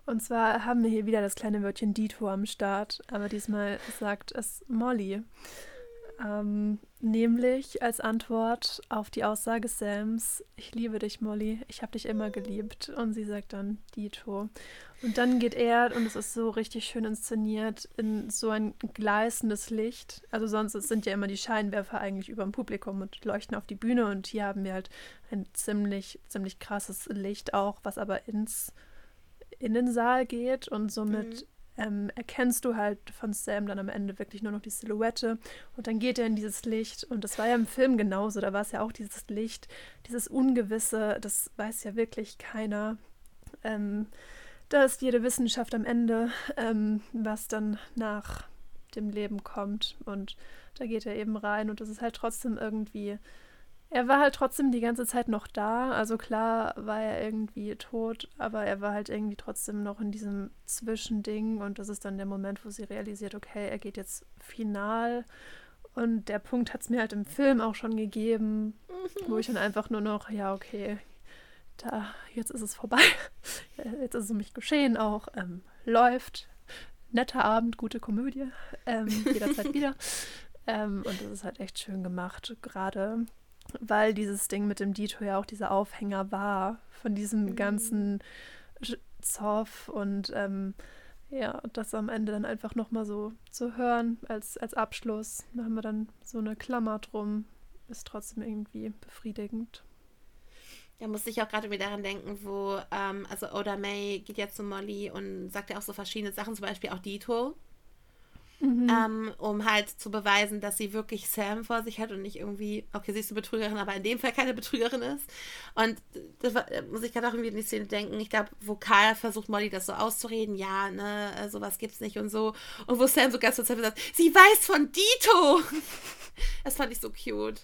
und zwar haben wir hier wieder das kleine Wörtchen Dito am Start, aber diesmal sagt es Molly. Ähm, nämlich als Antwort auf die Aussage Sams, ich liebe dich, Molly, ich habe dich immer geliebt. Und sie sagt dann Dito. Und dann geht er, und es ist so richtig schön inszeniert, in so ein gleißendes Licht. Also sonst sind ja immer die Scheinwerfer eigentlich über dem Publikum und leuchten auf die Bühne. Und hier haben wir halt ein ziemlich, ziemlich krasses Licht auch, was aber ins Innensaal geht und somit mhm ähm, erkennst du halt von Sam dann am Ende wirklich nur noch die Silhouette und dann geht er in dieses Licht und das war ja im Film genauso, da war es ja auch dieses Licht, dieses Ungewisse, das weiß ja wirklich keiner. Ähm, da ist jede Wissenschaft am Ende, ähm, was dann nach dem Leben kommt und da geht er eben rein und das ist halt trotzdem irgendwie er war halt trotzdem die ganze Zeit noch da. Also klar war er irgendwie tot, aber er war halt irgendwie trotzdem noch in diesem Zwischending. Und das ist dann der Moment, wo sie realisiert, okay, er geht jetzt final. Und der Punkt hat es mir halt im Film auch schon gegeben, mhm. wo ich dann einfach nur noch, ja, okay, da, jetzt ist es vorbei. Jetzt ist es um mich geschehen auch. Ähm, läuft. Netter Abend, gute Komödie. Ähm, jederzeit wieder. Ähm, und das ist halt echt schön gemacht. Gerade weil dieses Ding mit dem Dito ja auch dieser Aufhänger war von diesem mhm. ganzen Zoff und ähm, ja, das am Ende dann einfach nochmal so zu hören als, als Abschluss. Da haben wir dann so eine Klammer drum. Ist trotzdem irgendwie befriedigend. Da musste ich auch gerade wieder daran denken, wo, ähm, also Oda May geht ja zu Molly und sagt ja auch so verschiedene Sachen, zum Beispiel auch Dito mhm. ähm, um halt zu beweisen, dass sie wirklich Sam vor sich hat und nicht irgendwie, okay, sie ist eine Betrügerin, aber in dem Fall keine Betrügerin ist. Und das war, muss ich gerade auch irgendwie in die Szene denken. Ich glaube, wo Karl versucht, Molly das so auszureden, ja, ne, äh, sowas gibt's nicht und so. Und wo Sam so ganz zur Zeit sagt, sie weiß von Dito. Das fand ich so cute.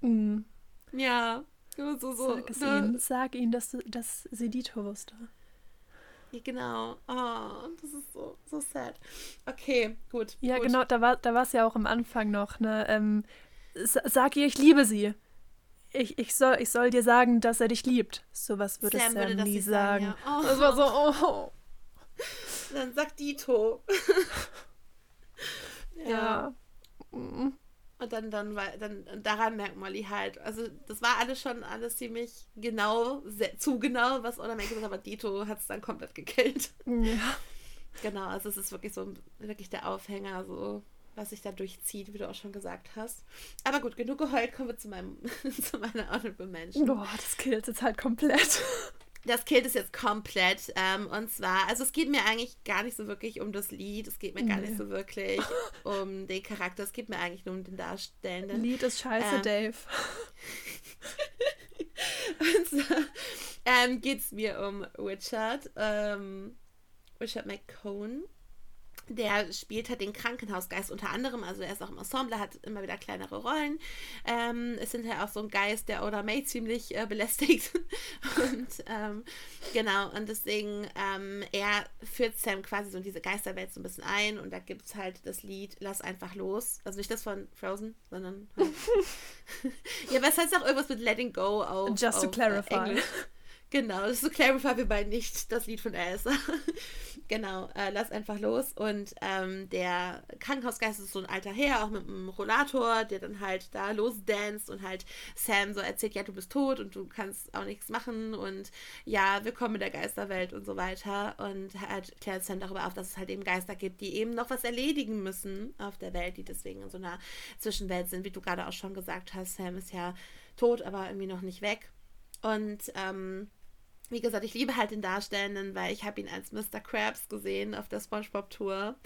Mhm. Ja. So, so, Sag es ne? ihnen. Sag ihnen, dass, dass sie Dito wusste. Ja, genau. Oh, das ist so, so sad. Okay, gut. Ja, gut. genau, da war da es ja auch am Anfang noch, ne? Ähm, sag ihr, ich liebe sie. Ich, ich, soll, ich soll dir sagen, dass er dich liebt. Sowas würde Sam Sam, würde nie sagen. sagen, ja. Oh. Das war so, oh. Dann sagt Dito. Ja. Mm. Und dann, dann, war- dann, daran merkt Molly halt. Also, das war alles schon alles ziemlich genau, sehr, zu genau, was Oda Make gesagt hat, aber Dito hat es dann komplett gekillt. Ja. Genau, also es ist wirklich so wirklich der Aufhänger, so was sich da durchzieht, wie du auch schon gesagt hast. Aber gut, genug geheult, kommen wir zu meinem zu meiner Honorable Mention. Boah, das killt jetzt halt komplett. Das killt es jetzt komplett. Ähm, und zwar, also es geht mir eigentlich gar nicht so wirklich um das Lied, es geht mir gar Nee. nicht so wirklich um den Charakter, es geht mir eigentlich nur um den Darstellenden. Lied ist scheiße, Ähm. Dave. Und zwar ähm, geht es mir um Richard, ähm, Richard McCone. Der spielt halt den Krankenhausgeist unter anderem, also er ist auch im Ensemble, hat immer wieder kleinere Rollen. Ähm, ist hinterher auch so ein Geist, der Oda May ziemlich äh, belästigt. und ähm, genau, und deswegen, ähm, er führt Sam quasi so in diese Geisterwelt so ein bisschen ein und da gibt es halt das Lied Lass einfach los. Also nicht das von Frozen, sondern halt ja, aber es heißt auch irgendwas mit Letting Go auf. Just to auf, clarify. Äh. Genau, das ist so clarify wir beide nicht das Lied von Elsa. genau, äh, lass einfach los. Und ähm, der Krankenhausgeist ist so ein alter Herr, auch mit einem Rollator, der dann halt da losdanzt und halt Sam so erzählt, ja, du bist tot und du kannst auch nichts machen und ja, willkommen in der Geisterwelt und so weiter. Und halt klärt Sam darüber auf, dass es halt eben Geister gibt, die eben noch was erledigen müssen auf der Welt, die deswegen in so einer Zwischenwelt sind, wie du gerade auch schon gesagt hast. Sam ist ja tot, aber irgendwie noch nicht weg. Und ähm, wie gesagt, ich liebe halt den Darstellenden, weil ich habe ihn als Mr. Krabs gesehen auf der SpongeBob-Tour.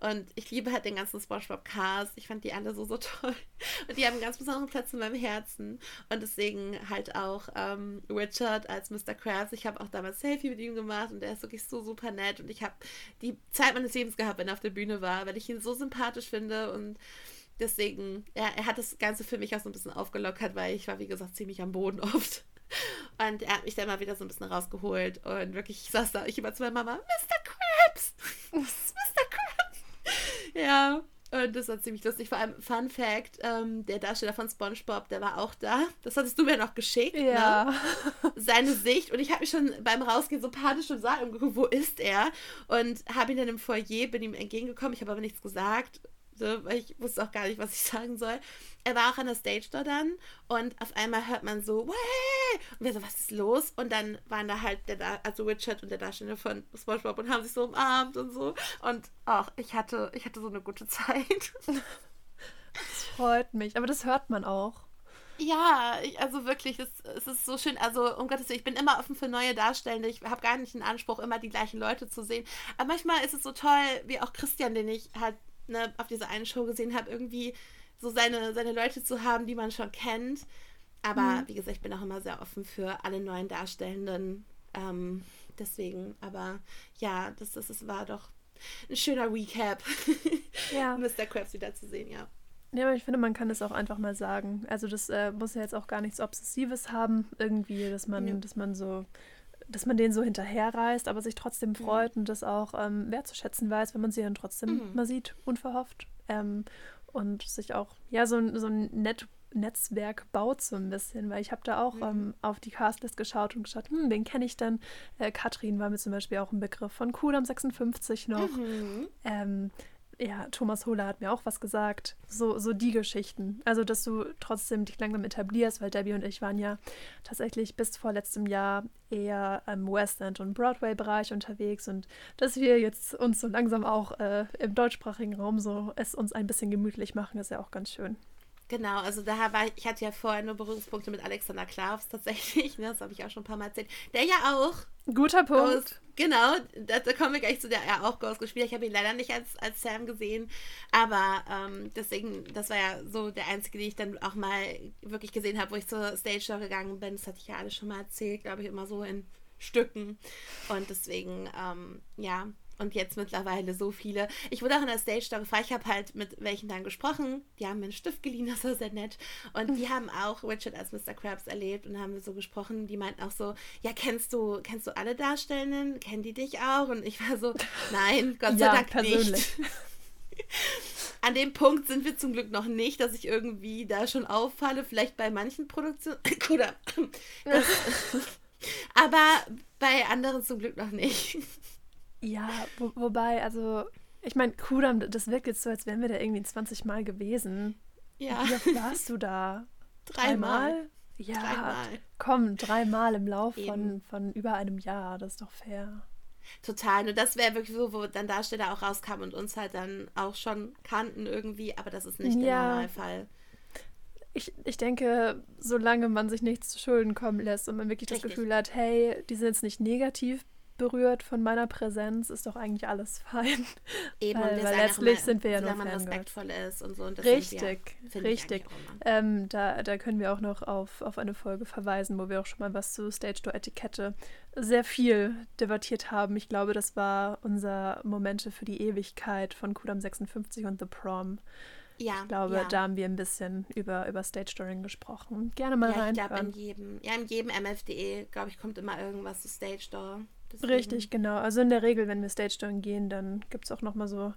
Und ich liebe halt den ganzen SpongeBob-Cast. Ich fand die alle so, so toll. Und die haben einen ganz besonderen Platz in meinem Herzen. Und deswegen halt auch ähm, Richard als Mr. Krabs. Ich habe auch damals Selfie mit ihm gemacht und der ist wirklich so super nett. Und ich habe die Zeit meines Lebens gehabt, wenn er auf der Bühne war, weil ich ihn so sympathisch finde und deswegen, ja, er hat das Ganze für mich auch so ein bisschen aufgelockert, weil ich war, wie gesagt, ziemlich am Boden oft. Und er hat mich dann mal wieder so ein bisschen rausgeholt und wirklich, ich saß da, ich immer zu meiner Mama, Mr. Krabs! Mr. Krabs! Ja, und das war ziemlich lustig. Vor allem, Fun Fact, ähm, der Darsteller von Spongebob, der war auch da. Das hattest du mir noch geschickt, ne? Ja. seine Sicht und ich habe mich schon beim Rausgehen so panisch im Saal umgeguckt, wo ist er? Und habe ihn dann im Foyer, bin ihm entgegengekommen, ich habe aber nichts gesagt, so, weil ich wusste auch gar nicht, was ich sagen soll. Er war auch an der Stage da dann und auf einmal hört man so, Way! und wir so, was ist los? Und dann waren da halt der, Da- also Richard und der Darsteller von SpongeBob und haben sich so umarmt und so und auch ich hatte, ich hatte so eine gute Zeit. Das freut mich. Aber das hört man auch. Ja, ich, also wirklich, es, es ist so schön. Also, um Gottes Willen, ich bin immer offen für neue Darstellende. Ich habe gar nicht den Anspruch, immer die gleichen Leute zu sehen. Aber manchmal ist es so toll, wie auch Christian, den ich halt ne, auf dieser einen Show gesehen habe, irgendwie so seine, seine Leute zu haben, die man schon kennt. Aber Mhm. wie gesagt, ich bin auch immer sehr offen für alle neuen Darstellenden. Ähm, deswegen, aber ja, das, das, das war doch ein schöner Recap, Ja. Mr. Krabs wieder zu sehen, ja. Ja, aber ich finde, man kann es auch einfach mal sagen. Also das äh, muss ja jetzt auch gar nichts Obsessives haben, irgendwie, dass man, Ja. dass man so, dass man den so hinterherreist, aber sich trotzdem freut und das auch ähm, wertzuschätzen weiß, wenn man sie dann trotzdem Mhm. mal sieht, unverhofft. Ähm, und sich auch, ja, so, ein- so ein Net Netzwerk baut so ein bisschen, weil ich habe da auch Mhm. ähm, auf die Castlist geschaut und geschaut, hm, wen kenne ich denn? Äh, Katrin war mir zum Beispiel auch ein Begriff von Kudam 56 noch. Ja, Thomas Hohler hat mir auch was gesagt. So, so die Geschichten. Also, dass du trotzdem dich langsam etablierst, weil Debbie und ich waren ja tatsächlich bis vor letztem Jahr eher im West End und Broadway-Bereich unterwegs und dass wir jetzt uns so langsam auch äh, im deutschsprachigen Raum so es uns ein bisschen gemütlich machen, ist ja auch ganz schön. Genau, also daher war ich, hatte ja vorher nur Berührungspunkte mit Alexander Klavs tatsächlich, ne, das habe ich auch schon ein paar Mal erzählt. Der ja auch Guter Punkt. Ghost, genau, da, da kommen wir gleich zu, der er auch Ghost gespielt. Ich habe ihn leider nicht als, als Sam gesehen, aber ähm, deswegen, das war ja so der einzige, den ich dann auch mal wirklich gesehen habe, wo ich zur Stage Show gegangen bin. Das hatte ich ja alles schon mal erzählt, glaube ich, immer so in Stücken. Und deswegen, ähm, ja, und jetzt mittlerweile so viele. Ich wurde auch in der Stage da gefragt, ich habe halt mit welchen dann gesprochen. Die haben mir einen Stift geliehen, das war sehr nett. Und die haben auch Richard als Mr. Krabs erlebt und haben so gesprochen. Die meinten auch so, ja, kennst du, kennst du alle Darstellenden? Kennen die dich auch? Und ich war so, nein, Gott sei ja, Dank persönlich. nicht. An dem Punkt sind wir zum Glück noch nicht, dass ich irgendwie da schon auffalle. Vielleicht bei manchen Produktionen. Oder. aber bei anderen zum Glück noch nicht. Ja, wo, wobei, also, ich meine, Kudam, das wirkt jetzt so, als wären wir da irgendwie 20 Mal gewesen. Ja. Wie oft warst du da? Dreimal? Drei ja, dreimal. komm, dreimal im Lauf von, von über einem Jahr, das ist doch fair. Total. Nur das wäre wirklich so, wo dann Darsteller auch rauskamen und uns halt dann auch schon kannten irgendwie, aber das ist nicht ja. der Normalfall. Ich, ich denke, solange man sich nichts zu Schulden kommen lässt und man wirklich Richtig. das Gefühl hat, hey, die sind jetzt nicht negativ berührt von meiner Präsenz, ist doch eigentlich alles fein. Eben, weil, weil letztlich immer, sind wir ja nur man respektvoll ist und so. Und richtig, ja, richtig. Ähm, da, da können wir auch noch auf, auf eine Folge verweisen, wo wir auch schon mal was zu Stage Door Etikette sehr viel debattiert haben. Ich glaube, das war unser Momente für die Ewigkeit von Kudam 56 und The Prom. Ja, ich glaube, ja. da haben wir ein bisschen über, über Stage Storing gesprochen. Gerne mal ja, rein. Ich glaube, in jedem, ja, in jedem MFDE, glaube ich, kommt immer irgendwas zu Stage Door. Deswegen. Richtig, genau. Also in der Regel, wenn wir Stage Door gehen, dann gibt es auch nochmal so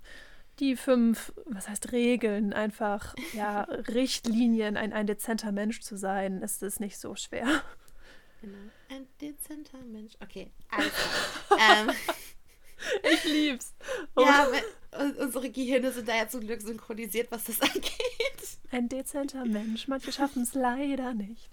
die fünf, was heißt Regeln, einfach, ja, Richtlinien, ein, ein dezenter Mensch zu sein, ist es nicht so schwer. Genau. Ein dezenter Mensch. Okay, also. ähm, ich lieb's. Oh. Ja, unsere Gehirne sind da ja zum Glück synchronisiert, was das angeht. Ein dezenter Mensch. Manche schaffen es leider nicht.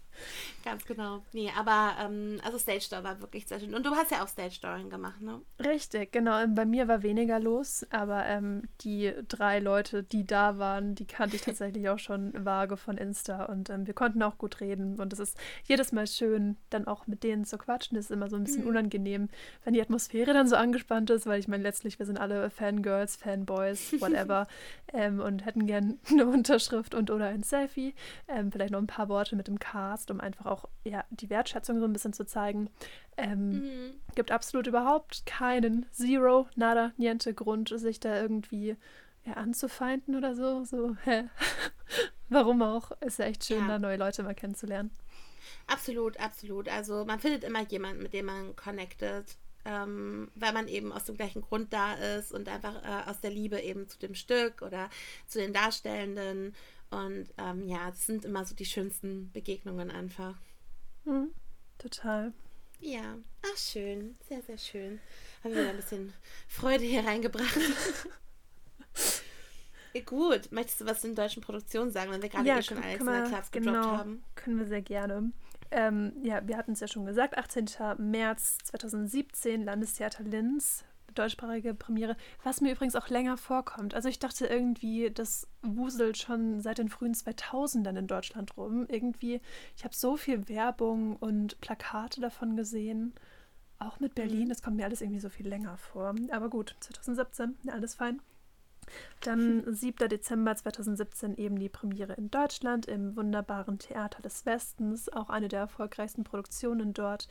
Ganz genau. Nee, aber ähm, also Stage Door war wirklich sehr schön. Und du hast ja auch Stage Dooring gemacht, ne? Richtig, genau. Bei mir war weniger los, aber ähm, die drei Leute, die da waren, die kannte ich tatsächlich auch schon vage von Insta und ähm, wir konnten auch gut reden. Und es ist jedes Mal schön, dann auch mit denen zu quatschen. Das ist immer so ein bisschen mhm. unangenehm, wenn die Atmosphäre dann so angespannt ist, weil ich meine, letztlich, wir sind alle Fangirls, Fanboys, whatever ähm, und hätten gern eine Unterschrift und oder ein Selfie. Ähm, vielleicht noch ein paar Worte mit dem Cast um einfach auch ja, die Wertschätzung so ein bisschen zu zeigen. Ähm, mhm. Gibt absolut überhaupt keinen Zero, nada, niente Grund, sich da irgendwie ja, anzufeinden oder so. So, hä? Warum auch? Ist ja echt schön, ja. da neue Leute mal kennenzulernen. Absolut, absolut. Also man findet immer jemanden, mit dem man connected, ähm, weil man eben aus dem gleichen Grund da ist und einfach äh, aus der Liebe eben zu dem Stück oder zu den Darstellenden und ähm, ja, es sind immer so die schönsten Begegnungen einfach. Mhm, total. Ja, ach schön, sehr, sehr schön. Haben wir ein bisschen Freude hier reingebracht. Gut, möchtest du was zu den deutschen Produktionen sagen, wenn wir gerade ja, eh schon alles in der Klasse genau, gedroppt haben? Können wir sehr gerne. Ähm, ja, wir hatten es ja schon gesagt, 18. März 2017, Landestheater Linz, deutschsprachige Premiere, was mir übrigens auch länger vorkommt. Also ich dachte irgendwie, das wuselt schon seit den frühen 2000ern in Deutschland rum. Irgendwie, ich habe so viel Werbung und Plakate davon gesehen. Auch mit Berlin, mhm. das kommt mir alles irgendwie so viel länger vor. Aber gut, 2017, alles fein. Dann 7. Dezember 2017 eben die Premiere in Deutschland im wunderbaren Theater des Westens, auch eine der erfolgreichsten Produktionen dort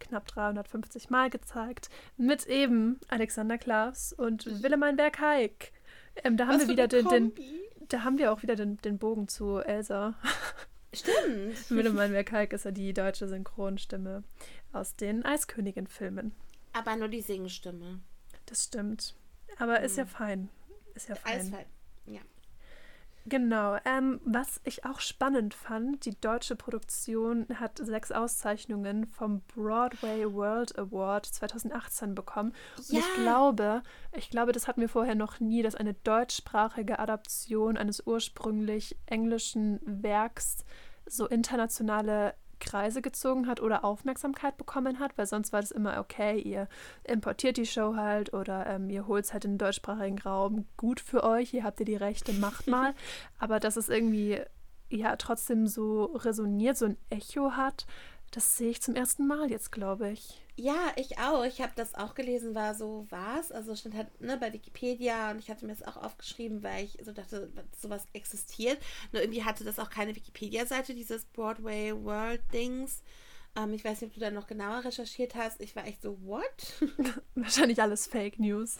knapp 350 Mal gezeigt, mit eben Alexander Klaas und Willemijn Bergheik. Ähm, da haben Was wir wieder den, den, da haben wir auch wieder den, den Bogen zu Elsa. Stimmt. Willemijn Bergheik ist ja die deutsche Synchronstimme aus den Eiskönigin-Filmen. Aber nur die Singstimme. Das stimmt. Aber ist ja hm. fein. Ist ja fein. Alles fein. Ja. Genau. Ähm, was ich auch spannend fand, die deutsche Produktion hat sechs Auszeichnungen vom Broadway World Award 2018 bekommen. Und ja. ich glaube, ich glaube, das hatten wir vorher noch nie, dass eine deutschsprachige Adaption eines ursprünglich englischen Werks so internationale Kreise gezogen hat oder Aufmerksamkeit bekommen hat, weil sonst war das immer okay, ihr importiert die Show halt oder ähm, ihr holt es halt in den deutschsprachigen Raum. Gut für euch, hier habt ihr die Rechte, macht mal. Aber dass es irgendwie ja trotzdem so resoniert, so ein Echo hat, das sehe ich zum ersten Mal jetzt, glaube ich. Ja, ich auch. Ich habe das auch gelesen, war so, was? Also stand halt ne, bei Wikipedia und ich hatte mir das auch aufgeschrieben, weil ich so dachte, sowas existiert. Nur irgendwie hatte das auch keine Wikipedia-Seite, dieses Broadway World Dings. Ähm, ich weiß nicht, ob du da noch genauer recherchiert hast. Ich war echt so, what? Wahrscheinlich alles Fake News.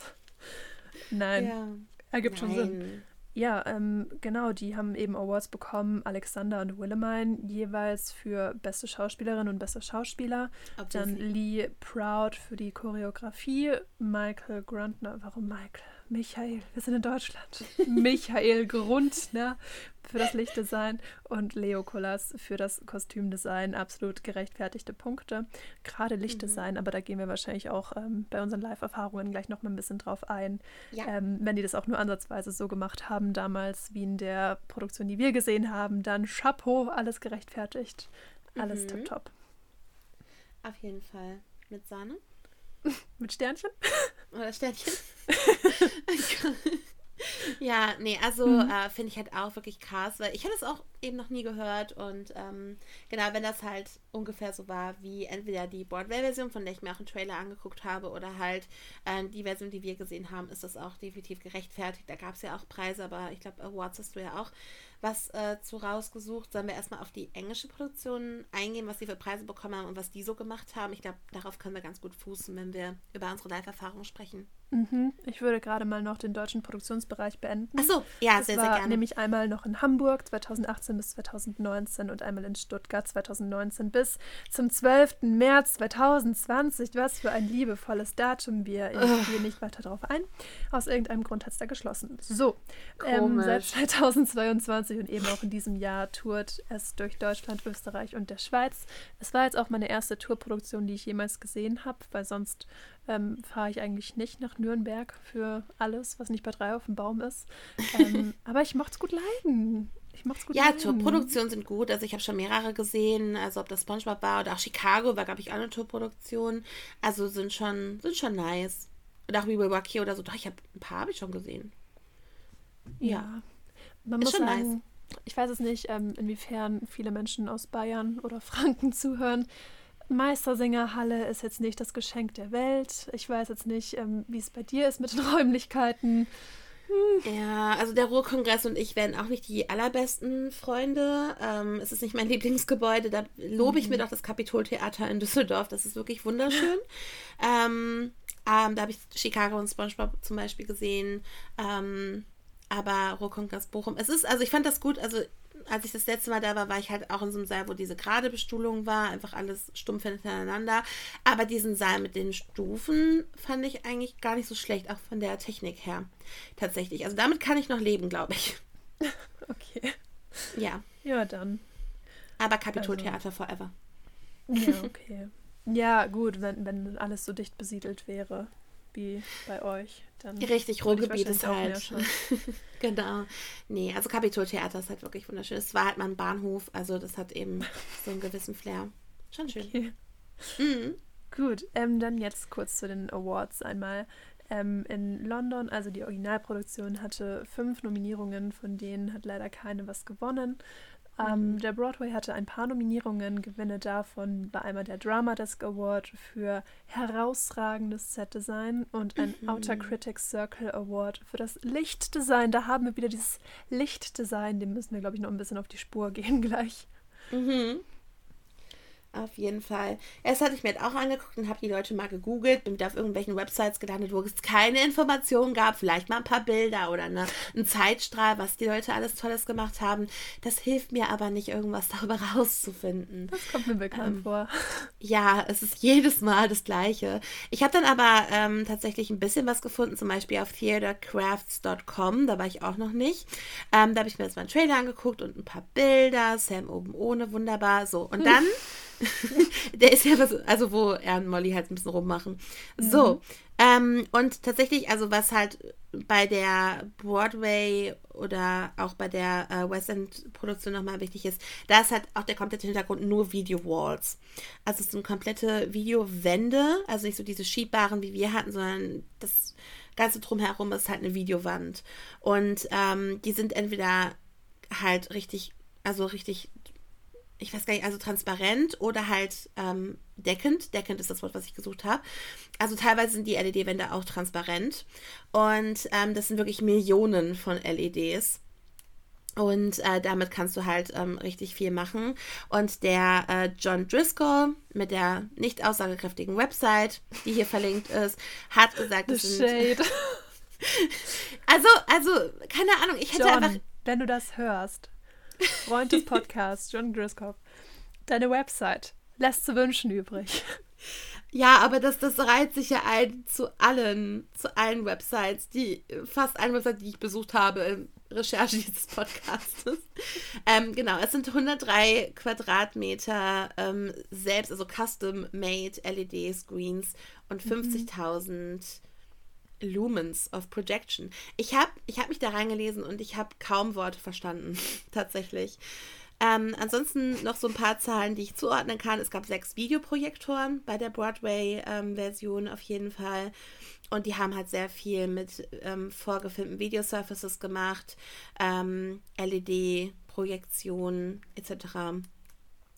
Nein. Ja. Ergibt schon Sinn. Ja, ähm, genau, die haben eben Awards bekommen, Alexander und Willemine, jeweils für beste Schauspielerin und bester Schauspieler. Dann Obviously. Lee Proud für die Choreografie, Michael Grundner, warum Michael? Michael, wir sind in Deutschland. Michael Grundner für das Lichtdesign und Leo Kolas für das Kostümdesign. Absolut gerechtfertigte Punkte. Gerade Lichtdesign, aber da gehen wir wahrscheinlich auch ähm, bei unseren Live-Erfahrungen gleich noch mal ein bisschen drauf ein. Ja. Ähm, wenn die das auch nur ansatzweise so gemacht haben, damals wie in der Produktion, die wir gesehen haben, dann Chapeau, alles gerechtfertigt. Alles Mhm. tipptopp. Auf jeden Fall. Mit Sahne? Mit Sternchen? Oder Sternchen? ja, nee, also Mhm. äh, finde ich halt auch wirklich krass, weil ich hatte es auch eben noch nie gehört und ähm, genau, wenn das halt ungefähr so war wie entweder die Broadway-Version, von der ich mir auch einen Trailer angeguckt habe, oder halt äh, die Version, die wir gesehen haben, ist das auch definitiv gerechtfertigt. Da gab es ja auch Preise, aber ich glaube, Awards hast du ja auch was äh, zu rausgesucht. Sollen wir erstmal auf die englische Produktion eingehen, was die für Preise bekommen haben und was die so gemacht haben? Ich glaube, darauf können wir ganz gut fußen, wenn wir über unsere Live-Erfahrung sprechen. Mhm. Ich würde gerade mal noch den deutschen Produktionsbereich beenden. Ach so, ja, Das sehr, war sehr gerne. nämlich einmal noch in Hamburg 2018 bis 2019 und einmal in Stuttgart 2019 bis zum 12. März 2020. Was für ein liebevolles Datum. Wir ich gehe nicht weiter darauf ein. Aus irgendeinem Grund hat es da geschlossen. So, ähm, seit 2022 und eben auch in diesem Jahr tourt es durch Deutschland, Österreich und der Schweiz. Es war jetzt auch meine erste Tourproduktion, die ich jemals gesehen habe, weil sonst ähm, fahre ich eigentlich nicht nach Nürnberg für alles, was nicht bei drei auf dem Baum ist. Ähm, aber ich mochte es gut leiden. Ich mochte es gut Ja, leiden. Tourproduktionen sind gut. Also ich habe schon mehrere gesehen. Also ob das SpongeBob war oder auch Chicago war, glaube ich, auch eine Tourproduktion. Also sind schon, sind schon nice. Und auch wie Here oder so. Doch, ich habe ein paar habe ich schon gesehen. Ja. Man Ist muss schon sagen, ich weiß es nicht, ähm, inwiefern viele Menschen aus Bayern oder Franken zuhören. Meistersingerhalle ist jetzt nicht das Geschenk der Welt. Ich weiß jetzt nicht, ähm, wie es bei dir ist mit den Räumlichkeiten. Ja, also der Ruhrkongress und ich werden auch nicht die allerbesten Freunde. Ähm, es ist nicht mein Lieblingsgebäude. Da lobe ich mir doch das Kapitoltheater in Düsseldorf. Das ist wirklich wunderschön. ähm, ähm, da habe ich Chicago und SpongeBob zum Beispiel gesehen. Ähm, aber Ruhrkongress Bochum. Es ist, also ich fand das gut. Also als ich das letzte Mal da war, war ich halt auch in so einem Saal, wo diese gerade Bestuhlung war. Einfach alles stumpf hintereinander. Aber diesen Saal mit den Stufen fand ich eigentlich gar nicht so schlecht, auch von der Technik her. Tatsächlich. Also damit kann ich noch leben, glaube ich. Okay. Ja. Ja, dann. Aber Kapitoltheater forever. Ja, okay. ja, gut, wenn, wenn alles so dicht besiedelt wäre wie bei euch, dann. Richtig, Ruhrgebiet ist halt. genau. Nee, also Kapitoltheater ist halt wirklich wunderschön. Es war halt mal ein Bahnhof, also das hat eben so einen gewissen Flair. Schon schön. Okay. Mhm. Gut, ähm, dann jetzt kurz zu den Awards einmal. Ähm, in London, also die Originalproduktion hatte fünf Nominierungen, von denen hat leider keine was gewonnen. Ähm, der Broadway hatte ein paar Nominierungen. Gewinne davon war einmal der Drama Desk Award für herausragendes Setdesign und ein Outer Critics Circle Award für das Lichtdesign. Da haben wir wieder dieses Lichtdesign, dem müssen wir, glaube ich, noch ein bisschen auf die Spur gehen gleich. Mhm. Auf jeden Fall. Erst hatte ich mir das auch angeguckt und habe die Leute mal gegoogelt, bin wieder auf irgendwelchen Websites gelandet, wo es keine Informationen gab, vielleicht mal ein paar Bilder oder eine, ein Zeitstrahl, was die Leute alles Tolles gemacht haben. Das hilft mir aber nicht, irgendwas darüber rauszufinden. Das kommt mir bekannt vor. Ja, es ist jedes Mal das Gleiche. Ich habe dann aber ähm, tatsächlich ein bisschen was gefunden, zum Beispiel auf theatercrafts.com, da war ich auch noch nicht. Ähm, da habe ich mir jetzt mal einen Trailer angeguckt und ein paar Bilder, Sam oben ohne, wunderbar, so. Und dann, der ist ja was, also wo er und Molly halt ein bisschen rummachen. So, ähm, und tatsächlich, also was halt bei der Broadway oder auch bei der äh, West End Produktion nochmal wichtig ist, da ist halt auch der komplette Hintergrund nur Video Walls. Also es sind komplette Videowände, also nicht so diese schiebbaren, wie wir hatten, sondern das Ganze drumherum ist halt eine Videowand. Und ähm, die sind entweder halt richtig, also richtig ich weiß gar nicht, also transparent oder halt ähm, deckend. Deckend ist das Wort, was ich gesucht habe. Also teilweise sind die LED-Wände auch transparent. Und ähm, das sind wirklich Millionen von LEDs. Und äh, damit kannst du halt ähm, richtig viel machen. Und der äh, John Driscoll mit der nicht aussagekräftigen Website, die hier verlinkt ist, hat gesagt, das sind. Shade. also, also, keine Ahnung, ich hätte John, einfach. Wenn du das hörst, Freund des Podcasts, John Driscoll, deine Website lässt zu wünschen übrig. Ja, aber das, das reiht sich ja ein zu allen, zu allen Websites, die, fast allen Websites, die ich besucht habe in Recherche dieses Podcastes. ähm, genau, es sind 103 Quadratmeter ähm, selbst, also custom-made LED-Screens und 50.000 mhm. Lumens of Projection. Ich habe ich hab mich da reingelesen und ich habe kaum Worte verstanden, tatsächlich. Ähm, ansonsten noch so ein paar Zahlen, die ich zuordnen kann. Es gab sechs Videoprojektoren bei der Broadway-Version ähm, auf jeden Fall. Und die haben halt sehr viel mit ähm, vorgefilmten Videosurfaces gemacht, ähm, LED-Projektionen etc.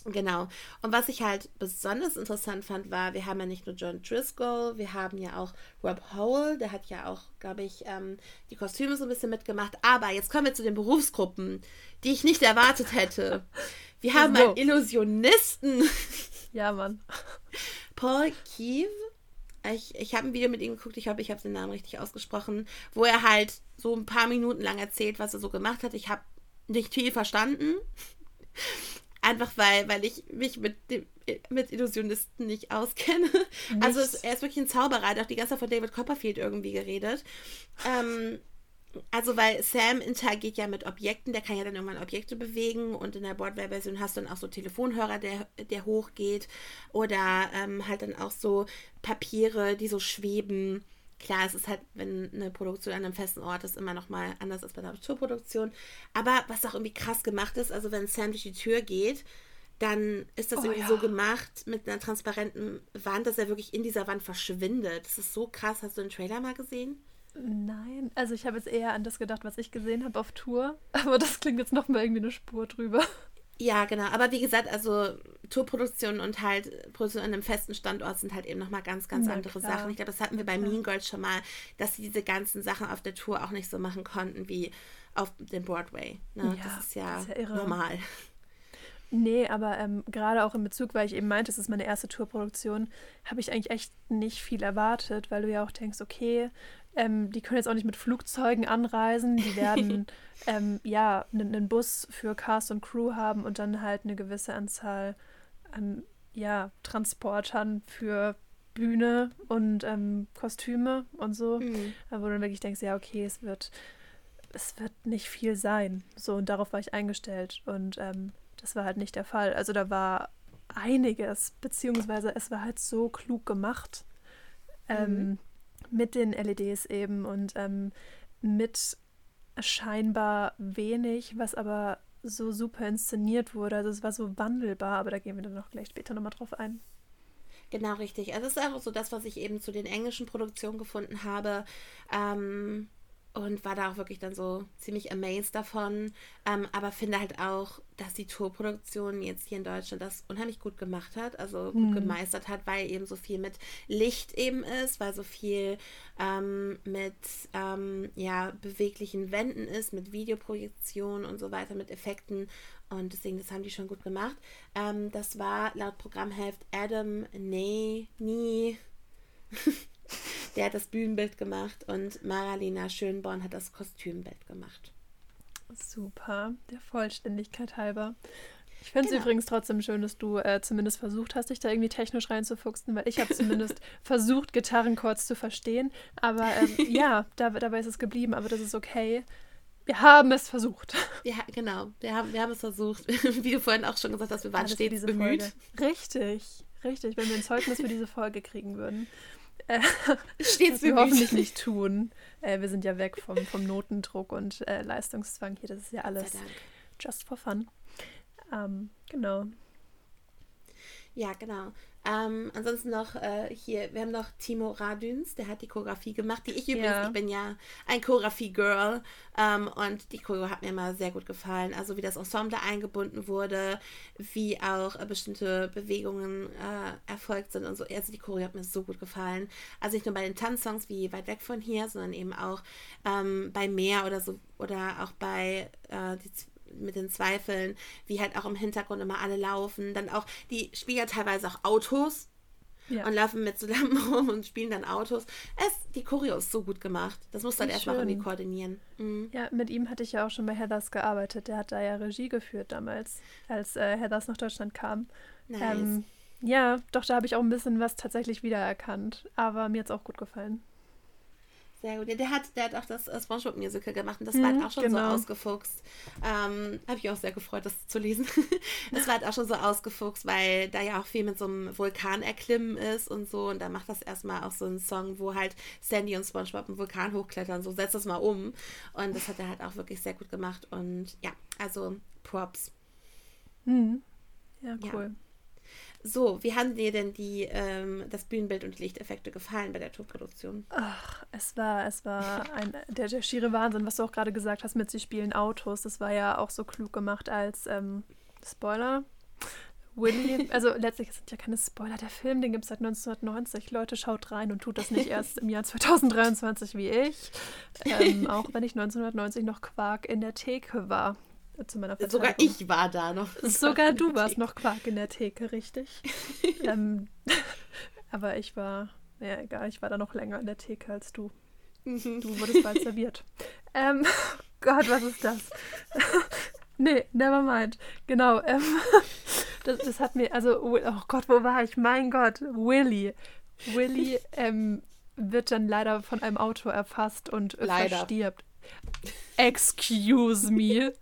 Genau. Und was ich halt besonders interessant fand, war, wir haben ja nicht nur John Driscoll, wir haben ja auch Rob Howell, der hat ja auch, glaube ich, ähm, die Kostüme so ein bisschen mitgemacht. Aber jetzt kommen wir zu den Berufsgruppen, die ich nicht erwartet hätte. Wir haben so. einen Illusionisten. Ja, Mann. Paul Keeve. Ich, ich habe ein Video mit ihm geguckt, ich hoffe, ich habe den Namen richtig ausgesprochen, wo er halt so ein paar Minuten lang erzählt, was er so gemacht hat. Ich habe nicht viel verstanden. Einfach weil, weil ich mich mit, dem, mit Illusionisten nicht auskenne. Nicht. Also es, er ist wirklich ein Zauberer, hat auch die ganze Zeit von David Copperfield irgendwie geredet. Ähm, also weil Sam interagiert ja mit Objekten, der kann ja dann irgendwann Objekte bewegen und in der Boardware-Version hast du dann auch so Telefonhörer, der, der hochgeht oder ähm, halt dann auch so Papiere, die so schweben. Klar, es ist halt, wenn eine Produktion an einem festen Ort ist, immer noch mal anders als bei der Tourproduktion. Aber was auch irgendwie krass gemacht ist, also wenn Sam durch die Tür geht, dann ist das oh, irgendwie ja. so gemacht mit einer transparenten Wand, dass er wirklich in dieser Wand verschwindet. Das ist so krass. Hast du den Trailer mal gesehen? Nein, also ich habe jetzt eher an das gedacht, was ich gesehen habe auf Tour. Aber das klingt jetzt noch mal irgendwie eine Spur drüber. Ja, genau. Aber wie gesagt, also Tourproduktion und halt Produktion an einem festen Standort sind halt eben nochmal ganz, ganz Na, andere klar. Sachen. Ich glaube, das hatten wir bei ja. Mean Girls schon mal, dass sie diese ganzen Sachen auf der Tour auch nicht so machen konnten wie auf dem Broadway. Ne? Ja, das ist ja, das ist ja normal. Nee, aber ähm, gerade auch in Bezug, weil ich eben meinte, es ist meine erste Tourproduktion, habe ich eigentlich echt nicht viel erwartet, weil du ja auch denkst, okay, ähm, die können jetzt auch nicht mit Flugzeugen anreisen. Die werden ähm, ja einen Bus für Cast und Crew haben und dann halt eine gewisse Anzahl an ja, Transportern für Bühne und ähm, Kostüme und so. Mhm. Wo du dann wirklich denkst, ja, okay, es wird, es wird nicht viel sein. So, und darauf war ich eingestellt. Und ähm, das war halt nicht der Fall. Also da war einiges, beziehungsweise es war halt so klug gemacht. Ähm, mhm mit den LEDs eben und ähm, mit scheinbar wenig, was aber so super inszeniert wurde. Also es war so wandelbar, aber da gehen wir dann noch gleich später nochmal drauf ein. Genau, richtig. Also es ist auch so das, was ich eben zu den englischen Produktionen gefunden habe. Ähm, und war da auch wirklich dann so ziemlich amazed davon. Ähm, aber finde halt auch, dass die Tourproduktion jetzt hier in Deutschland das unheimlich gut gemacht hat, also gut mhm. gemeistert hat, weil eben so viel mit Licht eben ist, weil so viel ähm, mit ähm, ja, beweglichen Wänden ist, mit Videoprojektion und so weiter, mit Effekten. Und deswegen, das haben die schon gut gemacht. Ähm, das war laut Programmheft Adam Nee, Nie. Der hat das Bühnenbild gemacht und Maralina Schönborn hat das Kostümbild gemacht. Super, der Vollständigkeit halber. Ich finde es genau. übrigens trotzdem schön, dass du äh, zumindest versucht hast, dich da irgendwie technisch reinzufuchsen, weil ich habe zumindest versucht, Gitarrenchords zu verstehen. Aber ähm, ja, da, dabei ist es geblieben, aber das ist okay. Wir haben es versucht. Ja, genau. Wir haben, wir haben es versucht. Wie du vorhin auch schon gesagt hast, wir waren Alles stets bemüht. Folge. Richtig, richtig. Wenn wir ein Zeugnis für diese Folge kriegen würden. Stets wir hoffentlich nicht tun. Äh, wir sind ja weg vom, vom Notendruck und äh, Leistungszwang hier. Das ist ja alles just for fun. Ähm, genau. Ja, genau. Ähm, ansonsten noch äh, hier, wir haben noch Timo Radüns, der hat die Choreografie gemacht, die ich übrigens, ja. ich bin ja ein Choreografie-Girl ähm, und die Choreo hat mir immer sehr gut gefallen. Also wie das Ensemble eingebunden wurde, wie auch äh, bestimmte Bewegungen äh, erfolgt sind und so. Also die Choreo hat mir so gut gefallen. Also nicht nur bei den Tanzsongs wie Weit weg von hier, sondern eben auch ähm, bei Meer oder so oder auch bei äh, die mit den Zweifeln, wie halt auch im Hintergrund immer alle laufen. Dann auch, die spielen ja teilweise auch Autos ja. und laufen mit so Lampen rum und spielen dann Autos. Es, die Choreo ist so gut gemacht. Das musst du halt erstmal irgendwie koordinieren. Mhm. Ja, mit ihm hatte ich ja auch schon bei Heathers gearbeitet. Der hat da ja Regie geführt damals, als äh, Heathers nach Deutschland kam. Nice. Ähm, ja, doch, da habe ich auch ein bisschen was tatsächlich wiedererkannt. Aber mir hat es auch gut gefallen. Sehr gut. Ja, der hat, der hat auch das äh, SpongeBob Musical gemacht und das mhm, war halt auch schon genau. so ausgefuchst. Ähm, Habe ich auch sehr gefreut, das zu lesen. das war halt auch schon so ausgefuchst, weil da ja auch viel mit so einem Vulkan erklimmen ist und so. Und da macht das erstmal auch so einen Song, wo halt Sandy und SpongeBob einen Vulkan hochklettern. So setzt das mal um. Und das hat er halt auch wirklich sehr gut gemacht. Und ja, also Props. Mhm. Ja, cool. Ja. So, wie haben dir denn die, ähm, das Bühnenbild und die Lichteffekte gefallen bei der Tourproduktion? Ach, es war, es war ein, der, der schiere Wahnsinn, was du auch gerade gesagt hast mit sie spielen Autos. Das war ja auch so klug gemacht als ähm, Spoiler. Willy, also letztlich sind ja keine Spoiler. Der Film, den gibt es seit 1990. Leute, schaut rein und tut das nicht erst im Jahr 2023 wie ich. Ähm, auch wenn ich 1990 noch Quark in der Theke war zu meiner Sogar ich war da noch. Sogar du warst noch Quark in der Theke, richtig. ähm, aber ich war, ja egal, ich war da noch länger in der Theke als du. Mhm. Du wurdest bald serviert. Ähm, Gott, was ist das? nee, never mind. Genau. Ähm, das, das, hat mir, also, oh Gott, wo war ich? Mein Gott, Willy. Willy ähm, wird dann leider von einem Auto erfasst und leider. verstirbt. Excuse me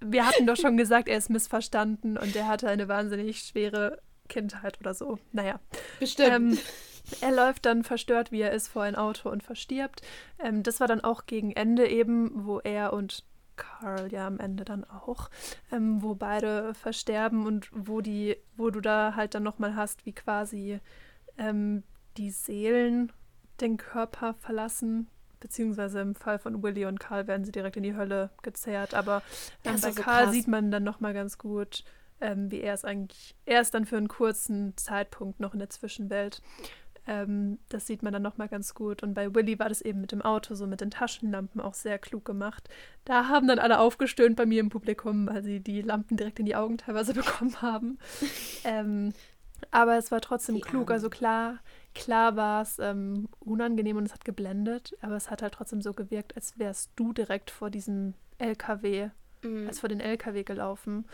wir hatten doch schon gesagt, er ist missverstanden und er hatte eine wahnsinnig schwere Kindheit oder so. Naja. Bestimmt. Ähm, er läuft dann verstört, wie er ist, vor ein Auto und verstirbt. Ähm, das war dann auch gegen Ende eben, wo er und Carl ja am Ende dann auch, ähm, wo beide versterben und wo die, wo du da halt dann nochmal hast, wie quasi ähm, die Seelen den Körper verlassen beziehungsweise im Fall von Willy und Karl werden sie direkt in die Hölle gezerrt. Aber ähm, bei so Karl krass. sieht man dann nochmal ganz gut, ähm, wie er es eigentlich, er ist dann für einen kurzen Zeitpunkt noch in der Zwischenwelt. Ähm, das sieht man dann nochmal ganz gut. Und bei Willy war das eben mit dem Auto, so mit den Taschenlampen auch sehr klug gemacht. Da haben dann alle aufgestöhnt bei mir im Publikum, weil sie die Lampen direkt in die Augen teilweise bekommen haben. ähm, aber es war trotzdem die klug. Arme. Also klar, Klar war es ähm, unangenehm und es hat geblendet, aber es hat halt trotzdem so gewirkt, als wärst du direkt vor diesem LKW, mhm. als vor den LKW gelaufen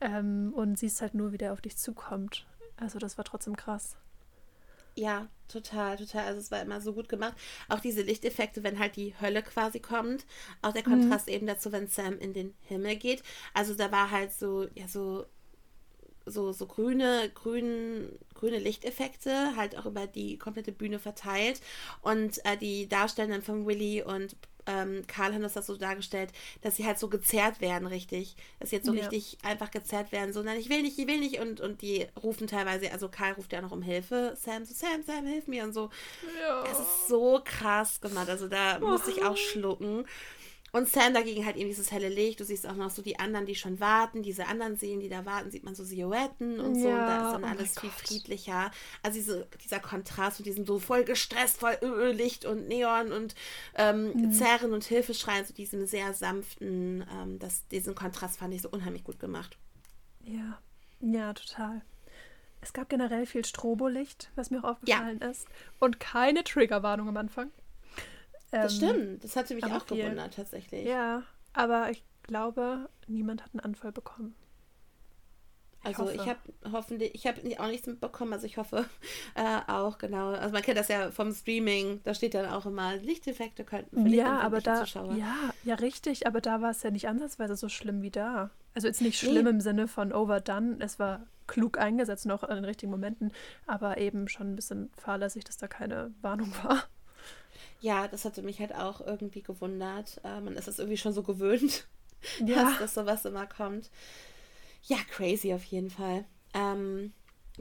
ähm, und siehst halt nur, wie der auf dich zukommt. Also das war trotzdem krass. Ja, total, total. Also es war immer so gut gemacht. Auch diese Lichteffekte, wenn halt die Hölle quasi kommt. Auch der mhm. Kontrast mhm. eben dazu, wenn Sam in den Himmel geht. Also da war halt so, ja, so so, so grüne, grün, grüne Lichteffekte, halt auch über die komplette Bühne verteilt. Und äh, die Darstellenden von Willy und ähm, Karl haben das, das so dargestellt, dass sie halt so gezerrt werden, richtig. Dass sie jetzt so ja. richtig einfach gezerrt werden, so, nein, ich will nicht, ich will nicht. Und, und die rufen teilweise, also Karl ruft ja noch um Hilfe. Sam so, Sam, Sam, hilf mir und so. Ja. Es ist so krass gemacht. Also da oh. muss ich auch schlucken. Und Sam dagegen halt eben dieses helle Licht. Du siehst auch noch so die anderen, die schon warten. Diese anderen Seelen, die da warten, sieht man so Silhouetten und ja, so. Und da ist dann oh alles viel friedlicher. Also diese, dieser Kontrast mit diesem so voll gestresst, voll Licht und Neon und ähm, mhm. Zerren und Hilfeschreien, so diesem sehr sanften, ähm, das, diesen Kontrast fand ich so unheimlich gut gemacht. Ja, ja, total. Es gab generell viel Strobolicht, was mir auch aufgefallen ja. ist. Und keine Triggerwarnung am Anfang. Das ähm, stimmt, das hatte mich auch viel. gewundert tatsächlich. Ja, aber ich glaube, niemand hat einen Anfall bekommen. Ich also hoffe. ich habe hoffentlich, ich habe auch nichts mitbekommen, also ich hoffe äh, auch, genau. Also man kennt das ja vom Streaming, da steht dann auch immer, Lichteffekte könnten vielleicht Ja, aber da, Zuschauer. ja, ja, richtig, aber da war es ja nicht ansatzweise so schlimm wie da. Also jetzt nicht schlimm nee. im Sinne von overdone, es war klug eingesetzt, noch in den richtigen Momenten, aber eben schon ein bisschen fahrlässig, dass da keine Warnung war. Ja, das hatte mich halt auch irgendwie gewundert. Äh, man ist es irgendwie schon so gewöhnt, ja. dass, dass sowas immer kommt. Ja, crazy auf jeden Fall. Ähm,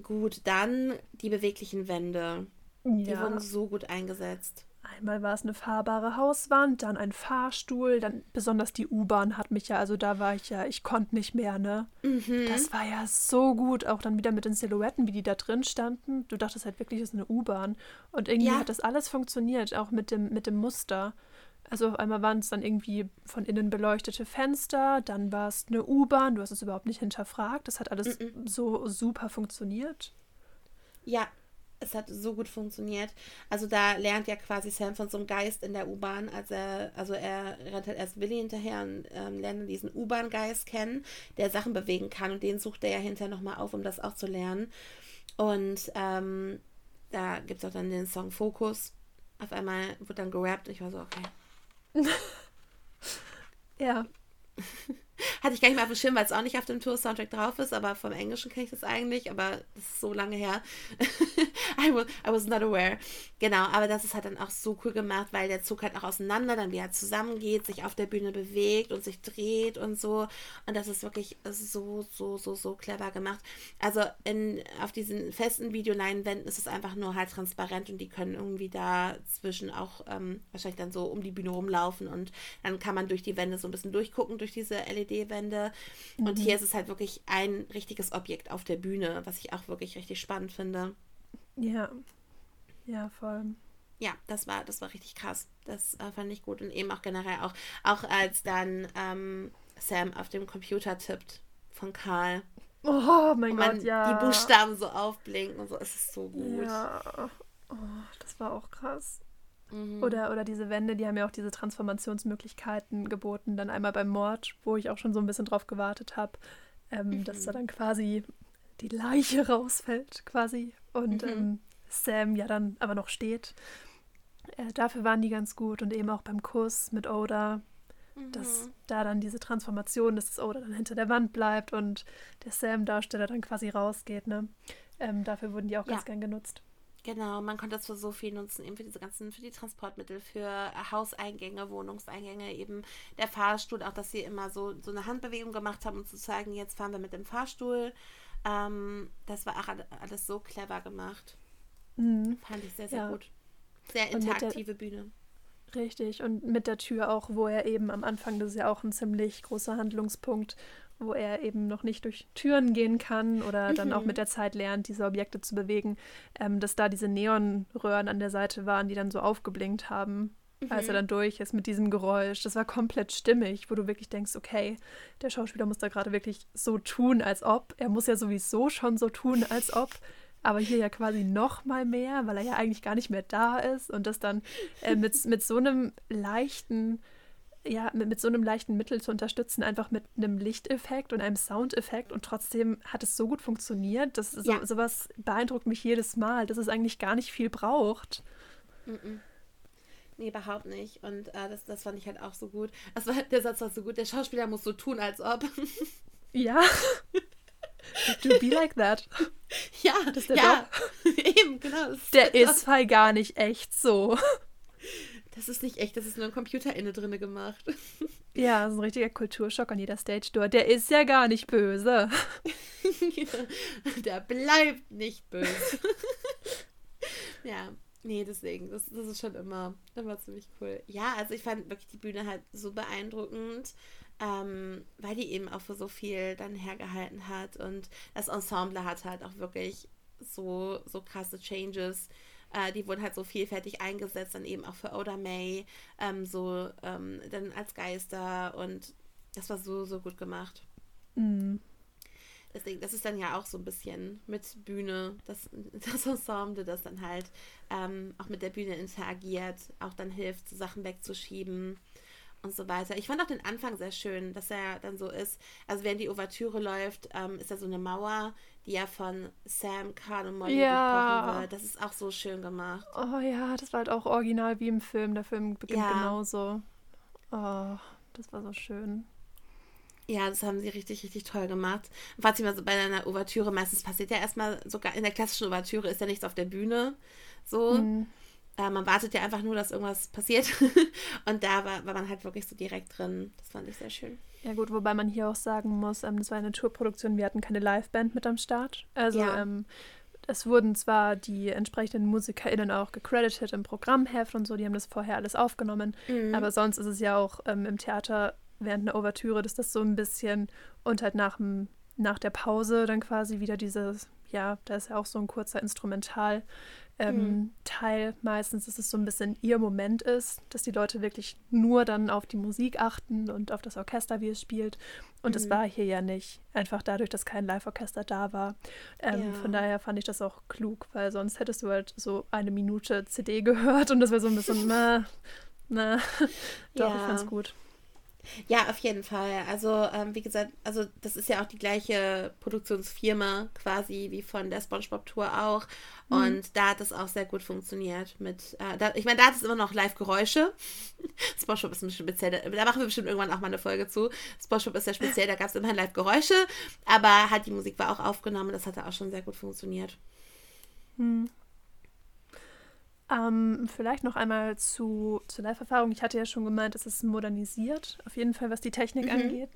gut, dann die beweglichen Wände. Ja. Die wurden so gut eingesetzt. Einmal war es eine fahrbare Hauswand, dann ein Fahrstuhl, dann besonders die U-Bahn hat mich ja, also da war ich ja, ich konnte nicht mehr, ne? Mhm. Das war ja so gut, auch dann wieder mit den Silhouetten, wie die da drin standen. Du dachtest halt wirklich, es ist eine U-Bahn. Und irgendwie Ja. hat das alles funktioniert, auch mit dem, mit dem Muster. Also auf einmal waren es dann irgendwie von innen beleuchtete Fenster, dann war es eine U-Bahn, du hast es überhaupt nicht hinterfragt. Das hat alles Mhm. so super funktioniert. Ja, es hat so gut funktioniert. Also da lernt ja quasi Sam von so einem Geist in der U-Bahn, als er, also er rennt halt erst Willi hinterher und ähm, lernt diesen U-Bahn-Geist kennen, der Sachen bewegen kann und den sucht er ja hinterher nochmal auf, um das auch zu lernen. Und ähm, da gibt es auch dann den Song Fokus. Auf einmal wird dann gerappt. Ich war so, okay. Ja, Hatte ich gar nicht mehr auf dem Schirm, weil es auch nicht auf dem Tour-Soundtrack drauf ist, aber vom Englischen kenne ich das eigentlich, aber das ist so lange her. I, was, I was not aware. Genau, aber das ist halt dann auch so cool gemacht, weil der Zug halt auch auseinander dann wieder zusammengeht, sich auf der Bühne bewegt und sich dreht und so. Und das ist wirklich so, so, so, so clever gemacht. Also in, auf diesen festen Videoleinwänden ist es einfach nur halt transparent und die können irgendwie dazwischen auch ähm, wahrscheinlich dann so um die Bühne rumlaufen und dann kann man durch die Wände so ein bisschen durchgucken, durch diese LED-Wände. Und hier ist es halt wirklich ein richtiges Objekt auf der Bühne, was ich auch wirklich richtig spannend finde. ja. Ja, voll. Ja, das war, das war richtig krass. Das äh, fand ich gut. Und eben auch generell auch, auch als dann ähm, Sam auf dem Computer tippt von Karl. Oh mein Und Gott, man ja. die Buchstaben so aufblinken und so. Es ist so gut. Ja. Oh, das war auch krass. Mhm. Oder, oder diese Wände, die haben ja auch diese Transformationsmöglichkeiten geboten. Dann einmal beim Mord, wo ich auch schon so ein bisschen drauf gewartet habe, ähm, dass da dann quasi die Leiche rausfällt, quasi. Und Mhm. ähm, Sam ja dann aber noch steht. Äh, dafür waren die ganz gut. Und eben auch beim Kuss mit Oda, dass Mhm. da dann diese Transformation, dass das Oda dann hinter der Wand bleibt und der Sam-Darsteller dann quasi rausgeht. Ne? Ähm, dafür wurden die auch ganz Ja. gern genutzt. Genau, man konnte das für so viel nutzen, eben für diese ganzen, für die Transportmittel, für Hauseingänge, Wohnungseingänge, eben der Fahrstuhl, auch dass sie immer so, so eine Handbewegung gemacht haben, um zu zeigen, jetzt fahren wir mit dem Fahrstuhl. Ähm, das war auch alle- alles so clever gemacht. Mhm. Fand ich sehr, sehr Ja. gut. Sehr mit der- interaktive Bühne. Richtig, und mit der Tür auch, wo er eben am Anfang, das ist ja auch ein ziemlich großer Handlungspunkt, wo er eben noch nicht durch Türen gehen kann oder dann auch Mhm. mit der Zeit lernt, diese Objekte zu bewegen, ähm, dass da diese Neonröhren an der Seite waren, die dann so aufgeblinkt haben, als er Mhm. dann durch ist mit diesem Geräusch. Das war komplett stimmig, wo du wirklich denkst, okay, der Schauspieler muss da gerade wirklich so tun, als ob. Er muss ja sowieso schon so tun, als ob. Aber hier ja quasi noch mal mehr, weil er ja eigentlich gar nicht mehr da ist und das dann äh, mit, mit so einem leichten, ja, mit, mit so einem leichten Mittel zu unterstützen, einfach mit einem Lichteffekt und einem Soundeffekt und trotzdem hat es so gut funktioniert. Das, so, Ja. Sowas beeindruckt mich jedes Mal, dass es eigentlich gar nicht viel braucht. Mhm. Nee, überhaupt nicht. Und äh, das, das fand ich halt auch so gut. Das war, der Satz war so gut. Der Schauspieler muss so tun, als ob. Ja. To be like that. ja, Das ist der ja. Eben, genau. Das Der der ist halt gar nicht echt so. Das ist nicht echt, das ist nur ein Computer inne drinne gemacht. Ja, das ist ein richtiger Kulturschock an jeder Stage Door. Der ist ja gar nicht böse. Der bleibt nicht böse. ja, nee, deswegen, das, das ist schon immer, immer ziemlich cool. Ja, also ich fand wirklich die Bühne halt so beeindruckend, ähm, weil die eben auch für so viel dann hergehalten hat und das Ensemble hat halt auch wirklich so, so krasse Changes. Äh, die wurden halt so vielfältig eingesetzt, dann eben auch für Oda May, ähm, so ähm, dann als Geister und das war so, so gut gemacht. Mhm. Deswegen, das ist dann ja auch so ein bisschen mit Bühne, das, das Ensemble, das dann halt ähm, auch mit der Bühne interagiert, auch dann hilft, Sachen wegzuschieben und so weiter. Ich fand auch den Anfang sehr schön, dass er dann so ist, also während die Ouvertüre läuft, ähm, ist da so eine Mauer, die ja von Sam, Carl und Molly Ja. durchbrochen wird. Das ist auch so schön gemacht. Oh ja, das war halt auch original wie im Film. Der Film beginnt Ja. genauso. Oh, das war so schön. Ja, das haben sie richtig, richtig toll gemacht. Falls mal so bei einer Ouvertüre, meistens passiert ja erstmal, sogar in der klassischen Ouvertüre ist ja nichts auf der Bühne. So. Mhm. Äh, man wartet ja einfach nur, dass irgendwas passiert. Und da war, war man halt wirklich so direkt drin. Das fand ich sehr schön. Ja gut, wobei man hier auch sagen muss, ähm, das war eine Tourproduktion, wir hatten keine Liveband mit am Start. Also ja. ähm, es wurden zwar die entsprechenden MusikerInnen auch gecredited im Programmheft und so, die haben das vorher alles aufgenommen, mhm. aber sonst ist es ja auch ähm, im Theater während einer Ouvertüre, dass das so ein bisschen und halt nach, nach der Pause dann quasi wieder dieses, ja, da ist ja auch so ein kurzer Instrumental ähm, mhm. Teil meistens, dass es so ein bisschen ihr Moment ist, dass die Leute wirklich nur dann auf die Musik achten und auf das Orchester, wie es spielt. Und es mhm. war hier ja nicht, einfach dadurch, dass kein Live-Orchester da war. Ähm, ja. Von daher fand ich das auch klug, weil sonst hättest du halt so eine Minute CD gehört und das wäre so ein bisschen, na, na, doch, ja. ich fand's gut. Ja, auf jeden Fall. Also, ähm, wie gesagt, also das ist ja auch die gleiche Produktionsfirma quasi wie von der SpongeBob-Tour auch. Mhm. Und da hat es auch sehr gut funktioniert mit, äh, da, ich meine, da hat es immer noch Live-Geräusche. SpongeBob ist ein bisschen speziell, da machen wir bestimmt irgendwann auch mal eine Folge zu. SpongeBob ist ja speziell, da gab es immerhin Live-Geräusche, aber halt die Musik war auch aufgenommen, das hat auch schon sehr gut funktioniert. Mhm. Ähm, vielleicht noch einmal zu, zur Live-Erfahrung. Ich hatte ja schon gemeint, es ist modernisiert, auf jeden Fall, was die Technik mhm. angeht.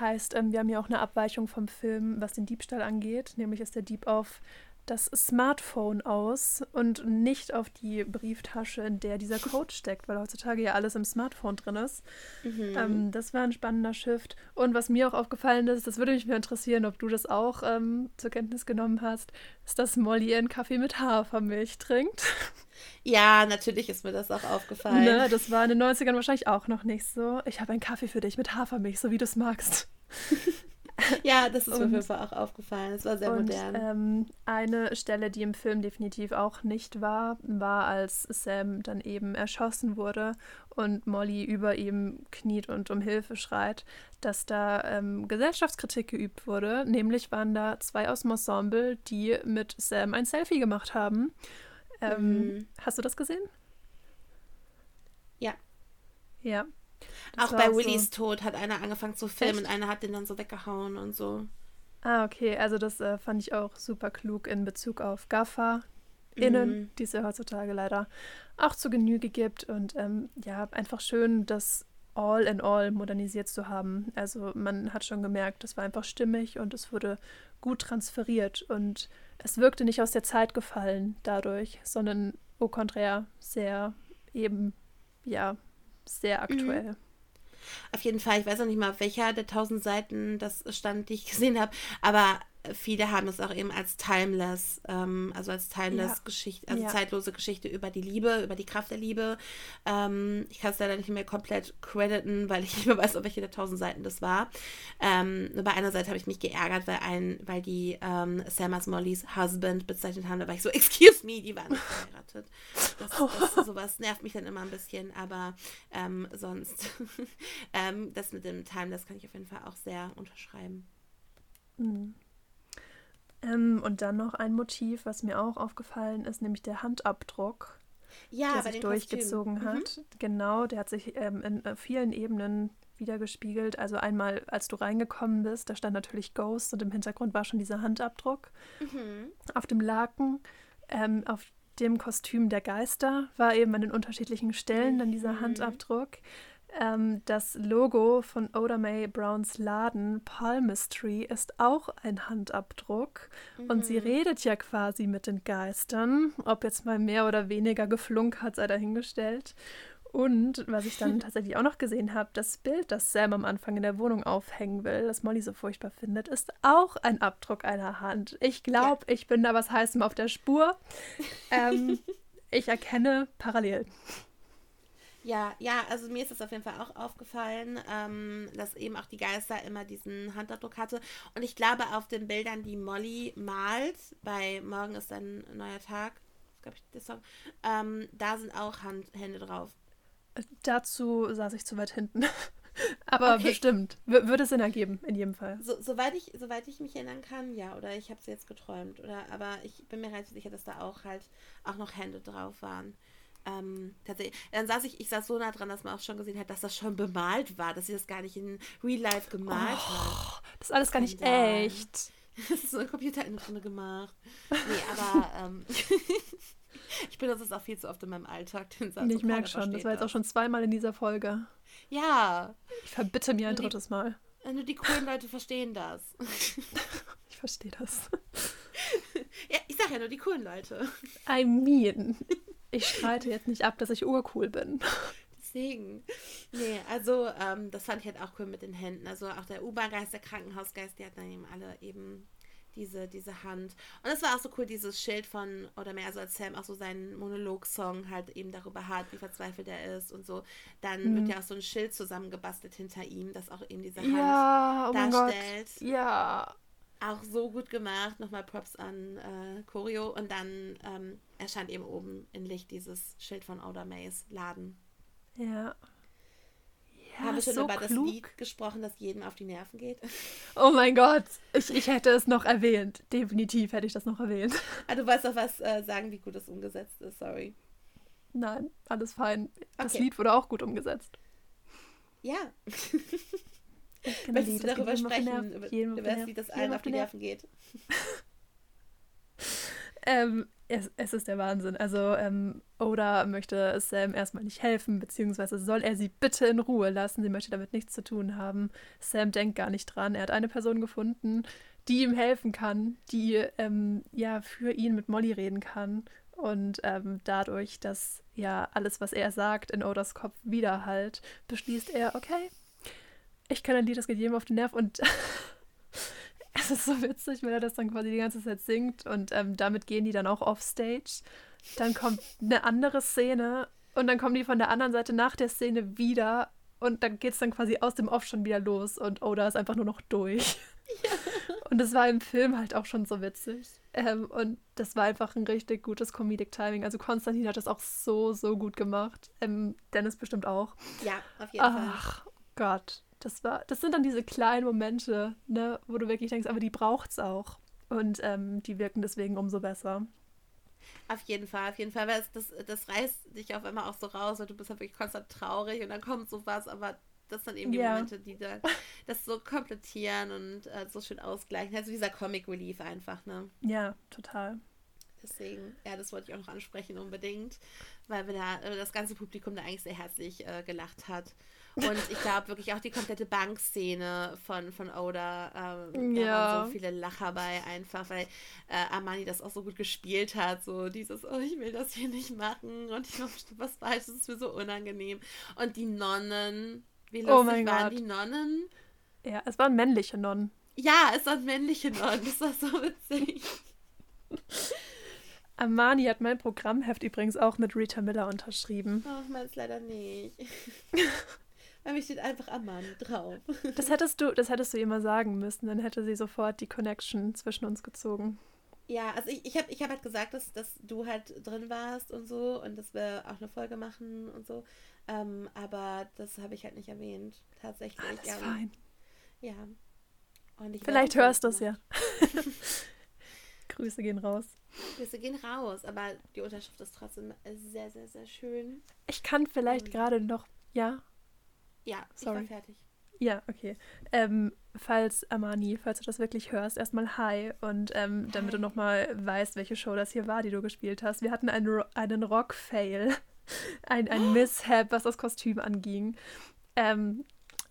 Heißt, ähm, wir haben ja auch eine Abweichung vom Film, was den Diebstahl angeht. Nämlich ist der Dieb auf das Smartphone aus und nicht auf die Brieftasche, in der dieser Code steckt, weil heutzutage ja alles im Smartphone drin ist. Mhm. Ähm, das war ein spannender Shift. Und was mir auch aufgefallen ist, das würde mich mehr interessieren, ob du das auch ähm, zur Kenntnis genommen hast, ist, dass Molly ihren Kaffee mit Hafermilch trinkt. Ja, natürlich ist mir das auch aufgefallen. Ne, das war in den 90ern wahrscheinlich auch noch nicht so. Ich habe einen Kaffee für dich mit Hafermilch, so wie du es magst. ja, das ist und, mir auf jeden Fall auch aufgefallen. Es war sehr und, modern. Ähm, eine Stelle, die im Film definitiv auch nicht war, war, als Sam dann eben erschossen wurde und Molly über ihm kniet und um Hilfe schreit, dass da ähm, Gesellschaftskritik geübt wurde. Nämlich waren da zwei aus dem Ensemble, die mit Sam ein Selfie gemacht haben. Ähm, mhm. Hast du das gesehen? Ja. Ja. Das auch bei Willys so. Tod hat einer angefangen zu filmen und einer hat den dann so weggehauen und so. Ah, okay. Also das äh, fand ich auch super klug in Bezug auf Gaffer innen, mhm. die es ja heutzutage leider auch zu Genüge gibt. Und ähm, ja, einfach schön, das all in all modernisiert zu haben. Also man hat schon gemerkt, das war einfach stimmig und es wurde gut transferiert und es wirkte nicht aus der Zeit gefallen dadurch, sondern au contraire sehr eben, ja, sehr aktuell. Mhm. Auf jeden Fall, ich weiß auch nicht mal, auf welcher der tausend Seiten das stand, die ich gesehen habe, aber viele haben es auch eben als timeless, ähm, also als timeless ja. Geschichte, also ja. zeitlose Geschichte über die Liebe, über die Kraft der Liebe. Ähm, ich kann es leider nicht mehr komplett crediten, weil ich nicht mehr weiß, auf welche der tausend Seiten das war. Ähm, bei einer Seite habe ich mich geärgert, weil ein, weil die ähm, Samas Mollys Husband bezeichnet haben, da war ich so, excuse me, die waren nicht verheiratet. Das, das, sowas nervt mich dann immer ein bisschen, aber ähm, sonst ähm, das mit dem Timeless kann ich auf jeden Fall auch sehr unterschreiben. Mhm. Ähm, und dann noch ein Motiv, was mir auch aufgefallen ist, nämlich der Handabdruck, ja, der sich durchgezogen Kostüm. hat. Mhm. Genau, der hat sich ähm, in äh, vielen Ebenen wiedergespiegelt. Also einmal, als du reingekommen bist, da stand natürlich Ghost und im Hintergrund war schon dieser Handabdruck. Mhm. Auf dem Laken, ähm, auf dem Kostüm der Geister war eben an den unterschiedlichen Stellen dann dieser mhm. Handabdruck. Ähm, das Logo von Oda May Browns Laden, Palmistry, ist auch ein Handabdruck. Mhm. Und sie mhm. redet ja quasi mit den Geistern. Ob jetzt mal mehr oder weniger geflunkert, sei dahingestellt. Und was ich dann tatsächlich auch noch gesehen habe, das Bild, das Sam am Anfang in der Wohnung aufhängen will, das Molly so furchtbar findet, ist auch ein Abdruck einer Hand. Ich glaube, ja. ich bin da was Heißem auf der Spur. Ähm, ich erkenne Parallelen. Ja, ja, also mir ist es auf jeden Fall auch aufgefallen, ähm, dass eben auch die Geister immer diesen Handabdruck hatte. Und ich glaube, auf den Bildern, die Molly malt, bei Morgen ist ein neuer Tag, glaube ich, der Song, ähm, da sind auch Hand, Hände drauf. Dazu saß ich zu weit hinten. Aber okay. bestimmt. W würde Sinn ergeben, in jedem Fall. So, soweit, ich, soweit ich mich erinnern kann, ja. Oder ich habe es jetzt geträumt. Oder, aber ich bin mir relativ sicher, dass da auch halt auch noch Hände drauf waren. Ähm, tatsächlich. Dann saß ich, ich saß so nah dran, dass man auch schon gesehen hat, dass das schon bemalt war, dass sie das gar nicht in Real Life gemalt oh, hat. Das ist alles gar nicht echt. Das ist so ein Computer in drin gemacht. Nee, aber ähm, ich benutze es auch viel zu oft in meinem Alltag. Den Satz ich merke schon, das war jetzt auch schon zweimal in dieser Folge. Ja. Ich verbitte mir ein die, drittes Mal. Nur die coolen Leute verstehen das. ich verstehe das. Ja, ich sag ja nur die coolen Leute. I mean, ich streite jetzt nicht ab, dass ich urcool bin. Deswegen. Nee, also ähm, das fand ich halt auch cool mit den Händen. Also auch der U-Bahn-Geist, der Krankenhausgeist, die hatten dann eben alle eben diese, diese Hand. Und es war auch so cool, dieses Schild von, oder mehr, also als Sam auch so seinen Monolog-Song halt eben darüber hat, wie verzweifelt er ist und so. Dann mhm. wird ja auch so ein Schild zusammengebastelt hinter ihm, das auch eben diese Hand ja, oh darstellt. Ja. Auch so gut gemacht. Nochmal Props an äh, Choreo. Und dann ähm, erscheint eben oben in Licht dieses Schild von Oda Mays Laden. Ja. Ja, Habe ich schon so über klug. das Lied gesprochen, das jedem auf die Nerven geht? Oh mein Gott, ich, ich hätte es noch erwähnt. Definitiv hätte ich das noch erwähnt. Ah, du weißt doch was äh, sagen, wie gut es umgesetzt ist, sorry. Nein, alles fein. Das okay. Lied wurde auch gut umgesetzt. Ja. Möchtest du darüber sprechen, über, über das Lied, das allen auf die Nerven geht? ähm, es, es ist der Wahnsinn. Also ähm, Oda möchte Sam erstmal nicht helfen, beziehungsweise soll er sie bitte in Ruhe lassen. Sie möchte damit nichts zu tun haben. Sam denkt gar nicht dran. Er hat eine Person gefunden, die ihm helfen kann, die ähm, ja für ihn mit Molly reden kann. Und ähm, dadurch, dass ja alles, was er sagt, in Odas Kopf widerhallt, beschließt er, okay, ich kann ein Lied, das geht jedem auf den Nerv und es ist so witzig, wenn er das dann quasi die ganze Zeit singt und ähm, damit gehen die dann auch offstage. Dann kommt eine andere Szene und dann kommen die von der anderen Seite nach der Szene wieder und dann geht es dann quasi aus dem Off schon wieder los und Oda ist einfach nur noch durch. Ja. Und das war im Film halt auch schon so witzig. Ähm, und das war einfach ein richtig gutes Comedic Timing. Also Konstantin hat das auch so, so gut gemacht. Ähm, Dennis bestimmt auch. Ja, auf jeden Ach, Fall. Ach Gott das war, das sind dann diese kleinen Momente, ne, wo du wirklich denkst, aber die braucht's auch. Und ähm, die wirken deswegen umso besser. Auf jeden Fall, auf jeden Fall, weil das, das reißt dich auf einmal auch so raus, weil du bist halt wirklich konstant traurig und dann kommt sowas, aber das sind eben die ja. Momente, die da das so komplettieren und äh, so schön ausgleichen. Also dieser Comic Relief einfach, ne? Ja, total. Deswegen, ja, das wollte ich auch noch ansprechen unbedingt, weil wir da, äh, das ganze Publikum da eigentlich sehr herzlich äh, gelacht hat. Und ich glaube wirklich auch die komplette Bankszene von, von Oda, ähm, ja. da waren so viele Lacher bei einfach, weil äh, Armani das auch so gut gespielt hat, so dieses, oh, ich will das hier nicht machen und ich mache was falsch, das ist mir so unangenehm. Und die Nonnen, wie oh lustig oh waren Gott. die Nonnen? Ja, es waren männliche Nonnen. Ja, es waren männliche Nonnen, das war so witzig. Armani hat mein Programmheft übrigens auch mit Rita Miller unterschrieben. Ach, meins leider nicht. Mir steht einfach Amman drauf. Das hättest du, das hättest du ihr mal sagen müssen, dann hätte sie sofort die Connection zwischen uns gezogen. Ja, also ich, ich habe ich hab halt gesagt, dass, dass du halt drin warst und so und dass wir auch eine Folge machen und so. Ähm, aber das habe ich halt nicht erwähnt. Tatsächlich. Alles ja. fein. Ja. Vielleicht hörst du es ja. Grüße gehen raus. Grüße gehen raus, aber die Unterschrift ist trotzdem sehr, sehr, sehr schön. Ich kann vielleicht ähm, gerade noch, ja, ja, Sorry. ich war fertig. Ja, okay. Ähm, falls, Amani, falls du das wirklich hörst, erstmal hi und ähm, hi. damit du nochmal weißt, welche Show das hier war, die du gespielt hast. Wir hatten einen, einen Rock-Fail, ein, ein Mishap, was das Kostüm anging. Ähm,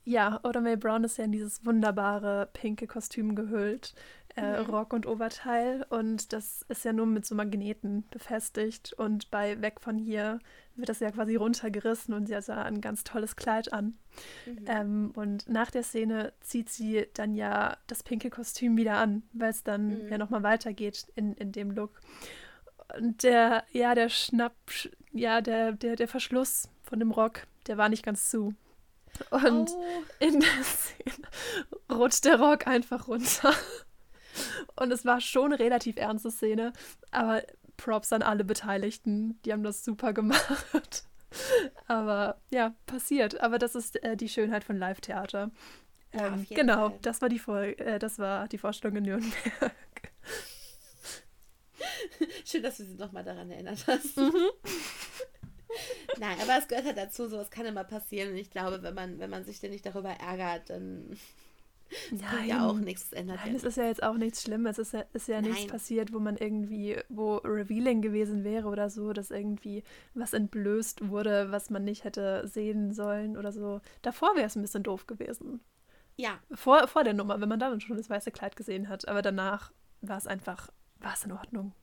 ja, Oda May Brown ist ja in dieses wunderbare pinke Kostüm gehüllt äh, mhm. Rock und Oberteil. Und das ist ja nur mit so Magneten befestigt. Und bei Weg von hier wird das ja quasi runtergerissen und sie hat da ein ganz tolles Kleid an. Mhm. Ähm, und nach der Szene zieht sie dann ja das pinke Kostüm wieder an, weil es dann mhm. ja nochmal weitergeht in, in dem Look. Und der, ja, der Schnapp, ja, der, der, der Verschluss von dem Rock, der war nicht ganz zu. Und oh. in der Szene rutscht der Rock einfach runter. Und es war schon eine relativ ernste Szene, aber Props an alle Beteiligten, die haben das super gemacht. aber ja, passiert. Aber das ist äh, die Schönheit von Live-Theater. Ähm, ja, genau, Fall. das war die Vol äh, das war die Vorstellung in Nürnberg. Schön, dass du sie nochmal daran erinnert hast. Mhm. Nein, aber es gehört halt dazu, sowas kann immer passieren. Und ich glaube, wenn man, wenn man sich denn nicht darüber ärgert, dann Das Nein. ja auch nichts ändert. Nein, es ist ja jetzt auch nichts Schlimmes. Es ist ja, ist ja nichts passiert, wo man irgendwie, wo Revealing gewesen wäre oder so, dass irgendwie was entblößt wurde, was man nicht hätte sehen sollen oder so. Davor wäre es ein bisschen doof gewesen. Ja. Vor, vor der Nummer, wenn man dann schon das weiße Kleid gesehen hat. Aber danach war es einfach, war es in Ordnung.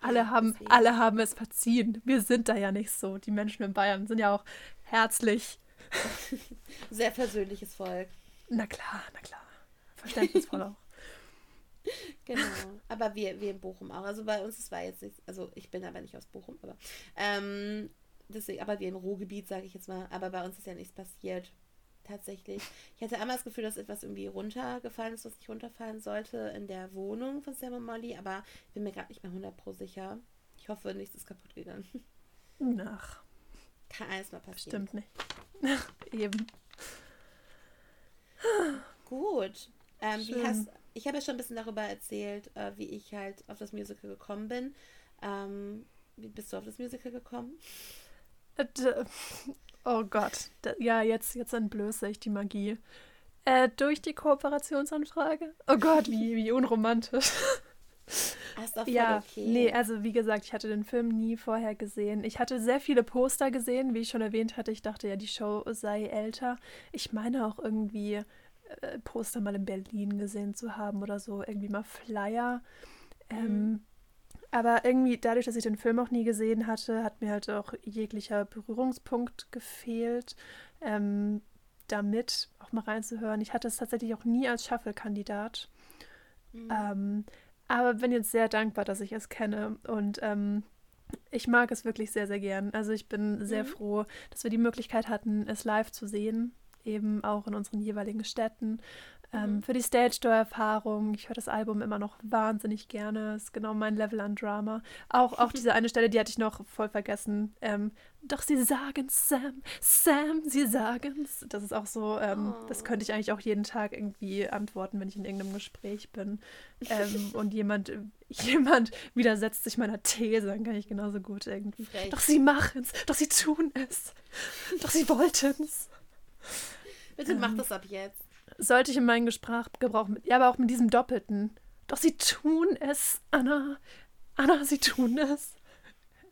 Alle, ja, haben, alle haben es verziehen. Wir sind da ja nicht so. Die Menschen in Bayern sind ja auch herzlich. Sehr persönliches Volk. Na klar, na klar. Verständnisvoll auch. genau. Aber wir, wir in Bochum auch. Also bei uns, es war jetzt nicht, also ich bin aber nicht aus Bochum, aber ähm, deswegen, aber wir im Ruhrgebiet, sage ich jetzt mal, aber bei uns ist ja nichts passiert. Tatsächlich. Ich hatte einmal das Gefühl, dass etwas irgendwie runtergefallen ist, was nicht runterfallen sollte in der Wohnung von Sam und Molly, aber ich bin mir gerade nicht mehr 100 pro sicher. Ich hoffe, nichts ist kaputt gegangen. Nach. Kann alles mal passieren. Stimmt nicht. Eben. Gut. Ähm, hast, ich habe ja schon ein bisschen darüber erzählt, äh, wie ich halt auf das Musical gekommen bin. Ähm, wie bist du auf das Musical gekommen? Äh, oh Gott. Ja, jetzt, jetzt entblöße ich die Magie. Äh, durch die Kooperationsanfrage? Oh Gott, wie, wie unromantisch. Ist doch ja, okay. nee, also wie gesagt, ich hatte den Film nie vorher gesehen. Ich hatte sehr viele Poster gesehen, wie ich schon erwähnt hatte. Ich dachte ja, die Show sei älter. Ich meine auch irgendwie äh, Poster mal in Berlin gesehen zu haben oder so, irgendwie mal Flyer. Ähm, mhm. aber irgendwie dadurch, dass ich den Film auch nie gesehen hatte, hat mir halt auch jeglicher Berührungspunkt gefehlt. Ähm, damit auch mal reinzuhören. Ich hatte es tatsächlich auch nie als Shuffle-Kandidat. Mhm. Ähm, aber bin jetzt sehr dankbar, dass ich es kenne und ähm, ich mag es wirklich sehr, sehr gern. Also ich bin sehr mhm. froh, dass wir die Möglichkeit hatten, es live zu sehen, eben auch in unseren jeweiligen Städten. Ähm. Für die Stage-Door-Erfahrung. Ich höre das Album immer noch wahnsinnig gerne. Ist genau mein Level an Drama. Auch, auch diese eine Stelle, die hatte ich noch voll vergessen. Ähm, doch sie sagen Sam, Sam, sie sagen's. Das ist auch so, ähm, oh. das könnte ich eigentlich auch jeden Tag irgendwie antworten, wenn ich in irgendeinem Gespräch bin. Ähm, und jemand, jemand widersetzt sich meiner These, dann kann ich genauso gut irgendwie. Frech. Doch sie machen's, doch sie tun es. Doch sie wollten's. Bitte mach ähm, das ab jetzt sollte ich in meinen Sprachgebrauch mit, ja, aber auch mit diesem Doppelten. Doch sie tun es, Anna. Anna, sie tun es.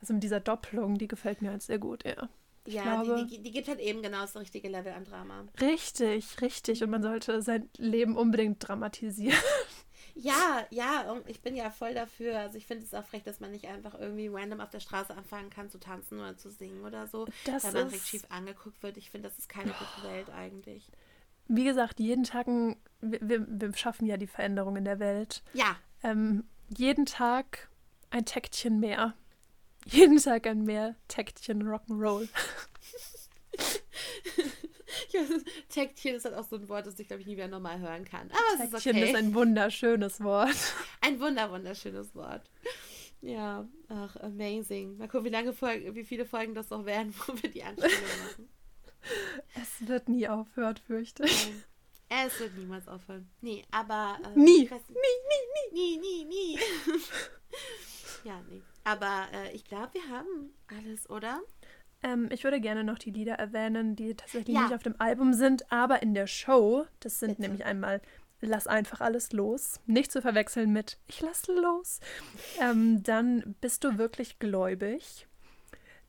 Also mit dieser Doppelung, die gefällt mir halt sehr gut, ja. Ich ja, glaube, die, die, die, gibt halt eben genau das richtige Level an Drama. Richtig, richtig. Und man sollte sein Leben unbedingt dramatisieren. Ja, ja, ich bin ja voll dafür. Also ich finde es auch frech, dass man nicht einfach irgendwie random auf der Straße anfangen kann zu tanzen oder zu singen oder so. Das weil man ist... schief angeguckt wird. Ich finde, das ist keine gute Welt eigentlich wie gesagt, jeden Tag, ein, wir, wir schaffen ja die Veränderung in der Welt. Ja. Ähm, jeden Tag ein Täktchen mehr. Jeden Tag ein mehr Täktchen Rock'n'Roll. ja, Täktchen ist halt auch so ein Wort, das ich, glaube ich, nie wieder normal hören kann. Aber Täktchen ist, okay. ist ein wunderschönes Wort. Ein wunder, wunderschönes Wort. Ja, ach, amazing. Mal gucken, wie lange Folgen, wie viele Folgen das noch werden, wo wir die Anspielung machen. Es wird nie aufhören, fürchte ich. Es wird niemals aufhören. Nee, aber. Äh, nie. Weiß, nie, nie, nie, nie, nie. ja, nee. Aber äh, ich glaube, wir haben alles, oder? Ähm, ich würde gerne noch die Lieder erwähnen, die tatsächlich ja. nicht auf dem Album sind, aber in der Show. Das sind Bitte. nämlich einmal Lass einfach alles los. Nicht zu verwechseln mit Ich lasse los. Ähm, dann bist du wirklich gläubig.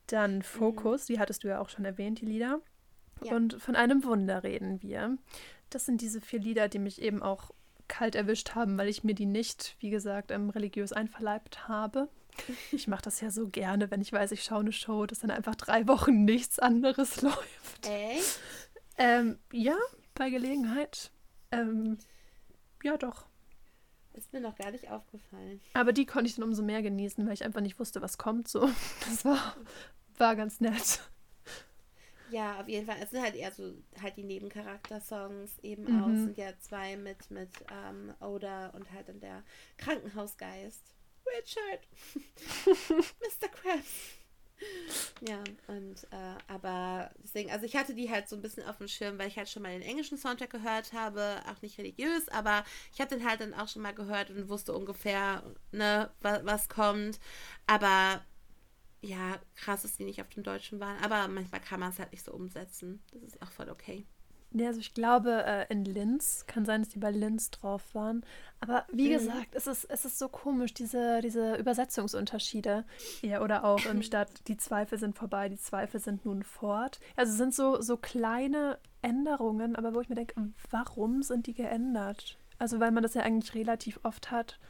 Dann mhm. Fokus, mhm. die hattest du ja auch schon erwähnt, die Lieder. Ja. Und von einem Wunder reden wir. Das sind diese vier Lieder, die mich eben auch kalt erwischt haben, weil ich mir die nicht, wie gesagt, ähm, religiös einverleibt habe. Ich mache das ja so gerne, wenn ich weiß, ich schaue eine Show, dass dann einfach drei Wochen nichts anderes läuft. Echt? Ähm, ja, bei Gelegenheit. Ähm, ja, doch. Ist mir noch gar nicht aufgefallen. Aber die konnte ich dann umso mehr genießen, weil ich einfach nicht wusste, was kommt. So, das war, war ganz nett. Ja, auf jeden Fall. Es sind halt eher so halt die Nebencharakter-Songs eben mhm. auch. Es sind ja zwei mit, mit ähm, Oda und halt dann der Krankenhausgeist. Richard. Mr. Krabs. Ja, und äh, aber deswegen, also ich hatte die halt so ein bisschen auf dem Schirm, weil ich halt schon mal den englischen Soundtrack gehört habe, auch nicht religiös, aber ich habe den halt dann auch schon mal gehört und wusste ungefähr, ne, was, was kommt. Aber ja, krass, dass die nicht auf dem Deutschen waren. Aber manchmal kann man es halt nicht so umsetzen. Das ist auch voll okay. Ja, also ich glaube, äh, in Linz, kann sein, dass die bei Linz drauf waren. Aber wie mhm. gesagt, es ist, es ist so komisch, diese, diese Übersetzungsunterschiede. Ja, oder auch im Stadt, die Zweifel sind vorbei, die Zweifel sind nun fort. Also es sind so, so kleine Änderungen, aber wo ich mir denke, warum sind die geändert? Also weil man das ja eigentlich relativ oft hat,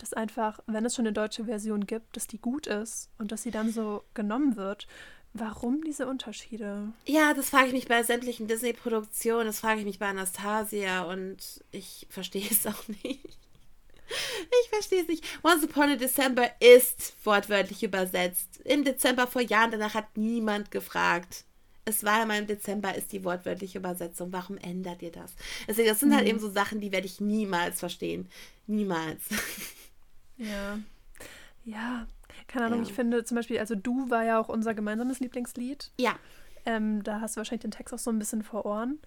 dass einfach, wenn es schon eine deutsche Version gibt, dass die gut ist und dass sie dann so genommen wird. Warum diese Unterschiede? Ja, das frage ich mich bei sämtlichen Disney-Produktionen, das frage ich mich bei Anastasia und ich verstehe es auch nicht. Ich verstehe es nicht. Once Upon a December ist wortwörtlich übersetzt. Im Dezember vor Jahren, danach hat niemand gefragt. Es war immer im Dezember, ist die wortwörtliche Übersetzung. Warum ändert ihr das? Also, das sind halt mhm. halt eben so Sachen, die werde ich niemals verstehen. Niemals. Ja. Ja, keine Ahnung, ja. ich finde zum Beispiel, also Du war ja auch unser gemeinsames Lieblingslied. Ja. Ähm, da hast du wahrscheinlich den Text auch so ein bisschen vor Ohren.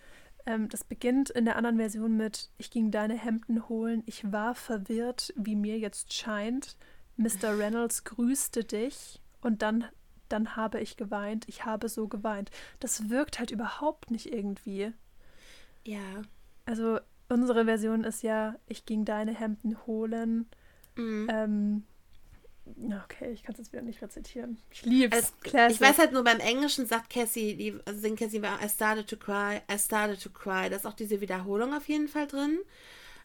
Ähm, das beginnt in der anderen Version mit Ich ging deine Hemden holen, ich war verwirrt, wie mir jetzt scheint. Mr. Reynolds grüßte dich und dann, dann habe ich geweint, ich habe so geweint. Das wirkt halt überhaupt nicht irgendwie. Ja. Also unsere Version ist ja, ich ging deine Hemden holen. Mhm. Ähm, Okay, ich kann es jetzt wieder nicht rezitieren. Ich liebe es. Ich weiß halt nur, beim Englischen sagt Cassie, die, also singt Cassie, I started to cry, I started to cry. Da ist auch diese Wiederholung auf jeden Fall drin.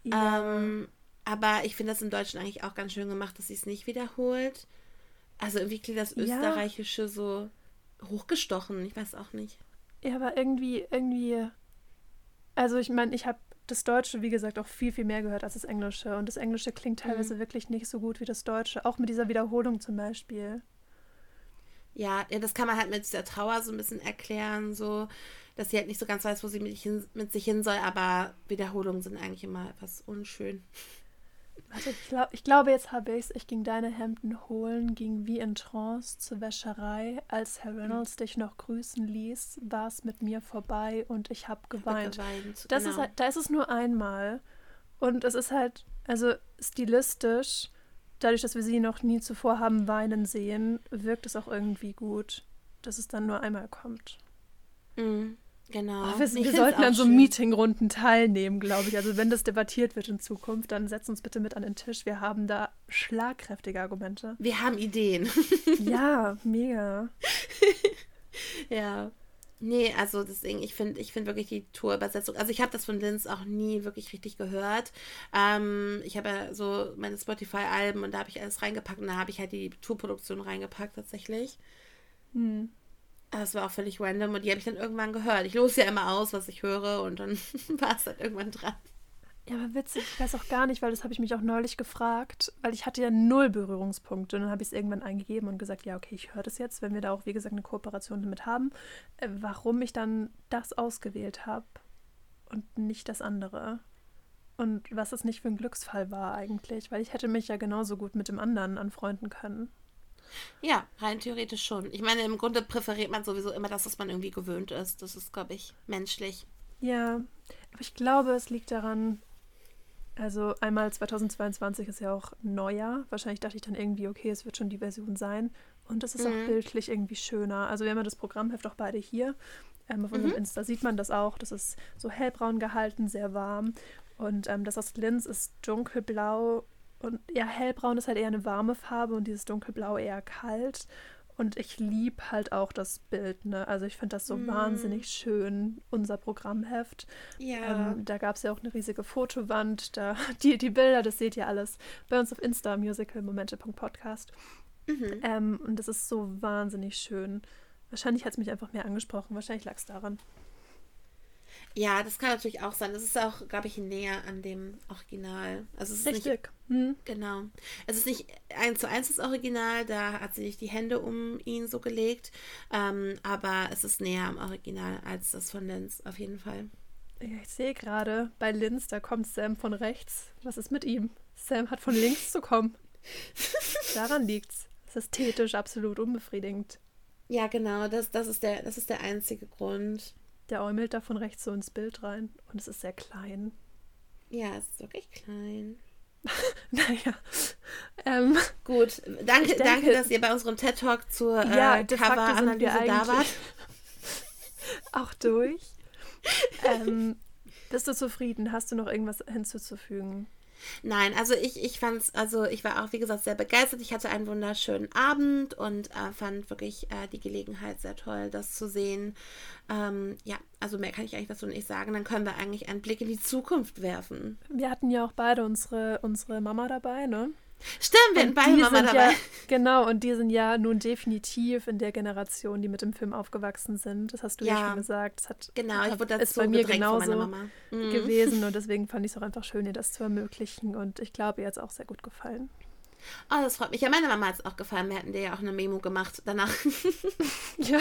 Ja. Ähm, aber ich finde das im Deutschen eigentlich auch ganz schön gemacht, dass sie es nicht wiederholt. Also irgendwie klingt das Österreichische ja. so hochgestochen. Ich weiß auch nicht. Ja, aber irgendwie, irgendwie. Also ich meine, ich habe das Deutsche, wie gesagt, auch viel, viel mehr gehört als das Englische. Und das Englische klingt teilweise mhm. wirklich nicht so gut wie das Deutsche. Auch mit dieser Wiederholung zum Beispiel. Ja, das kann man halt mit dieser Trauer so ein bisschen erklären, so, dass sie halt nicht so ganz weiß, wo sie mit, hin, mit sich hin soll, aber Wiederholungen sind eigentlich immer etwas unschön. Warte, ich, glaub, ich glaube, jetzt habe ich es. Ich ging deine Hemden holen, ging wie in Trance zur Wäscherei. Als Herr Reynolds dich noch grüßen ließ, war es mit mir vorbei und ich habe geweint. geweint. Das genau. ist halt, da ist es nur einmal. Und es ist halt, also stilistisch, dadurch, dass wir sie noch nie zuvor haben weinen sehen, wirkt es auch irgendwie gut, dass es dann nur einmal kommt. Mhm. Genau. Oh, wir, wir sollten an so Meetingrunden teilnehmen, glaube ich. Also wenn das debattiert wird in Zukunft, dann setz uns bitte mit an den Tisch. Wir haben da schlagkräftige Argumente. Wir haben Ideen. ja, mega. ja. Nee, also deswegen, ich finde ich find wirklich die Tourübersetzung, also ich habe das von Linz auch nie wirklich richtig gehört. Ähm, ich habe ja so meine Spotify-Alben und da habe ich alles reingepackt und da habe ich halt die Tourproduktion reingepackt tatsächlich. Hm. Das war auch völlig random und die habe ich dann irgendwann gehört. Ich lose ja immer aus, was ich höre und dann war es dann irgendwann dran. Ja, aber witzig, ich weiß auch gar nicht, weil das habe ich mich auch neulich gefragt, weil ich hatte ja null Berührungspunkte und dann habe ich es irgendwann eingegeben und gesagt, ja, okay, ich höre das jetzt, wenn wir da auch, wie gesagt, eine Kooperation damit haben, äh, warum ich dann das ausgewählt habe und nicht das andere. Und was es nicht für ein Glücksfall war eigentlich, weil ich hätte mich ja genauso gut mit dem anderen anfreunden können. Ja, rein theoretisch schon. Ich meine, im Grunde präferiert man sowieso immer das, was man irgendwie gewöhnt ist. Das ist, glaube ich, menschlich. Ja, aber ich glaube, es liegt daran, also einmal 2022 ist ja auch Neujahr. Wahrscheinlich dachte ich dann irgendwie, okay, es wird schon die Version sein. Und es ist mhm. auch bildlich irgendwie schöner. Also wir haben ja das Programmheft auch beide hier. Ähm, auf unserem mhm. Insta sieht man das auch. Das ist so hellbraun gehalten, sehr warm. Und ähm, das aus Linz ist dunkelblau und ja, hellbraun ist halt eher eine warme Farbe und dieses dunkelblau eher kalt. Und ich liebe halt auch das Bild, ne? Also ich finde das so mm. wahnsinnig schön, unser Programmheft. Ja. Ähm, da gab es ja auch eine riesige Fotowand. Da, die, die Bilder, das seht ihr alles bei uns auf Insta, musicalmomente.podcast. Mhm. Ähm, und das ist so wahnsinnig schön. Wahrscheinlich hat es mich einfach mehr angesprochen. Wahrscheinlich lag es daran. Ja, das kann natürlich auch sein. Das ist auch, glaube ich, näher an dem Original. Also es ist Richtig. Nicht, hm. Genau. Es ist nicht eins zu eins das Original, da hat sie nicht die Hände um ihn so gelegt. Ähm, aber es ist näher am Original als das von Linz, auf jeden Fall. Ja, ich sehe gerade, bei Linz, da kommt Sam von rechts. Was ist mit ihm? Sam hat von links zu kommen. Daran liegt's. Das ist ästhetisch absolut unbefriedigend. Ja, genau, das, das, ist der, das ist der einzige Grund. Der äumelt da von rechts so ins Bild rein und es ist sehr klein. Ja, es ist wirklich klein. naja. Ähm, Gut, danke, denke, danke, dass ihr bei unserem TED Talk zur äh, ja, Cover-Analyse da wart. auch durch. ähm, bist du zufrieden? Hast du noch irgendwas hinzuzufügen? Nein, also ich, ich es, also ich war auch, wie gesagt, sehr begeistert. Ich hatte einen wunderschönen Abend und äh, fand wirklich äh, die Gelegenheit sehr toll, das zu sehen. Ähm, ja, also mehr kann ich eigentlich dazu nicht sagen. Dann können wir eigentlich einen Blick in die Zukunft werfen. Wir hatten ja auch beide unsere, unsere Mama dabei, ne? Stimmt, wir hatten beide Mama dabei. Ja, genau, und die sind ja nun definitiv in der Generation, die mit dem Film aufgewachsen sind. Das hast du ja, ja schon gesagt. Das hat, genau, ich wurde ist bei mir genauso mhm. gewesen und deswegen fand ich es auch einfach schön, ihr das zu ermöglichen und ich glaube, ihr hat es auch sehr gut gefallen. Oh, das freut mich. Ja, meine Mama hat es auch gefallen. Wir hatten dir ja auch eine Memo gemacht danach. ja.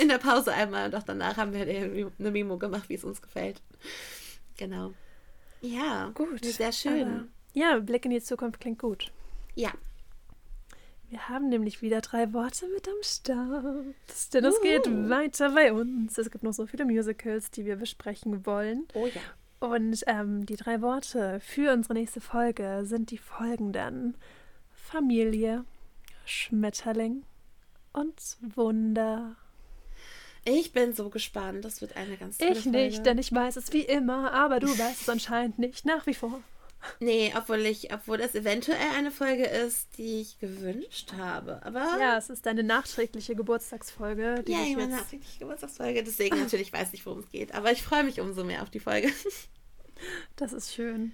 In der Pause einmal und auch danach haben wir eine Memo gemacht, wie es uns gefällt. Genau. Ja, gut. Sehr schön. Aber ja, Blick in die Zukunft klingt gut. Ja. Wir haben nämlich wieder drei Worte mit am Start. Denn es uh. geht weiter bei uns. Es gibt noch so viele Musicals, die wir besprechen wollen. Oh ja. Und ähm, die drei Worte für unsere nächste Folge sind die folgenden: Familie, Schmetterling und Wunder. Ich bin so gespannt. Das wird eine ganz tolle Ich nicht, Folge. denn ich weiß es wie immer, aber du weißt es anscheinend nicht nach wie vor. Nee, obwohl ich, obwohl das eventuell eine Folge ist, die ich gewünscht habe. Aber ja, es ist deine nachträgliche Geburtstagsfolge. Die ja, meine nachträgliche Geburtstagsfolge. Deswegen natürlich weiß ich, worum es geht. Aber ich freue mich umso mehr auf die Folge. Das ist schön.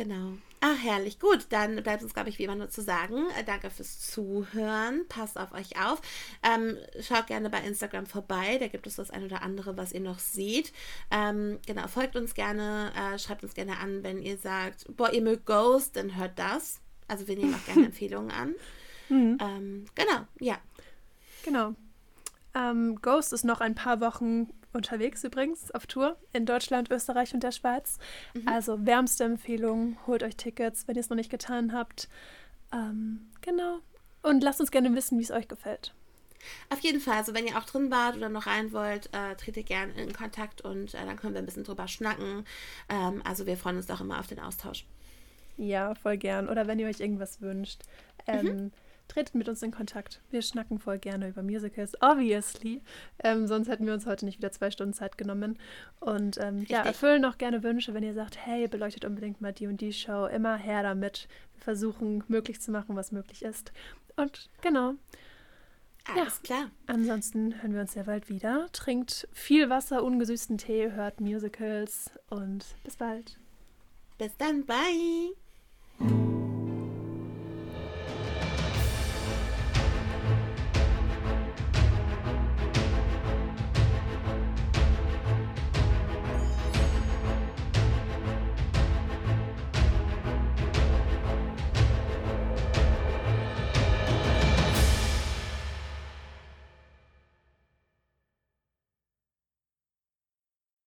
Genau. Ach, herrlich. Gut, dann bleibt uns, glaube ich, wie immer nur zu sagen. Äh, danke fürs Zuhören. Passt auf euch auf. Ähm, schaut gerne bei Instagram vorbei. Da gibt es das ein oder andere, was ihr noch seht. Ähm, genau, folgt uns gerne. Äh, schreibt uns gerne an, wenn ihr sagt, boah, ihr mögt Ghost, dann hört das. Also wir nehmen auch gerne Empfehlungen an. Mhm. Ähm, genau, ja. Genau. Ähm, Ghost ist noch ein paar Wochen unterwegs übrigens auf Tour in Deutschland, Österreich und der Schweiz. Mhm. Also wärmste Empfehlung, holt euch Tickets, wenn ihr es noch nicht getan habt. Ähm, genau. Und lasst uns gerne wissen, wie es euch gefällt. Auf jeden Fall, also wenn ihr auch drin wart oder noch rein wollt, äh, tretet gerne in Kontakt und äh, dann können wir ein bisschen drüber schnacken. Ähm, also wir freuen uns auch immer auf den Austausch. Ja, voll gern. Oder wenn ihr euch irgendwas wünscht. Ähm, mhm tretet mit uns in Kontakt. Wir schnacken voll gerne über Musicals, obviously. Ähm, sonst hätten wir uns heute nicht wieder zwei Stunden Zeit genommen. Und ähm, ja, erfüllen auch gerne Wünsche, wenn ihr sagt, hey, beleuchtet unbedingt mal die und die Show. Immer her damit. Wir versuchen, möglich zu machen, was möglich ist. Und genau. Alles ja. klar. Ansonsten hören wir uns sehr bald wieder. Trinkt viel Wasser, ungesüßten Tee, hört Musicals und bis bald. Bis dann, bye.